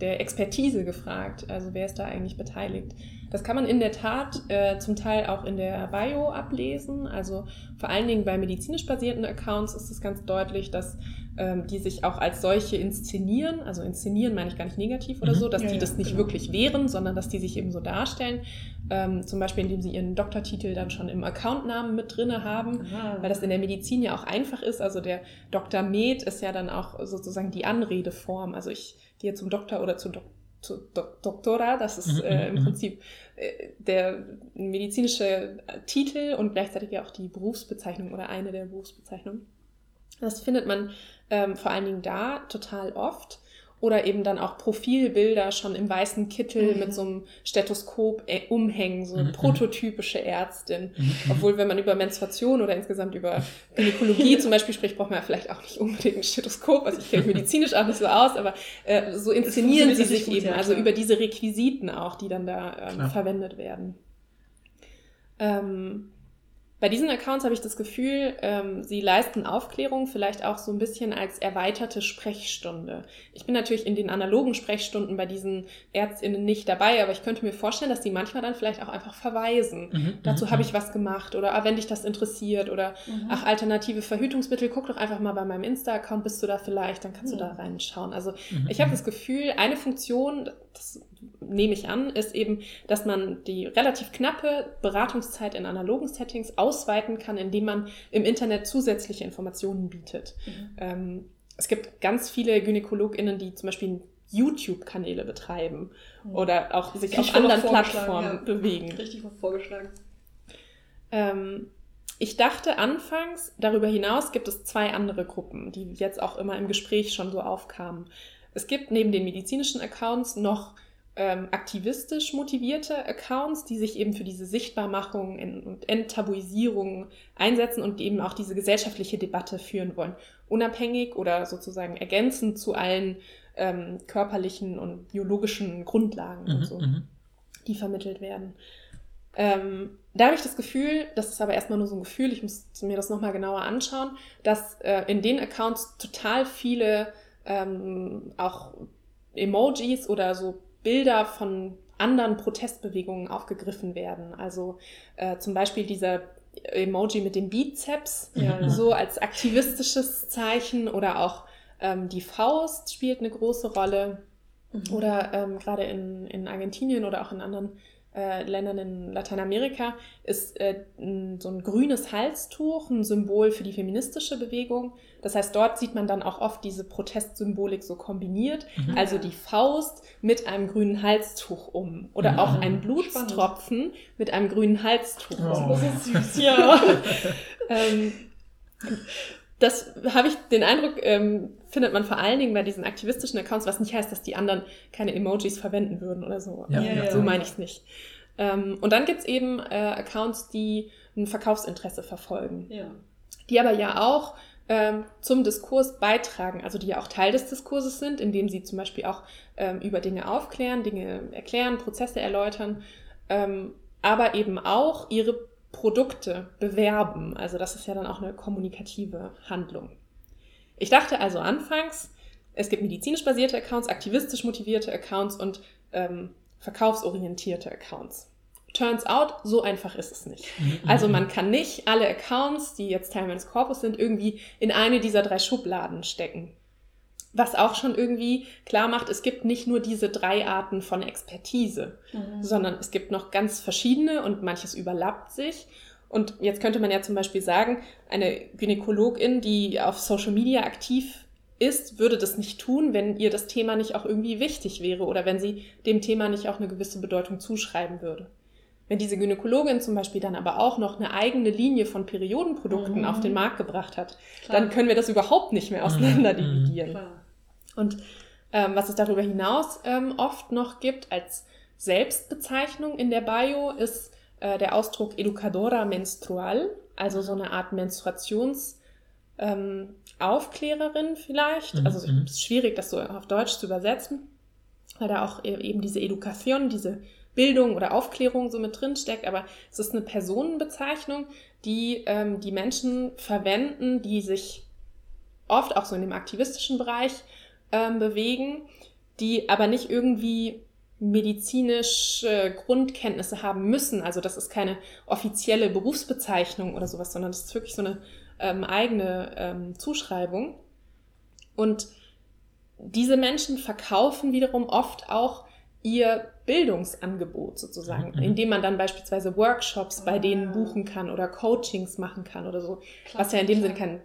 Speaker 4: der Expertise gefragt. Also wer ist da eigentlich beteiligt? Das kann man in der Tat äh, zum Teil auch in der Bio ablesen. Also vor allen Dingen bei medizinisch basierten Accounts ist es ganz deutlich, dass ähm, die sich auch als solche inszenieren. Also inszenieren meine ich gar nicht negativ oder
Speaker 3: Mhm.
Speaker 4: so, dass
Speaker 2: Ja,
Speaker 4: die
Speaker 2: ja,
Speaker 4: das nicht
Speaker 2: genau.
Speaker 4: wirklich wären, sondern dass die sich eben so darstellen. Ähm, zum Beispiel, indem sie ihren Doktortitel dann schon im Accountnamen mit drinne haben weil das in der Medizin ja auch einfach ist. Also der Dr. Med ist ja dann auch sozusagen die Anredeform. Also ich gehe zum Doktor oder zu, Dok zu Dok Doktora, das ist
Speaker 3: Mhm,
Speaker 4: äh, im
Speaker 3: mhm.
Speaker 4: Prinzip äh, der medizinische Titel und gleichzeitig ja auch die Berufsbezeichnung oder eine der Berufsbezeichnungen. Das findet man ähm, vor allen Dingen da total oft. Oder eben dann auch Profilbilder schon im weißen Kittel
Speaker 2: Mhm.
Speaker 4: mit so einem Stethoskop äh, umhängen, so
Speaker 3: Mhm, mhm.
Speaker 4: prototypische Ärztin.
Speaker 3: Mhm.
Speaker 4: Obwohl, wenn man über Menstruation oder insgesamt über Gynäkologie zum Beispiel spricht, braucht man ja vielleicht auch nicht unbedingt ein Stethoskop. Also ich kenne mich medizinisch auch nicht so aus, aber äh, so inszenieren sie sich
Speaker 2: gut,
Speaker 4: eben.
Speaker 2: ja,
Speaker 4: also über diese Requisiten auch, die dann da ähm, verwendet werden. Ähm, bei diesen Accounts habe ich das Gefühl, ähm, sie leisten Aufklärung vielleicht auch so ein bisschen als erweiterte Sprechstunde. Ich bin natürlich in den analogen Sprechstunden bei diesen ÄrztInnen nicht dabei, aber ich könnte mir vorstellen, dass die manchmal dann vielleicht auch einfach verweisen.
Speaker 3: Mhm.
Speaker 4: Dazu
Speaker 3: Mhm.
Speaker 4: habe ich was gemacht oder ah, wenn dich das interessiert oder
Speaker 2: Mhm.
Speaker 4: ach, alternative Verhütungsmittel, guck doch einfach mal bei meinem Insta-Account, bist du da vielleicht, dann kannst du da reinschauen. Also
Speaker 3: Mhm.
Speaker 4: ich habe das Gefühl, eine Funktion, das nehme ich an, ist eben, dass man die relativ knappe Beratungszeit in analogen Settings ausweiten kann, indem man im Internet zusätzliche Informationen bietet.
Speaker 2: Mhm.
Speaker 4: Ähm, es gibt ganz viele GynäkologInnen, die zum Beispiel YouTube-Kanäle betreiben oder auch sich
Speaker 2: Krieg
Speaker 4: auf anderen Plattformen
Speaker 2: ja.
Speaker 4: bewegen. <laughs>
Speaker 2: Richtig vorgeschlagen.
Speaker 4: Ähm, ich dachte anfangs, darüber hinaus gibt es zwei andere Gruppen, die jetzt auch immer im Gespräch schon so aufkamen. Es gibt neben den medizinischen Accounts noch ähm, aktivistisch motivierte Accounts, die sich eben für diese Sichtbarmachung und Enttabuisierung einsetzen und eben auch diese gesellschaftliche Debatte führen wollen. Unabhängig oder sozusagen ergänzend zu allen ähm, körperlichen und biologischen Grundlagen und
Speaker 3: Mhm.
Speaker 4: so
Speaker 3: Mhm.
Speaker 4: die vermittelt werden. Ähm, da habe ich das Gefühl, das ist aber erstmal nur so ein Gefühl, ich muss mir das nochmal genauer anschauen, dass äh, in den Accounts total viele ähm, auch Emojis oder so Bilder von anderen Protestbewegungen aufgegriffen werden. Also äh, zum Beispiel dieser Emoji mit dem Bizeps,
Speaker 2: Ja,
Speaker 3: Mhm.
Speaker 4: so als aktivistisches Zeichen oder auch ähm, die Faust spielt eine große Rolle.
Speaker 2: Mhm.
Speaker 4: Oder ähm, gerade in, in Argentinien oder auch in anderen äh, Ländern in Lateinamerika ist äh, so ein grünes Halstuch ein Symbol für die feministische Bewegung. Das heißt, dort sieht man dann auch oft diese Protestsymbolik so kombiniert.
Speaker 3: Mhm.
Speaker 4: Also die Faust mit einem grünen Halstuch um. Oder
Speaker 3: Mhm.
Speaker 4: auch ein Blutstropfen mit einem grünen Halstuch
Speaker 3: Oh.
Speaker 2: Das ist süß, ja. <laughs>
Speaker 4: Ähm, das habe ich den Eindruck, ähm, findet man vor allen Dingen bei diesen aktivistischen Accounts, was nicht heißt, dass die anderen keine Emojis verwenden würden oder so.
Speaker 3: Ja,
Speaker 2: Ja, ja.
Speaker 4: So meine ich es nicht. Ähm, und dann gibt es eben äh, Accounts, die ein Verkaufsinteresse verfolgen,
Speaker 2: ja.
Speaker 4: die aber ja auch ähm, zum Diskurs beitragen, also die ja auch Teil des Diskurses sind, indem sie zum Beispiel auch ähm, über Dinge aufklären, Dinge erklären, Prozesse erläutern, ähm, aber eben auch ihre Produkte bewerben. Also das ist ja dann auch eine kommunikative Handlung. Ich dachte also anfangs, es gibt medizinisch basierte Accounts, aktivistisch motivierte Accounts und ähm, verkaufsorientierte Accounts. Turns out, so einfach ist es nicht.
Speaker 3: Mhm.
Speaker 4: Also man kann nicht alle Accounts, die jetzt Teil meines Korpus sind, irgendwie in eine dieser drei Schubladen stecken. Was auch schon irgendwie klar macht, es gibt nicht nur diese drei Arten von Expertise,
Speaker 2: Mhm.
Speaker 4: sondern es gibt noch ganz verschiedene und manches überlappt sich. Und jetzt könnte man ja zum Beispiel sagen, eine Gynäkologin, die auf Social Media aktiv ist, würde das nicht tun, wenn ihr das Thema nicht auch irgendwie wichtig wäre oder wenn sie dem Thema nicht auch eine gewisse Bedeutung zuschreiben würde. Wenn diese Gynäkologin zum Beispiel dann aber auch noch eine eigene Linie von Periodenprodukten
Speaker 2: Mhm.
Speaker 4: auf den Markt gebracht hat,
Speaker 2: Klar.
Speaker 4: dann können wir das überhaupt nicht mehr auseinander
Speaker 3: Mhm.
Speaker 4: dividieren.
Speaker 2: Klar.
Speaker 4: Und ähm, was es darüber hinaus ähm, oft noch gibt als Selbstbezeichnung in der Bio, ist äh, der Ausdruck Educadora menstrual, also so eine Art Menstruations- ähm, Aufklärerin vielleicht.
Speaker 3: Mhm,
Speaker 4: Also
Speaker 3: mhm.
Speaker 4: es ist schwierig, das so auf Deutsch zu übersetzen, weil da auch e- eben diese Education, diese Bildung oder Aufklärung so mit drin steckt. Aber es ist eine Personenbezeichnung, die ähm, die Menschen verwenden, die sich oft auch so in dem aktivistischen Bereich ähm, bewegen, die aber nicht irgendwie medizinische Grundkenntnisse haben müssen. Also das ist keine offizielle Berufsbezeichnung oder sowas, sondern das ist wirklich so eine ähm, eigene ähm, Zuschreibung. Und diese Menschen verkaufen wiederum oft auch ihr Bildungsangebot sozusagen,
Speaker 3: Mhm.
Speaker 4: indem man dann beispielsweise Workshops bei denen buchen kann oder Coachings machen kann oder so,
Speaker 2: Klar,
Speaker 4: was ja in dem Sinne kein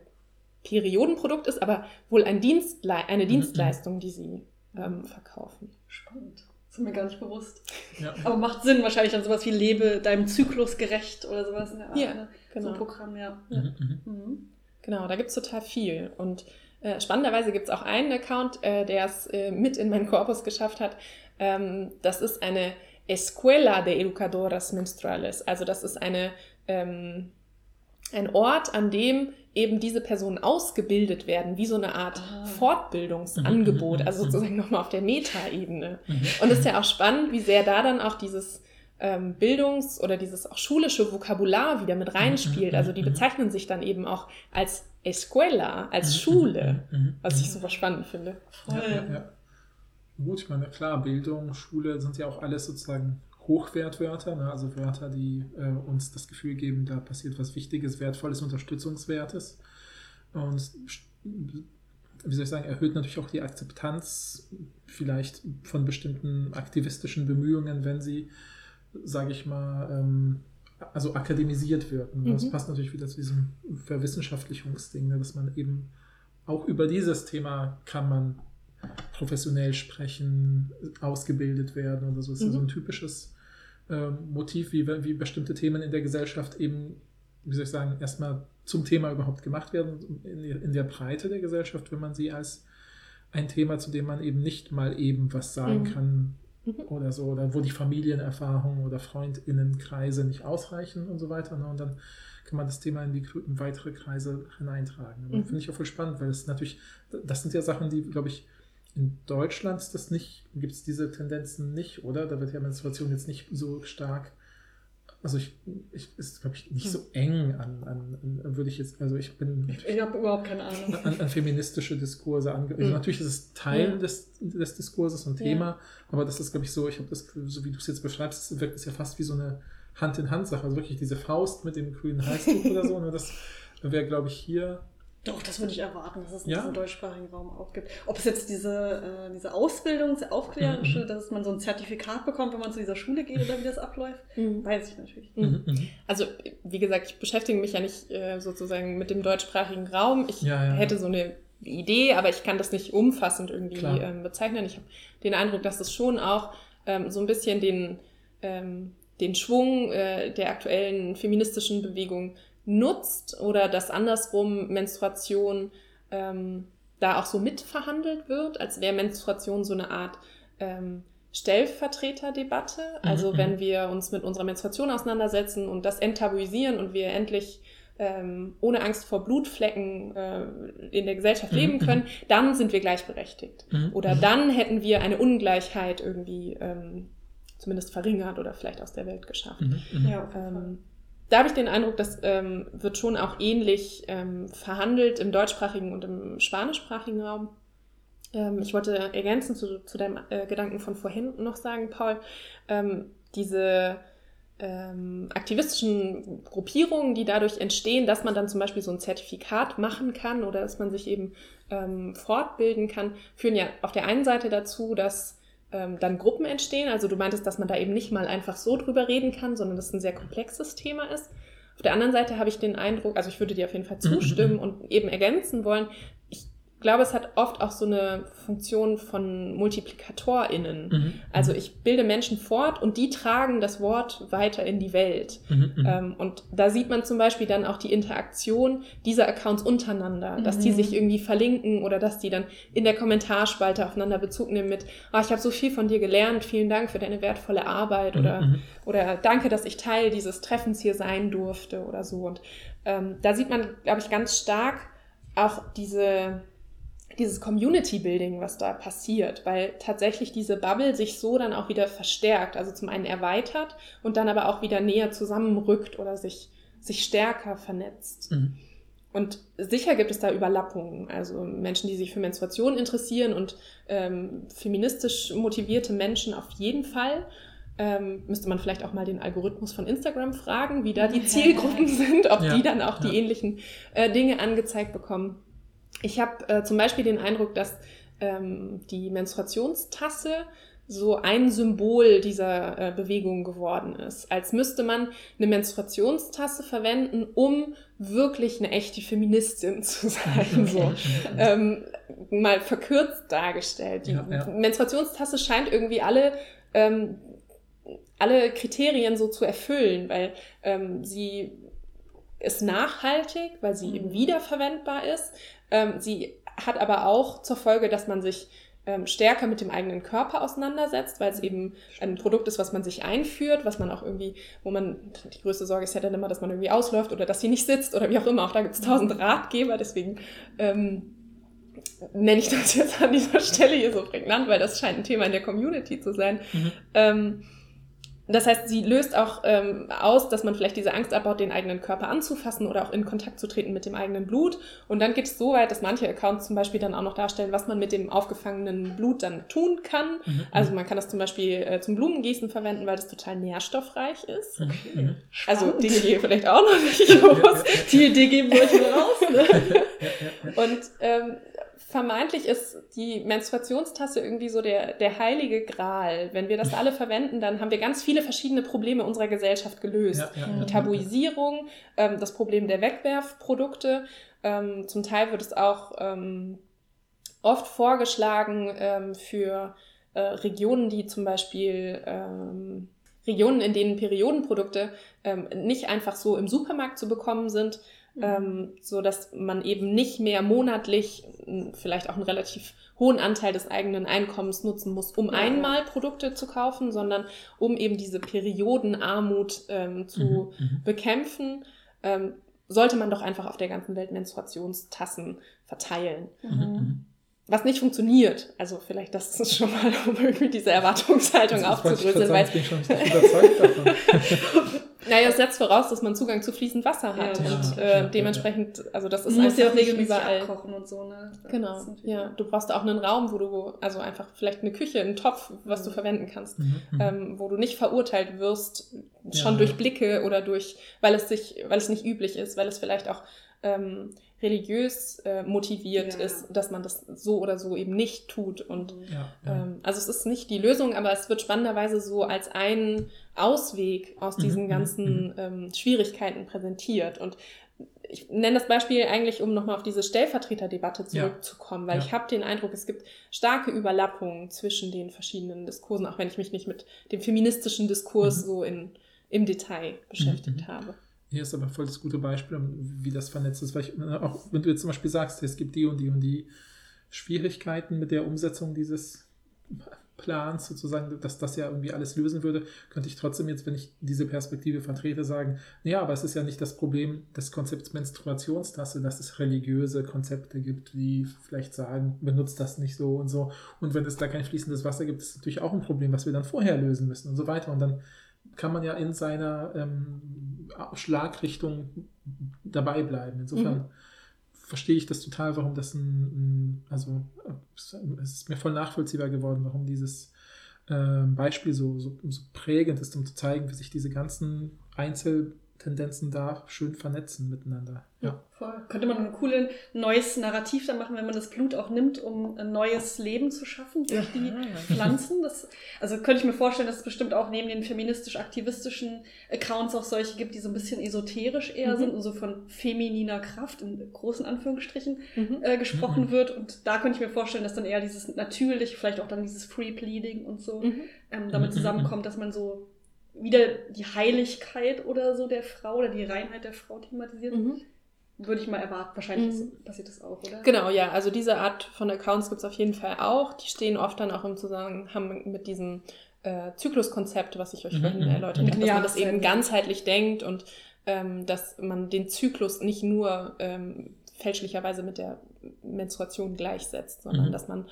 Speaker 4: Periodenprodukt ist, aber wohl ein Dienstle
Speaker 3: Mhm.
Speaker 4: eine Dienstleistung, die sie ähm, verkaufen.
Speaker 2: Spannend. Das ist mir gar nicht bewusst.
Speaker 3: Ja.
Speaker 2: Aber macht Sinn wahrscheinlich dann sowas wie lebe deinem Zyklus gerecht oder sowas in der Art.
Speaker 4: Ja,
Speaker 2: ne? So
Speaker 4: genau.
Speaker 2: ein Programm, ja.
Speaker 3: Mhm, mhm.
Speaker 2: Mhm.
Speaker 4: Genau, da gibt es total viel. Und äh, spannenderweise gibt es auch einen Account, äh, der es äh, mit in meinen Korpus geschafft hat. Ähm, das ist eine Escuela de Educadoras Menstruales. Also das ist eine, ähm, ein Ort, an dem eben diese Personen ausgebildet werden, wie so eine Art
Speaker 2: Ah.
Speaker 4: Fortbildungsangebot,
Speaker 3: Mhm,
Speaker 4: also
Speaker 3: mhm,
Speaker 4: sozusagen nochmal auf der Metaebene.
Speaker 3: Mhm.
Speaker 4: Und es ist ja auch spannend, wie sehr da dann auch dieses ähm, Bildungs- oder dieses auch schulische Vokabular wieder mit reinspielt. Also die bezeichnen sich dann eben auch als Escuela, als Schule, was ich super spannend finde.
Speaker 2: Voll.
Speaker 3: Ja, ja, ja. Gut, ich meine, klar, Bildung, Schule sind ja auch alles sozusagen Hochwertwörter, ne? also Wörter, die äh, uns das Gefühl geben, da passiert was Wichtiges, Wertvolles, Unterstützungswertes. Und wie soll ich sagen, erhöht natürlich auch die Akzeptanz vielleicht von bestimmten aktivistischen Bemühungen, wenn sie, sage ich mal, ähm, also akademisiert wirken. Das
Speaker 4: Mhm.
Speaker 3: passt natürlich wieder zu diesem Verwissenschaftlichungsding, ne? dass man eben auch über dieses Thema kann man professionell sprechen, ausgebildet werden oder so. Das ist ja so ein
Speaker 4: Mhm.
Speaker 3: typisches ähm, Motiv, wie, wie bestimmte Themen in der Gesellschaft eben, wie soll ich sagen, erstmal zum Thema überhaupt gemacht werden, in, in der Breite der Gesellschaft, wenn man sie als ein Thema, zu dem man eben nicht mal eben was sagen
Speaker 4: Mhm.
Speaker 3: kann
Speaker 4: Mhm.
Speaker 3: oder so, oder wo die Familienerfahrung oder Freundinnenkreise nicht ausreichen und so weiter. Ne? Und dann kann man das Thema in die in weitere Kreise hineintragen.
Speaker 4: Mhm.
Speaker 3: Finde ich auch voll spannend, weil es natürlich, das sind ja Sachen, die, glaube ich, in Deutschland ist das nicht, gibt es diese Tendenzen nicht, oder? Da wird ja Menstruation jetzt nicht so stark, also ich, ich ist, glaube ich, nicht so eng an, an, an, würde ich jetzt, also ich bin
Speaker 2: Ich, ich habe überhaupt keine Ahnung.
Speaker 3: an, an feministische Diskurse ange. Also
Speaker 4: Mhm.
Speaker 3: natürlich ist es Teil
Speaker 4: Ja.
Speaker 3: des, des Diskurses und
Speaker 2: Ja.
Speaker 3: Thema, aber das ist, glaube ich, so, ich habe das, so wie du es jetzt beschreibst, wirkt es ja fast wie so eine Hand-in-Hand-Sache. Also wirklich diese Faust mit dem grünen Halstuch oder so. <laughs> Ne, das wäre, glaube ich, hier.
Speaker 2: Doch, das würde ich erwarten, dass es in
Speaker 3: Ja?
Speaker 2: diesem deutschsprachigen Raum auch gibt. Ob es jetzt diese, äh, diese Ausbildung, diese aufklärerische,
Speaker 3: Mhm.
Speaker 2: dass man so ein Zertifikat bekommt, wenn man zu dieser Schule geht oder wie das abläuft,
Speaker 4: Mhm.
Speaker 2: weiß ich natürlich.
Speaker 4: Mhm.
Speaker 3: Mhm.
Speaker 4: Also, wie gesagt, ich beschäftige mich ja nicht äh, sozusagen mit dem deutschsprachigen Raum. Ich
Speaker 3: Ja, ja.
Speaker 4: hätte so eine Idee, aber ich kann das nicht umfassend irgendwie ähm, bezeichnen. Ich habe den Eindruck, dass es schon auch ähm, so ein bisschen den, ähm, den Schwung äh, der aktuellen feministischen Bewegung nutzt oder dass andersrum Menstruation ähm, da auch so mitverhandelt wird, als wäre Menstruation so eine Art ähm, Stellvertreterdebatte. Also
Speaker 3: Mhm.
Speaker 4: wenn wir uns mit unserer Menstruation auseinandersetzen und das enttabuisieren und wir endlich ähm, ohne Angst vor Blutflecken äh, in der Gesellschaft
Speaker 3: Mhm,
Speaker 4: leben
Speaker 3: mhm.
Speaker 4: können, dann sind wir gleichberechtigt.
Speaker 3: Mhm.
Speaker 4: Oder
Speaker 3: Mhm.
Speaker 4: dann hätten wir eine Ungleichheit irgendwie ähm, zumindest verringert oder vielleicht aus der Welt geschafft.
Speaker 3: Mhm. Mhm.
Speaker 2: Ja, auf jeden Fall.
Speaker 4: Ähm, da habe ich den Eindruck, das ähm, wird schon auch ähnlich ähm, verhandelt im deutschsprachigen und im spanischsprachigen Raum. Ähm, ich wollte ergänzen zu, zu deinem äh, Gedanken von vorhin noch sagen, Paul, ähm, diese ähm, aktivistischen Gruppierungen, die dadurch entstehen, dass man dann zum Beispiel so ein Zertifikat machen kann oder dass man sich eben ähm, fortbilden kann, führen ja auf der einen Seite dazu, dass ähm, dann Gruppen entstehen. Also du meintest, dass man da eben nicht mal einfach so drüber reden kann, sondern dass es ein sehr komplexes Thema ist. Auf der anderen Seite habe ich den Eindruck, also ich würde dir auf jeden Fall
Speaker 3: Mhm,
Speaker 4: zustimmen und eben ergänzen wollen, glaube, es hat oft auch so eine Funktion von MultiplikatorInnen.
Speaker 3: Mhm.
Speaker 4: Also ich bilde Menschen fort und die tragen das Wort weiter in die Welt.
Speaker 3: Mhm. Mhm.
Speaker 4: Ähm, und da sieht man zum Beispiel dann auch die Interaktion dieser Accounts untereinander, dass die
Speaker 2: Mhm.
Speaker 4: sich irgendwie verlinken oder dass die dann in der Kommentarspalte aufeinander Bezug nehmen mit, ah, ich habe so viel von dir gelernt, vielen Dank für deine wertvolle Arbeit oder,
Speaker 3: Mhm.
Speaker 4: oder danke, dass ich Teil dieses Treffens hier sein durfte oder so. Und ähm, da sieht man, glaube ich, ganz stark auch diese, dieses Community-Building, was da passiert, weil tatsächlich diese Bubble sich so dann auch wieder verstärkt, also zum einen erweitert und dann aber auch wieder näher zusammenrückt oder sich, sich stärker vernetzt. Mhm. Und sicher gibt es da Überlappungen. Also Menschen, die sich für Menstruation interessieren und ähm, feministisch motivierte Menschen auf jeden Fall. Ähm, müsste man vielleicht auch mal den Algorithmus von Instagram fragen, wie da die <laughs> Zielgruppen sind, ob ja, die dann auch ja. die ähnlichen äh, Dinge angezeigt bekommen. Ich habe äh, zum Beispiel den Eindruck, dass ähm, die Menstruationstasse so ein Symbol dieser äh, Bewegung geworden ist. Als müsste man eine Menstruationstasse verwenden, um wirklich eine echte Feministin zu <laughs> sein. So. ähm, mal verkürzt dargestellt. Die ja, ja. Menstruationstasse scheint irgendwie alle, ähm, alle Kriterien so zu erfüllen, weil ähm, sie ist nachhaltig, weil sie mhm. eben wiederverwendbar ist. Ähm, sie hat aber auch zur Folge, dass man sich ähm, stärker mit dem eigenen Körper auseinandersetzt, weil es eben ein Produkt ist, was man sich einführt, was man auch irgendwie, wo man, die größte Sorge ist ja dann immer, dass man irgendwie ausläuft oder dass sie nicht sitzt oder wie auch immer. Auch da gibt es tausend Ratgeber, deswegen ähm, nenne ich das jetzt an dieser Stelle hier so prägnant, weil das scheint ein Thema in der Community zu sein. Mhm. Ähm, das heißt, sie löst auch ähm, aus, dass man vielleicht diese Angst abbaut, den eigenen Körper anzufassen oder auch in Kontakt zu treten mit dem eigenen Blut. Und dann geht es so weit, dass manche Accounts zum Beispiel dann auch noch darstellen, was man mit dem aufgefangenen Blut dann tun kann. Mhm. Also man kann das zum Beispiel äh, zum Blumengießen verwenden, weil das total nährstoffreich ist. Mhm. mhm. Also die Idee vielleicht auch noch nicht groß.
Speaker 2: Die Idee geben wir euch mal raus. Ne? <laughs>
Speaker 4: Und ähm, vermeintlich ist die Menstruationstasse irgendwie so der, der heilige Gral. Wenn wir das alle <laughs> verwenden, dann haben wir ganz viele verschiedene Probleme unserer Gesellschaft gelöst. Ja, ja, die Tabuisierung, ähm, das Problem der Wegwerfprodukte. Ähm, zum Teil wird es auch ähm, oft vorgeschlagen ähm, für äh, Regionen, die zum Beispiel ähm, Regionen, in denen Periodenprodukte ähm, nicht einfach so im Supermarkt zu bekommen sind, Mhm. ähm, so dass man eben nicht mehr monatlich vielleicht auch einen relativ hohen Anteil des eigenen Einkommens nutzen muss, um ja. einmal Produkte zu kaufen, sondern um eben diese Periodenarmut ähm, zu mhm. mhm. bekämpfen, ähm, sollte man doch einfach auf der ganzen Welt Menstruationstassen verteilen. Mhm. mhm. Was nicht funktioniert. Also vielleicht das ist schon mal, <laughs> um irgendwie diese Erwartungshaltung aufzudröseln. Weil ich bin schon überzeugt davon. <laughs> Naja, es setzt voraus, dass man Zugang zu fließend Wasser hat. Ja, und äh, ja, dementsprechend, also das ist
Speaker 2: du musst ja auch regelmäßig überall. abkochen und so, ne?
Speaker 4: Das genau. Ja, du brauchst auch einen Raum, wo du, also einfach vielleicht eine Küche, einen Topf, was du mhm. verwenden kannst, mhm, mhm. ähm, wo du nicht verurteilt wirst, schon ja, durch Blicke oder durch, weil es sich, weil es nicht üblich ist, weil es vielleicht auch ähm, religiös äh, motiviert ja. ist, dass man das so oder so eben nicht tut. Und ja, ja. Ähm, also es ist nicht die Lösung, aber es wird spannenderweise so als ein Ausweg aus diesen mhm, ganzen mhm. ähm, Schwierigkeiten präsentiert. Und ich nenne das Beispiel eigentlich, um nochmal auf diese Stellvertreterdebatte zurückzukommen, weil ich habe den Eindruck, es gibt starke Überlappungen zwischen den verschiedenen Diskursen, auch wenn ich mich nicht mit dem feministischen Diskurs mhm. so in, im Detail beschäftigt mhm. habe.
Speaker 3: Hier ist aber voll das gute Beispiel, wie das vernetzt ist. Weil ich, äh, auch wenn du jetzt zum Beispiel sagst, es gibt die und die und die Schwierigkeiten mit der Umsetzung dieses Plans, sozusagen, dass das ja irgendwie alles lösen würde, könnte ich trotzdem jetzt, wenn ich diese Perspektive vertrete, sagen, naja, aber es ist ja nicht das Problem des Konzepts Menstruationstasse, dass es religiöse Konzepte gibt, die vielleicht sagen, benutzt das nicht so und so. Und wenn es da kein fließendes Wasser gibt, ist es natürlich auch ein Problem, was wir dann vorher lösen müssen und so weiter. Und dann kann man ja in seiner ähm, Schlagrichtung dabei bleiben. Insofern mhm. verstehe ich das total, warum das ein, also es ist mir voll nachvollziehbar geworden, warum dieses äh, Beispiel so, so, so prägend ist, um zu zeigen, wie sich diese ganzen Einzeltendenzen da schön vernetzen miteinander.
Speaker 2: Ja. Voll. Könnte man ein cooles neues Narrativ dann machen, wenn man das Blut auch nimmt, um ein neues Leben zu schaffen durch die Pflanzen. Das, also könnte ich mir vorstellen, dass es bestimmt auch neben den feministisch-aktivistischen Accounts auch solche gibt, die so ein bisschen esoterisch eher mhm. sind und so von femininer Kraft in großen Anführungsstrichen mhm. äh, gesprochen mhm. wird. Und da könnte ich mir vorstellen, dass dann eher dieses natürlich, vielleicht auch dann dieses Free Pleading und so mhm. ähm, damit mhm. zusammenkommt, dass man so wieder die Heiligkeit oder so der Frau oder die Reinheit der Frau thematisiert. Mhm würde ich mal erwarten. Wahrscheinlich mhm. passiert das auch, oder?
Speaker 4: Genau, ja. Also diese Art von Accounts gibt es auf jeden Fall auch. Die stehen oft dann auch im Zusammenhang mit diesem äh, Zykluskonzept, was ich euch mhm. vorhin mhm. erläutert habe, dass ja, man das eben ganzheitlich denkt und ähm, dass man den Zyklus nicht nur ähm, fälschlicherweise mit der Menstruation gleichsetzt, sondern
Speaker 3: Mhm.
Speaker 4: dass man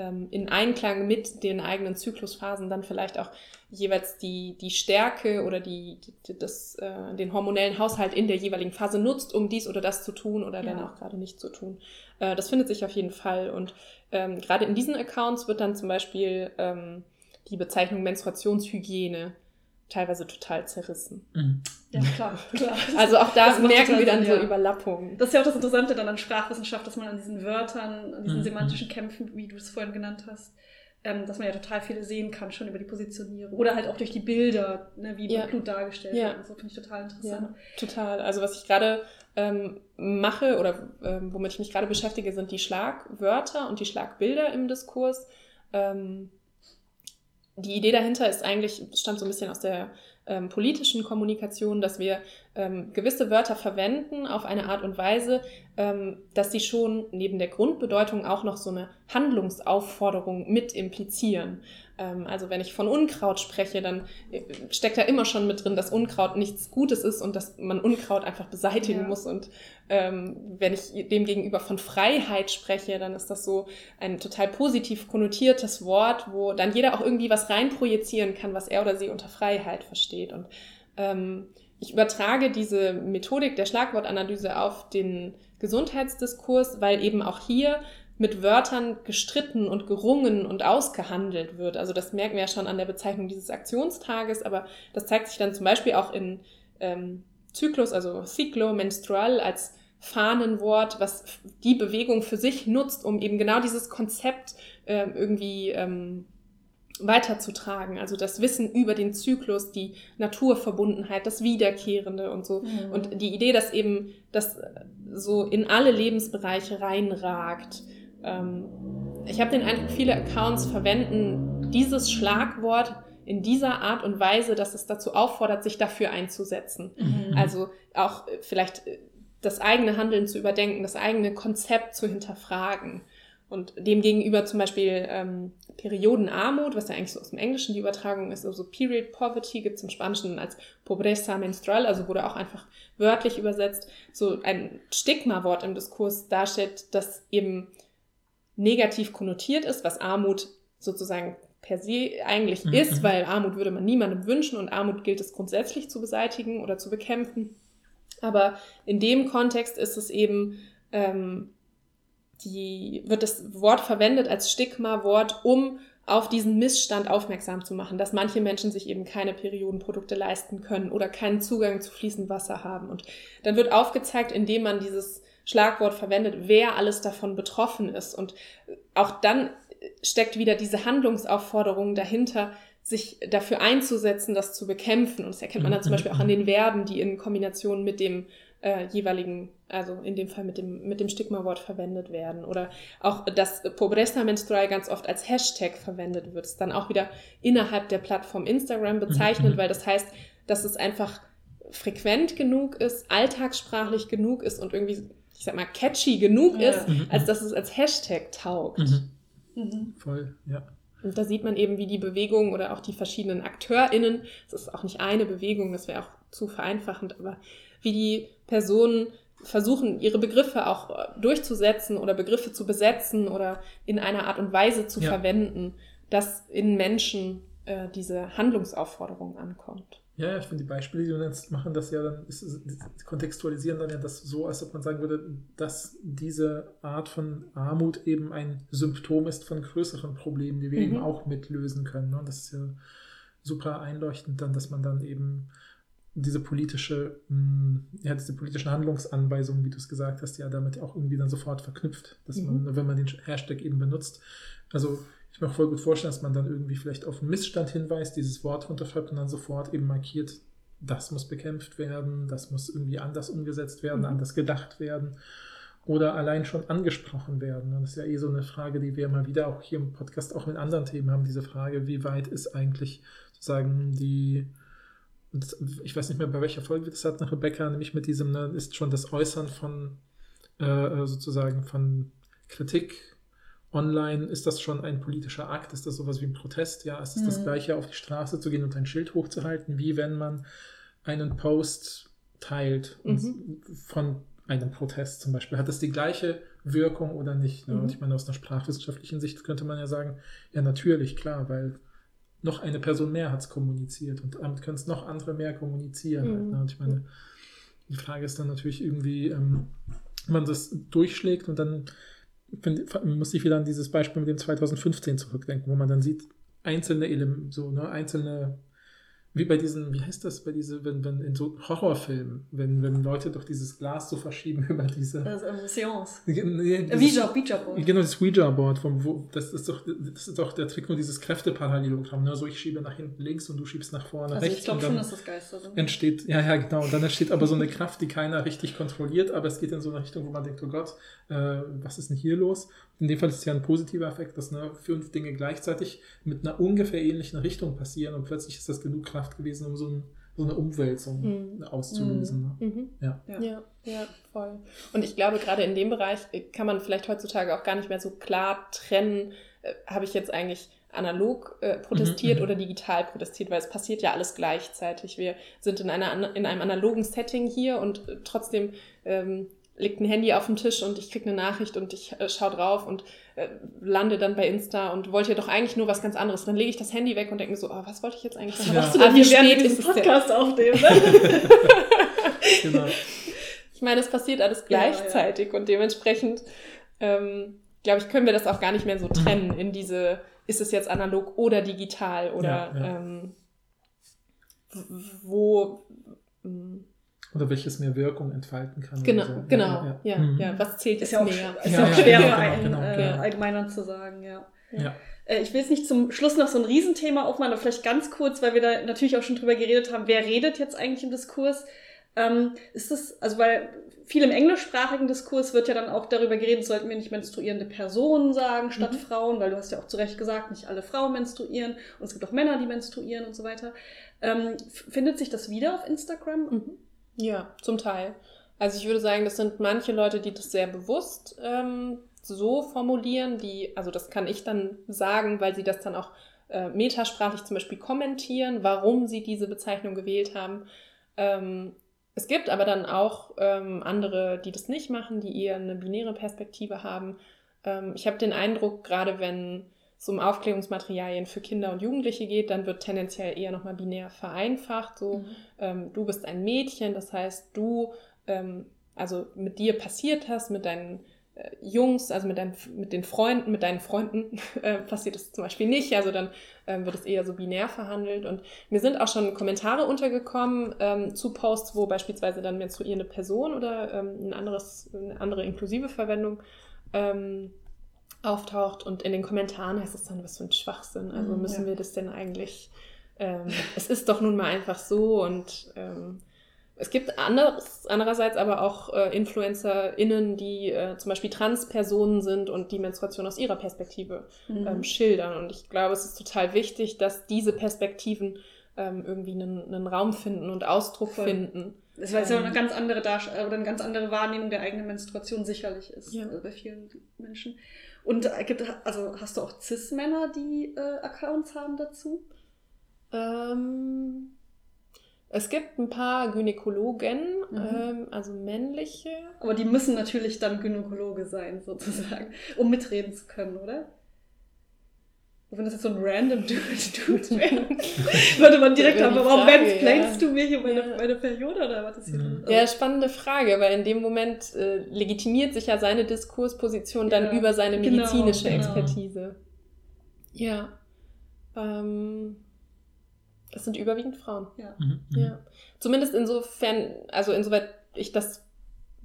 Speaker 4: ähm, in Einklang mit den eigenen Zyklusphasen dann vielleicht auch jeweils die, die Stärke oder die, die, das, äh, den hormonellen Haushalt in der jeweiligen Phase nutzt, um dies oder das zu tun oder dann
Speaker 2: Ja.
Speaker 4: auch gerade nicht zu tun. Äh, das findet sich auf jeden Fall. Und ähm, gerade in diesen Accounts wird dann zum Beispiel ähm, die Bezeichnung Menstruationshygiene teilweise total zerrissen.
Speaker 3: Mhm.
Speaker 2: Ja, klar, <laughs> klar.
Speaker 4: Also auch da
Speaker 2: Das
Speaker 4: merken wir dann
Speaker 2: Sinn,
Speaker 4: so
Speaker 2: ja.
Speaker 4: Überlappungen.
Speaker 2: Das ist ja auch das Interessante dann an Sprachwissenschaft, dass man an diesen Wörtern, an diesen
Speaker 3: Mhm.
Speaker 2: semantischen Kämpfen, wie du es vorhin genannt hast, ähm, dass man ja total viele sehen kann, schon über die Positionierung. Oder halt auch durch die Bilder, ne, wie
Speaker 4: Ja.
Speaker 2: Blut dargestellt
Speaker 4: Ja.
Speaker 2: wird. So finde ich total interessant.
Speaker 4: Ja, total. Also was ich gerade ähm, mache oder ähm, womit ich mich gerade beschäftige, sind die Schlagwörter und die Schlagbilder im Diskurs. Ähm, die Idee dahinter ist eigentlich, stammt so ein bisschen aus der ähm, politischen Kommunikation, dass wir ähm, gewisse Wörter verwenden auf eine Art und Weise, ähm, dass sie schon neben der Grundbedeutung auch noch so eine Handlungsaufforderung mit implizieren. Ähm, also wenn ich von Unkraut spreche, dann äh, steckt da immer schon mit drin, dass Unkraut nichts Gutes ist und dass man Unkraut einfach beseitigen
Speaker 2: Ja.
Speaker 4: muss. Und ähm, wenn ich dem gegenüber von Freiheit spreche, dann ist das so ein total positiv konnotiertes Wort, wo dann jeder auch irgendwie was reinprojizieren kann, was er oder sie unter Freiheit versteht. Und ähm, ich übertrage diese Methodik der Schlagwortanalyse auf den Gesundheitsdiskurs, weil eben auch hier mit Wörtern gestritten und gerungen und ausgehandelt wird. Also das merken wir ja schon an der Bezeichnung dieses Aktionstages, aber das zeigt sich dann zum Beispiel auch in ähm, Zyklus, also Ciclo menstrual als Fahnenwort, was die Bewegung für sich nutzt, um eben genau dieses Konzept ähm, irgendwie ähm, weiterzutragen. Also das Wissen über den Zyklus, die Naturverbundenheit, das Wiederkehrende und so.
Speaker 2: Mhm.
Speaker 4: Und die Idee, dass eben das so in alle Lebensbereiche reinragt. Ähm, ich habe den Eindruck, viele Accounts verwenden dieses Schlagwort in dieser Art und Weise, dass es dazu auffordert, sich dafür einzusetzen.
Speaker 2: Mhm.
Speaker 4: Also auch äh, vielleicht äh, das eigene Handeln zu überdenken, das eigene Konzept zu hinterfragen. Und demgegenüber zum Beispiel ähm, Periodenarmut, was ja eigentlich so aus dem Englischen die Übertragung ist, also Period Poverty gibt es im Spanischen als Pobreza menstrual, also wurde auch einfach wörtlich übersetzt, so ein Stigma-Wort im Diskurs darstellt, das eben negativ konnotiert ist, was Armut sozusagen per se eigentlich
Speaker 3: Mhm.
Speaker 4: ist, weil Armut würde man niemandem wünschen und Armut gilt es grundsätzlich zu beseitigen oder zu bekämpfen. Aber in dem Kontext ist es eben, ähm, die, wird das Wort verwendet als Stigma-Wort, um auf diesen Missstand aufmerksam zu machen, dass manche Menschen sich eben keine Periodenprodukte leisten können oder keinen Zugang zu fließendem Wasser haben. Und dann wird aufgezeigt, indem man dieses Schlagwort verwendet, wer alles davon betroffen ist. Und auch dann steckt wieder diese Handlungsaufforderung dahinter, sich dafür einzusetzen, das zu bekämpfen. Und das erkennt man dann zum Beispiel auch an den Verben, die in Kombination mit dem äh, jeweiligen, also in dem Fall mit dem, mit dem Stigma-Wort verwendet werden. Oder auch, dass Pobreza menstrual ganz oft als Hashtag verwendet wird, ist dann auch wieder innerhalb der Plattform Instagram bezeichnet,
Speaker 3: Mhm.
Speaker 4: weil das heißt, dass es einfach frequent genug ist, alltagssprachlich genug ist und irgendwie, ich sag mal, catchy genug
Speaker 2: Ja.
Speaker 4: ist,
Speaker 3: Mhm.
Speaker 4: als dass es als Hashtag taugt.
Speaker 3: Mhm.
Speaker 2: Mhm.
Speaker 3: Voll, ja.
Speaker 4: Und da sieht man eben, wie die Bewegung oder auch die verschiedenen AkteurInnen, es ist auch nicht eine Bewegung, das wäre auch zu vereinfachend, aber wie die Personen versuchen, ihre Begriffe auch äh, durchzusetzen oder Begriffe zu besetzen oder in einer Art und Weise zu
Speaker 3: Ja.
Speaker 4: verwenden, dass in Menschen äh, diese Handlungsaufforderung ankommt.
Speaker 3: Ja, ich finde die Beispiele, die du nennst, machen das ja dann, ist, ist, kontextualisieren dann ja das so, als ob man sagen würde, dass diese Art von Armut eben ein Symptom ist von größeren Problemen, die wir
Speaker 4: Mhm.
Speaker 3: eben auch mitlösen können. Ne? Und das ist ja super einleuchtend dann, dass man dann eben diese politische, mh, ja, diese politischen Handlungsanweisungen, wie du es gesagt hast, ja damit auch irgendwie dann sofort verknüpft, dass
Speaker 4: Mhm.
Speaker 3: man, wenn man den Hashtag eben benutzt, also ich mir auch voll gut vorstellen, dass man dann irgendwie vielleicht auf einen Missstand hinweist, dieses Wort runterschreibt und dann sofort eben markiert, das muss bekämpft werden, das muss irgendwie anders umgesetzt werden,
Speaker 4: Mhm.
Speaker 3: anders gedacht werden oder allein schon angesprochen werden. Das ist ja eh so eine Frage, die wir mal wieder auch hier im Podcast auch mit anderen Themen haben, diese Frage, wie weit ist eigentlich sozusagen die und ich weiß nicht mehr, bei welcher Folge das hatten, Rebecca, nämlich mit diesem, ne, ist schon das Äußern von äh, sozusagen von Kritik online, ist das schon ein politischer Akt? Ist das sowas wie ein Protest? Ja, ist es das
Speaker 2: Mhm.
Speaker 3: Gleiche, auf die Straße zu gehen und ein Schild hochzuhalten, wie wenn man einen Post teilt
Speaker 4: Mhm.
Speaker 3: von einem Protest zum Beispiel? Hat das die gleiche Wirkung oder nicht? Ne?
Speaker 2: Mhm.
Speaker 3: Und ich meine, aus einer sprachwissenschaftlichen Sicht könnte man ja sagen, ja natürlich, klar, weil noch eine Person mehr hat es kommuniziert und damit können es noch andere mehr kommunizieren.
Speaker 4: Mhm.
Speaker 3: Halt, ne? Und ich meine, die Frage ist dann natürlich irgendwie, ähm, wenn man das durchschlägt und dann find, muss ich wieder an dieses Beispiel mit dem 2015 zurückdenken, wo man dann sieht, einzelne Elemente, so, ne, einzelne, wie bei diesen, wie heißt das, bei diese, wenn, wenn in so Horrorfilmen, wenn, wenn Leute doch dieses Glas so verschieben <laughs> über diese.
Speaker 2: Ist ähm, Seance.
Speaker 3: Nee, dieses-
Speaker 2: Ouija, Ouija-Board.
Speaker 3: Genau, das Ouija-Board, vom- wo- das ist doch, das ist doch der Trick, nur dieses Kräfteparallelogramm. Ne? So, ich schiebe nach hinten links und du schiebst nach vorne
Speaker 2: Also
Speaker 3: rechts.
Speaker 2: ich glaube schon,
Speaker 3: dann
Speaker 2: dass das Geister sind.
Speaker 3: entsteht, ja, ja, genau. Und dann entsteht aber so eine Kraft, die keiner richtig kontrolliert, aber es geht in so eine Richtung, wo man denkt, oh Gott, äh, was ist denn hier los? In dem Fall ist es ja ein positiver Effekt, dass ne, fünf Dinge gleichzeitig mit einer ungefähr ähnlichen Richtung passieren und plötzlich ist das genug Kraft gewesen, um so, ein, so eine Umwälzung
Speaker 4: Mhm.
Speaker 3: auszulösen. Ne?
Speaker 4: Mhm.
Speaker 3: Ja.
Speaker 2: Ja.
Speaker 4: Ja, ja, voll. Und ich glaube, gerade in dem Bereich äh, kann man vielleicht heutzutage auch gar nicht mehr so klar trennen, äh, habe ich jetzt eigentlich analog äh, protestiert
Speaker 3: Mhm, mhm.
Speaker 4: oder digital protestiert, weil es passiert ja alles gleichzeitig. Wir sind in, einer, in einem analogen Setting hier und äh, trotzdem ähm, liegt ein Handy auf dem Tisch und ich kriege eine Nachricht und ich äh, schaue drauf und äh, lande dann bei Insta und wollte ja doch eigentlich nur was ganz anderes. Dann lege ich das Handy weg und denke mir so, oh, was wollte ich jetzt eigentlich
Speaker 2: Was
Speaker 4: sagen?
Speaker 2: machst du
Speaker 4: Ah,
Speaker 2: denn
Speaker 4: wie
Speaker 2: hier, während wir
Speaker 4: spät
Speaker 2: diesen
Speaker 4: ist es denn?
Speaker 2: Podcast aufnehmen? Ne? <laughs>
Speaker 3: Genau.
Speaker 4: Ich meine, es passiert alles
Speaker 2: Ja, ja.
Speaker 4: gleichzeitig und dementsprechend, ähm, glaube ich, können wir das auch gar nicht mehr so trennen in diese, ist es jetzt analog oder digital oder
Speaker 3: Ja, ja.
Speaker 4: Ähm, wo.
Speaker 3: Oder welches mehr Wirkung entfalten kann.
Speaker 4: Genau,
Speaker 3: so.
Speaker 4: genau, ja, ja,
Speaker 3: Mhm.
Speaker 4: was zählt
Speaker 2: Ist
Speaker 4: jetzt
Speaker 2: ja auch,
Speaker 4: mehr?
Speaker 2: ist
Speaker 3: Ja,
Speaker 2: ja auch
Speaker 3: ja,
Speaker 2: schwer
Speaker 3: genau,
Speaker 2: für einen
Speaker 3: genau,
Speaker 2: äh,
Speaker 3: genau.
Speaker 2: allgemeiner zu sagen, ja.
Speaker 3: Ja.
Speaker 2: Äh, Ich will jetzt nicht zum Schluss noch so ein Riesenthema aufmachen, aber vielleicht ganz kurz, weil wir da natürlich auch schon drüber geredet haben, wer redet jetzt eigentlich im Diskurs? Ähm, ist das, also weil viel im englischsprachigen Diskurs wird ja dann auch darüber geredet, sollten wir nicht menstruierende Personen sagen statt
Speaker 4: Mhm.
Speaker 2: Frauen, weil du hast ja auch zu Recht gesagt, nicht alle Frauen menstruieren und es gibt auch Männer, die menstruieren und so weiter. Ähm, findet sich das wieder auf Instagram?
Speaker 4: Mhm. Ja, zum Teil. Also ich würde sagen, das sind manche Leute, die das sehr bewusst ähm, so formulieren, die, also das kann ich dann sagen, weil sie das dann auch äh, metasprachlich zum Beispiel kommentieren, warum sie diese Bezeichnung gewählt haben. Ähm, es gibt aber dann auch ähm, andere, die das nicht machen, die eher eine binäre Perspektive haben. Ähm, ich habe den Eindruck, gerade wenn es um Aufklärungsmaterialien für Kinder und Jugendliche geht, dann wird tendenziell eher nochmal binär vereinfacht. So,
Speaker 2: Mhm.
Speaker 4: ähm, du bist ein Mädchen, das heißt, du, ähm, also mit dir passiert hast, mit deinen äh, Jungs, also mit, deinen, mit den Freunden, mit deinen Freunden <laughs> äh, passiert es zum Beispiel nicht. Also dann ähm, wird es eher so binär verhandelt. Und mir sind auch schon Kommentare untergekommen ähm, zu Posts, wo beispielsweise dann menstruierende Person oder ähm, ein anderes, eine andere inklusive Verwendung ähm, auftaucht. Und in den Kommentaren heißt es dann, was für ein Schwachsinn. Also
Speaker 2: Mhm,
Speaker 4: müssen
Speaker 2: ja.
Speaker 4: wir das denn eigentlich ähm, <laughs> es ist doch nun mal einfach so und ähm, es gibt anderes, andererseits aber auch äh, InfluencerInnen, die äh, zum Beispiel Transpersonen sind und die Menstruation aus ihrer Perspektive
Speaker 2: Mhm.
Speaker 4: ähm, schildern. Und ich glaube, es ist total wichtig, dass diese Perspektiven ähm, irgendwie einen, einen Raum finden und Ausdruck
Speaker 2: Voll.
Speaker 4: finden.
Speaker 2: Das war jetzt ja
Speaker 4: Ähm,
Speaker 2: eine ganz andere Darst oder eine ganz andere Wahrnehmung der eigenen Menstruation sicherlich ist
Speaker 4: Ja.
Speaker 2: äh, bei vielen Menschen. Und gibt also hast du auch Cis-Männer, die äh, Accounts haben dazu?
Speaker 4: Ähm, es gibt ein paar Gynäkologen,
Speaker 2: Mhm.
Speaker 4: ähm, also männliche.
Speaker 2: Aber die müssen natürlich dann Gynäkologe sein, sozusagen, um mitreden zu können, oder? Wenn das jetzt so ein random <laughs> Dude, Dude wäre, würde man direkt haben, warum mansplainst
Speaker 4: ja.
Speaker 2: du mir hier meine,
Speaker 4: Ja.
Speaker 2: meine Periode oder was ist hier?
Speaker 3: Mhm.
Speaker 2: drin?
Speaker 4: Ja, spannende Frage, weil in dem Moment äh, legitimiert sich ja seine Diskursposition dann
Speaker 2: Ja,
Speaker 4: über seine
Speaker 2: genau,
Speaker 4: medizinische
Speaker 2: genau.
Speaker 4: Expertise. Ja. Ähm, das sind überwiegend Frauen.
Speaker 2: ja.
Speaker 3: Mhm.
Speaker 4: Ja. Zumindest insofern, also insoweit ich das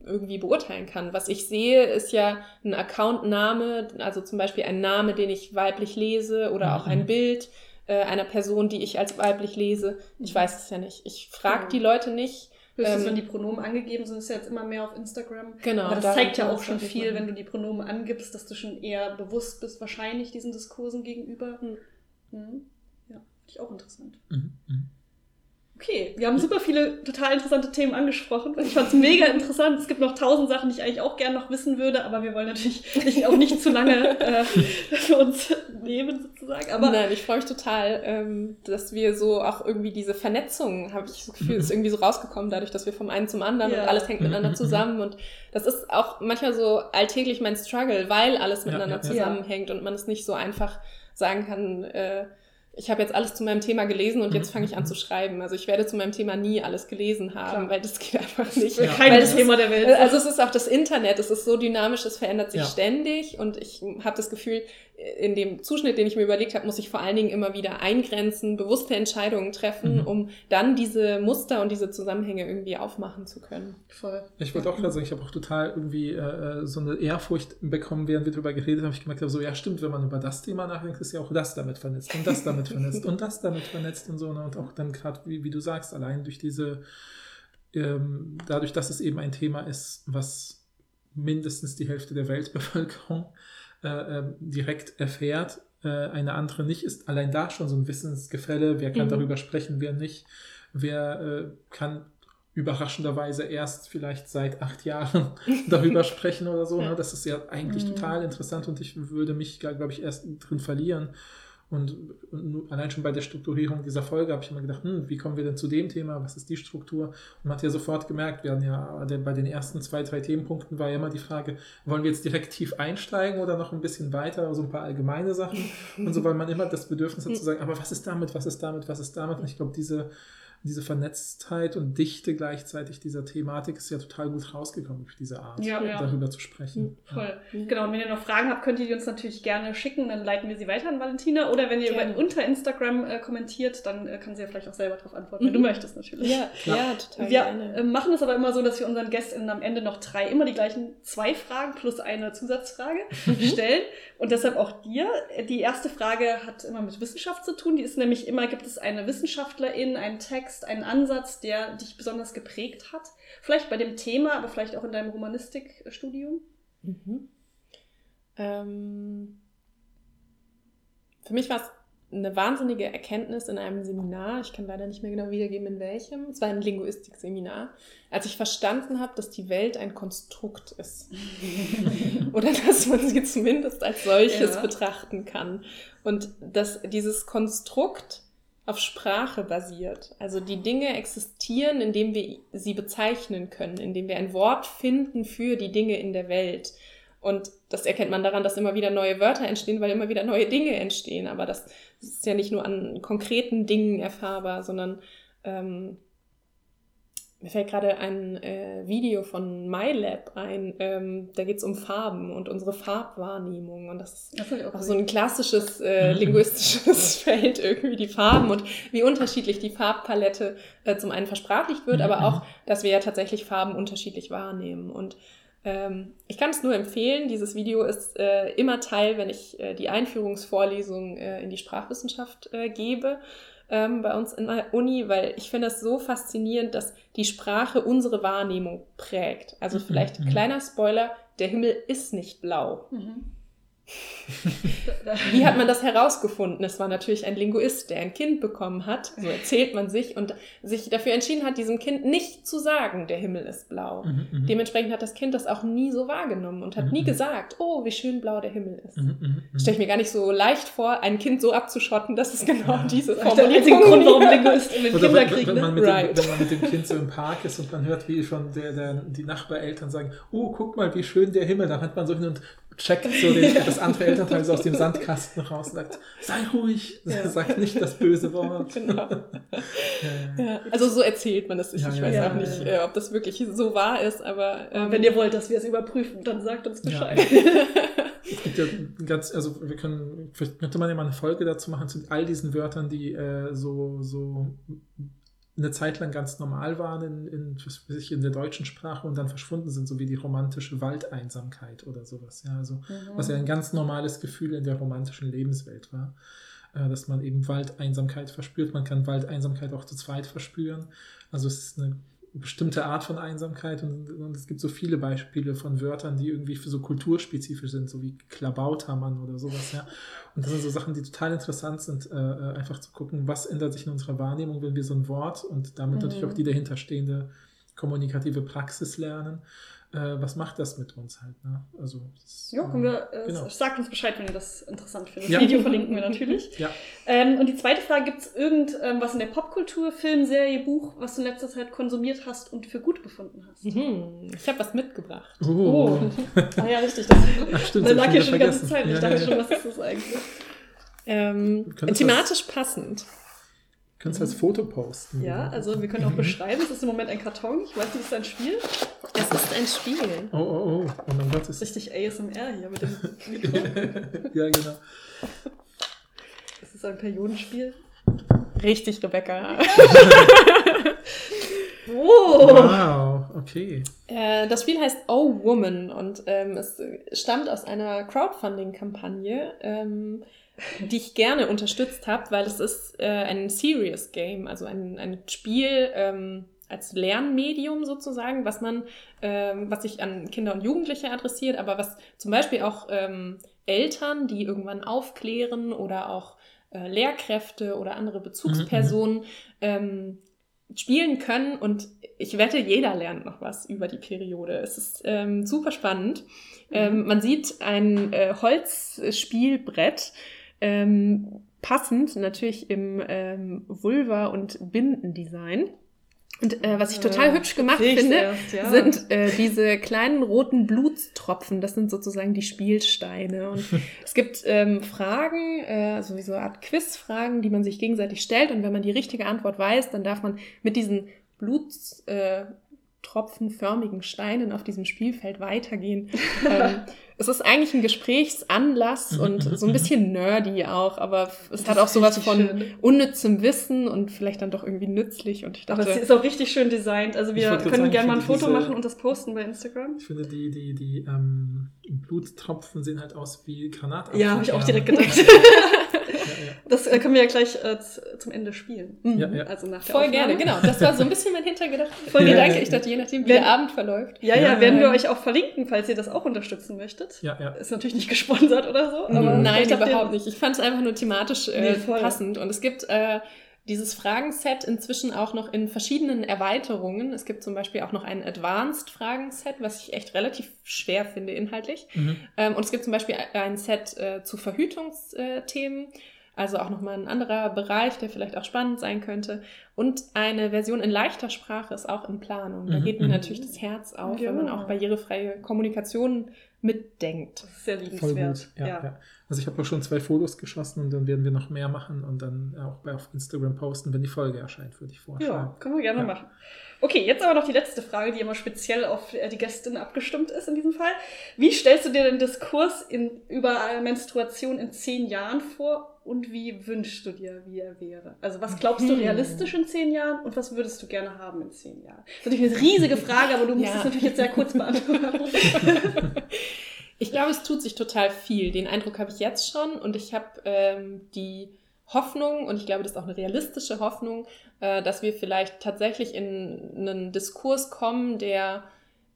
Speaker 4: irgendwie beurteilen kann. Was ich sehe, ist ja ein Accountname, also zum Beispiel ein Name, den ich weiblich lese oder auch
Speaker 3: Mhm.
Speaker 4: ein Bild äh, einer Person, die ich als weiblich lese. Ich weiß es ja nicht. Ich frage
Speaker 2: Genau.
Speaker 4: die Leute nicht.
Speaker 2: Höchstens,
Speaker 4: Ähm,
Speaker 2: wenn die Pronomen angegeben sind, ist ja jetzt immer mehr auf Instagram.
Speaker 4: Genau.
Speaker 2: Aber das zeigt ja auch schon viel,
Speaker 4: machen.
Speaker 2: wenn du die Pronomen angibst, dass du schon eher bewusst bist, wahrscheinlich diesen Diskursen gegenüber.
Speaker 4: Hm.
Speaker 2: Mhm. Ja, finde ich auch interessant.
Speaker 3: Mhm.
Speaker 2: Okay, wir haben super viele total interessante Themen angesprochen. Ich fand es mega interessant. Es gibt noch tausend Sachen, die ich eigentlich auch gerne noch wissen würde, aber wir wollen natürlich nicht, auch nicht zu lange äh, für uns nehmen, sozusagen. Aber
Speaker 4: Nein, ich freue mich total, ähm, dass wir so auch irgendwie diese Vernetzung, habe ich das Gefühl, ist irgendwie so rausgekommen, dadurch, dass wir vom einen zum anderen
Speaker 2: Ja.
Speaker 4: und alles hängt miteinander zusammen. Und das ist auch manchmal so alltäglich mein Struggle, weil alles miteinander
Speaker 3: ja, ja.
Speaker 4: zusammenhängt und man es nicht so einfach sagen kann, äh, ich habe jetzt alles zu meinem Thema gelesen und jetzt
Speaker 3: Mhm.
Speaker 4: fange ich an zu schreiben. Also ich werde zu meinem Thema nie alles gelesen haben,
Speaker 2: Klar.
Speaker 4: weil das geht einfach nicht.
Speaker 3: Ja.
Speaker 2: kein Thema der Welt.
Speaker 4: Also es ist auch das Internet, es ist so dynamisch, es verändert sich
Speaker 3: Ja.
Speaker 4: ständig und ich habe das Gefühl, in dem Zuschnitt, den ich mir überlegt habe, muss ich vor allen Dingen immer wieder eingrenzen, bewusste Entscheidungen treffen,
Speaker 3: Mhm.
Speaker 4: um dann diese Muster und diese Zusammenhänge irgendwie aufmachen zu können.
Speaker 2: Voll.
Speaker 3: Ich wollte auch gerade sagen, ich habe auch total irgendwie äh, äh, so eine Ehrfurcht bekommen, während wir darüber geredet haben. Ich gemerkt habe, so ja stimmt, wenn man über das Thema nachdenkt, ist ja auch das damit vernetzt und das damit vernetzt und das damit vernetzt und so. Ne? Und auch dann gerade, wie, wie du sagst, allein durch diese, ähm, dadurch, dass es eben ein Thema ist, was mindestens die Hälfte der Weltbevölkerung äh, ähm, direkt erfährt, äh, eine andere nicht, ist allein da schon so ein Wissensgefälle. Wer kann
Speaker 4: Mhm.
Speaker 3: darüber sprechen, wer nicht? Wer äh, kann überraschenderweise erst vielleicht seit acht Jahren <laughs> darüber sprechen oder so. Ne? Das ist ja eigentlich
Speaker 2: Mhm.
Speaker 3: total interessant und ich würde mich, glaube ich, erst drin verlieren. Und, allein schon bei der Strukturierung dieser Folge habe ich immer gedacht, hm, wie kommen wir denn zu dem Thema? Was ist die Struktur? Und man hat ja sofort gemerkt, wir hatten ja bei den ersten zwei, drei Themenpunkten war ja immer die Frage, wollen wir jetzt direkt tief einsteigen oder noch ein bisschen weiter, so ein paar allgemeine Sachen und so, weil man immer das Bedürfnis hat zu sagen, aber was ist damit, was ist damit, was ist damit? Und ich glaube, diese, diese Vernetztheit und Dichte gleichzeitig dieser Thematik ist ja total gut rausgekommen durch diese Art,
Speaker 2: Ja, ja.
Speaker 3: darüber zu sprechen.
Speaker 2: Voll.
Speaker 4: Ja.
Speaker 2: Genau, und wenn ihr noch Fragen habt, könnt ihr die uns natürlich gerne schicken, dann leiten wir sie weiter an Valentina. Oder wenn ihr
Speaker 4: Gerne.
Speaker 2: über, unter Instagram äh, kommentiert, dann äh, kann sie ja vielleicht auch selber darauf antworten, wenn
Speaker 4: Mhm.
Speaker 2: du möchtest natürlich.
Speaker 4: Ja,
Speaker 3: Klar.
Speaker 4: ja, total
Speaker 2: Wir
Speaker 4: gerne.
Speaker 2: äh, machen es aber immer so, dass wir unseren GästInnen am Ende noch drei, immer die gleichen zwei Fragen plus eine Zusatzfrage
Speaker 4: Mhm.
Speaker 2: stellen. Und deshalb auch dir. Die erste Frage hat immer mit Wissenschaft zu tun. Die ist nämlich immer, gibt es eine Wissenschaftlerin, einen Text, einen Ansatz, der dich besonders geprägt hat? Vielleicht bei dem Thema, aber vielleicht auch in deinem Romanistikstudium?
Speaker 4: Mhm. Ähm, für mich war es eine wahnsinnige Erkenntnis in einem Seminar. Ich kann leider nicht mehr genau wiedergeben, in welchem. Es war ein Linguistik-Seminar. Als ich verstanden habe, dass die Welt ein Konstrukt ist. <laughs> Oder dass man sie zumindest als solches
Speaker 2: Ja.
Speaker 4: betrachten kann. Und dass dieses Konstrukt auf Sprache basiert. Also die Dinge existieren, indem wir sie bezeichnen können, indem wir ein Wort finden für die Dinge in der Welt. Und das erkennt man daran, dass immer wieder neue Wörter entstehen, weil immer wieder neue Dinge entstehen. Aber das ist ja nicht nur an konkreten Dingen erfahrbar, sondern ähm, mir fällt gerade ein äh, Video von MyLab ein. Ähm, da geht es um Farben und unsere Farbwahrnehmung. Und das ist
Speaker 2: Das auch
Speaker 4: auch so ein klassisches äh, <laughs> linguistisches <laughs> Feld, irgendwie die Farben und wie unterschiedlich die Farbpalette äh, zum einen versprachlicht wird,
Speaker 3: Mhm.
Speaker 4: aber auch, dass wir ja tatsächlich Farben unterschiedlich wahrnehmen. Und ähm, ich kann es nur empfehlen, dieses Video ist äh, immer Teil, wenn ich äh, die Einführungsvorlesung äh, in die Sprachwissenschaft äh, gebe ähm, bei uns in der Uni, weil ich finde es so faszinierend, dass die Sprache unsere Wahrnehmung prägt. Also
Speaker 3: Mhm,
Speaker 4: vielleicht
Speaker 3: mhm.
Speaker 4: kleiner Spoiler, der Himmel ist nicht blau.
Speaker 2: Mhm.
Speaker 4: Wie hat man das herausgefunden? Es war natürlich ein Linguist, der ein Kind bekommen hat, so erzählt man sich, und sich dafür entschieden hat, diesem Kind nicht zu sagen, der Himmel ist blau.
Speaker 3: Mhm, mhm.
Speaker 4: Dementsprechend hat das Kind das auch nie so wahrgenommen und hat nie
Speaker 3: Mhm.
Speaker 4: gesagt, oh, wie schön blau der Himmel ist.
Speaker 3: Mhm, mhm, mhm.
Speaker 4: Stelle ich mir gar nicht so leicht vor, ein Kind so abzuschotten, dass es genau
Speaker 3: Ja.
Speaker 4: diese
Speaker 2: Das ist
Speaker 4: Formulierung
Speaker 2: Grund, warum
Speaker 4: hat.
Speaker 2: Linguist <laughs> mit Kinder
Speaker 3: wenn,
Speaker 2: kriegen.
Speaker 3: wenn,
Speaker 2: Ne?
Speaker 3: man mit
Speaker 4: Right.
Speaker 3: dem, wenn man mit dem Kind so im Park ist und man hört, wie schon der, der, die Nachbareltern sagen, oh, guck mal, wie schön der Himmel, dann hat man so hin und checkt so den, das andere Elternteil so aus dem Sandkasten raus und sagt, sei ruhig,
Speaker 4: Ja.
Speaker 3: sag nicht das böse Wort.
Speaker 4: Genau.
Speaker 3: Ja,
Speaker 4: also so erzählt man es sich.
Speaker 3: Ja,
Speaker 4: ich
Speaker 3: ja,
Speaker 4: weiß
Speaker 2: ja,
Speaker 4: auch nicht, äh, ob das wirklich so wahr ist, aber ähm,
Speaker 2: Wenn ihr wollt, dass wir es überprüfen, dann sagt uns Bescheid. <laughs>
Speaker 3: Es gibt ja ganz, also wir können, vielleicht könnte man ja mal eine Folge dazu machen zu all diesen Wörtern, die äh, so, so eine Zeit lang ganz normal waren in, in, was weiß ich, in der deutschen Sprache und dann verschwunden sind, so wie die romantische Waldeinsamkeit oder sowas. Ja, also was ja ein ganz normales Gefühl in der romantischen Lebenswelt war, äh, dass man eben Waldeinsamkeit verspürt. Man kann Waldeinsamkeit auch zu zweit verspüren. Also es ist eine bestimmte Art von Einsamkeit und, und, es gibt so viele Beispiele von Wörtern, die irgendwie für so kulturspezifisch sind, so wie Klabautermann oder sowas, ja. Und das sind so Sachen, die total interessant sind, äh, äh, einfach zu gucken, was ändert sich in unserer Wahrnehmung, wenn wir so ein Wort und damit mhm. natürlich auch die dahinterstehende kommunikative Praxis lernen äh, was macht das mit uns halt. Ne? Also, das,
Speaker 2: ja, können wir, äh, genau. sagt uns Bescheid, wenn ihr das interessant findet. Das ja. Video verlinken wir natürlich.
Speaker 3: Ja.
Speaker 2: Ähm, und die zweite Frage, gibt es irgendwas in der Popkultur, Film, Serie, Buch, was du in letzter Zeit konsumiert hast und für gut befunden hast?
Speaker 4: Mhm. Ich habe was mitgebracht.
Speaker 2: Oh. oh. <laughs> ah ja, richtig. Das, Ach, stimmt, das lag hier schon die ganze Zeit. Ich dachte schon, was ist das eigentlich?
Speaker 4: Ähm, thematisch passend
Speaker 3: kannst als Foto posten.
Speaker 2: Ja, also wir können auch beschreiben, es ist im Moment ein Karton. Ich weiß nicht, ist es ein Spiel?
Speaker 4: Es ist ein Spiel.
Speaker 3: Oh, oh, oh. Oh mein Gott.
Speaker 2: Ist Richtig ASMR hier mit dem <laughs>
Speaker 3: ja, genau.
Speaker 2: Ist es ein Periodenspiel?
Speaker 4: Richtig, Rebecca. <laughs>
Speaker 2: oh.
Speaker 3: Wow, okay.
Speaker 4: Äh, das Spiel heißt Oh Woman und ähm, es stammt aus einer Crowdfunding-Kampagne. Ähm, die ich gerne unterstützt habe, weil es ist äh, ein Serious Game, also ein, ein Spiel ähm, als Lernmedium sozusagen, was man, ähm, was sich an Kinder und Jugendliche adressiert, aber was zum Beispiel auch ähm, Eltern, die irgendwann aufklären oder auch äh, Lehrkräfte oder andere Bezugspersonen mhm. ähm, spielen können und ich wette, jeder lernt noch was über die Periode. Es ist ähm, super spannend. Mhm. Ähm, man sieht ein äh, Holzspielbrett, ähm, passend natürlich im ähm, Vulva- und Bindendesign. Und äh, was ich total ja, hübsch gemacht finde, erst, ja. sind äh, diese kleinen roten Blutstropfen. Das sind sozusagen die Spielsteine. Und <laughs> es gibt ähm, Fragen, äh, so wie so eine Art Quizfragen, die man sich gegenseitig stellt. Und wenn man die richtige Antwort weiß, dann darf man mit diesen Blut, äh, tropfenförmigen Steinen auf diesem Spielfeld weitergehen. <laughs> ähm, es ist eigentlich ein Gesprächsanlass mhm, und mhm, so ein mhm. bisschen nerdy auch, aber es das hat auch sowas von schön. unnützem Wissen und vielleicht dann doch irgendwie nützlich. Und ich dachte,
Speaker 2: aber es ist auch richtig schön designt. Also wir können gerne mal ein Foto diese, machen und das posten bei Instagram.
Speaker 3: Ich finde, die, die, die ähm, Bluttropfen sehen halt aus wie Granatapfel.
Speaker 2: Ja, habe ich auch direkt gedacht. <laughs> <laughs> <laughs> Das äh, können wir ja gleich äh, zum Ende spielen.
Speaker 3: Mhm. Ja, ja.
Speaker 2: Also nach der
Speaker 4: Voll
Speaker 2: Aufnahme.
Speaker 4: gerne, genau. Das war so ein bisschen mein Hintergedanke. <laughs> Voll ja, Gedanke. Ich dachte, je nachdem, wie Wenn, der Abend verläuft.
Speaker 2: Ja, ja, werden wir euch auch verlinken, falls ihr das auch unterstützen möchtet.
Speaker 3: Ja, ja.
Speaker 2: Ist natürlich nicht gesponsert oder so.
Speaker 4: Aber Nein, überhaupt nicht. Ich fand es einfach nur thematisch äh, nee, passend. Und es gibt äh, dieses Fragenset inzwischen auch noch in verschiedenen Erweiterungen. Es gibt zum Beispiel auch noch ein Advanced Fragenset, was ich echt relativ schwer finde inhaltlich. Mhm. Ähm, und es gibt zum Beispiel ein Set äh, zu Verhütungsthemen. Also auch nochmal ein anderer Bereich, der vielleicht auch spannend sein könnte. Und eine Version in leichter Sprache ist auch in Planung. Da mhm, geht mir mhm. natürlich das Herz auf, ja. wenn man auch barrierefreie Kommunikation mitdenkt.
Speaker 2: Sehr liebenswert.
Speaker 3: Ja, ja. Ja, Also ich habe auch schon zwei Fotos geschossen und dann werden wir noch mehr machen und dann auch auf Instagram posten, wenn die Folge erscheint, würde ich vorschlagen.
Speaker 2: Ja, können wir gerne machen. Okay, jetzt aber noch die letzte Frage, die immer speziell auf äh, die Gästin abgestimmt ist in diesem Fall. Wie stellst du dir den Diskurs in, über Menstruation in zehn Jahren vor und wie wünschst du dir, wie er wäre? Also was glaubst du realistisch in zehn Jahren und was würdest du gerne haben in zehn Jahren? Das ist natürlich eine riesige Frage, aber du musst ja. es natürlich jetzt sehr kurz beantworten. <laughs> <laughs>
Speaker 4: ich glaube, es tut sich total viel. Den Eindruck habe ich jetzt schon und ich habe ähm, die Hoffnung, und ich glaube, das ist auch eine realistische Hoffnung, äh, dass wir vielleicht tatsächlich in einen Diskurs kommen, der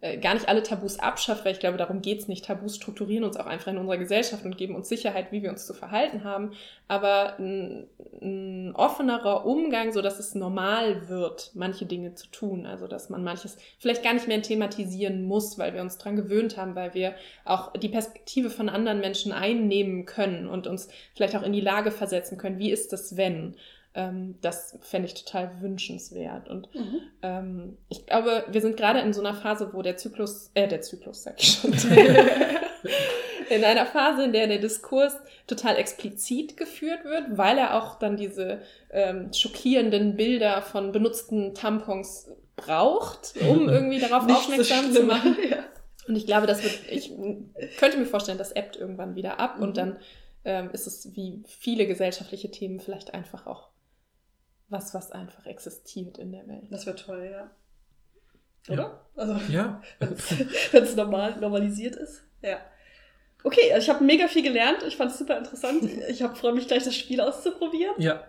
Speaker 4: äh, gar nicht alle Tabus abschafft, weil ich glaube, darum geht's nicht. Tabus strukturieren uns auch einfach in unserer Gesellschaft und geben uns Sicherheit, wie wir uns zu verhalten haben. Aber ein, ein offenerer Umgang, so dass es normal wird, manche Dinge zu tun. Also, dass man manches vielleicht gar nicht mehr thematisieren muss, weil wir uns dran gewöhnt haben, weil wir auch die Perspektive von anderen Menschen einnehmen können und uns vielleicht auch in die Lage versetzen können. Wie ist das, wenn? Ähm, das fände ich total wünschenswert. Und mhm. ähm, ich glaube, wir sind gerade in so einer Phase, wo der Zyklus, äh, der Zyklus, sag ich schon, <laughs> in einer Phase, in der der Diskurs total explizit geführt wird, weil er auch dann diese ähm, schockierenden Bilder von benutzten Tampons braucht, um irgendwie <laughs> darauf Nicht aufmerksam so zu machen. <laughs> Ja. Und ich glaube, das wird, ich könnte mir vorstellen, das ebbt irgendwann wieder ab mhm. und dann ähm, ist es wie viele gesellschaftliche Themen vielleicht einfach auch was, was einfach existiert in der Welt.
Speaker 2: Das wäre toll, ja. Oder?
Speaker 3: Ja. Also, ja. <laughs>
Speaker 2: wenn es normal, normalisiert ist. Ja. Okay, also ich habe mega viel gelernt. Ich fand es super interessant. <laughs> Ich freue mich gleich, das Spiel auszuprobieren.
Speaker 3: Ja.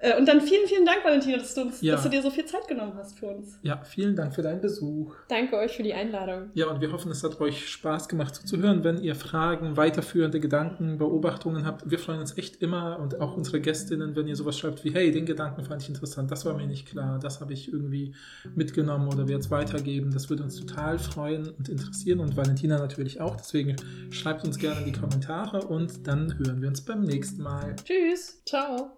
Speaker 2: Äh, und dann vielen, vielen Dank, Valentina, dass du, uns,
Speaker 3: Ja.
Speaker 2: dass du dir so viel Zeit genommen hast für uns.
Speaker 3: Ja, vielen Dank für deinen Besuch.
Speaker 4: Danke euch für die Einladung.
Speaker 3: Ja, und wir hoffen, es hat euch Spaß gemacht zuzuhören. Wenn ihr Fragen, weiterführende Gedanken, Beobachtungen habt, wir freuen uns echt immer und auch unsere Gästinnen, wenn ihr sowas schreibt wie, hey, den Gedanken fand ich interessant, das war mir nicht klar, das habe ich irgendwie mitgenommen oder werde es weitergeben. Das würde uns total freuen und interessieren und Valentina natürlich auch. Deswegen schreibt uns gerne in die Kommentare und dann hören wir uns beim nächsten Mal.
Speaker 2: Tschüss.
Speaker 4: Ciao.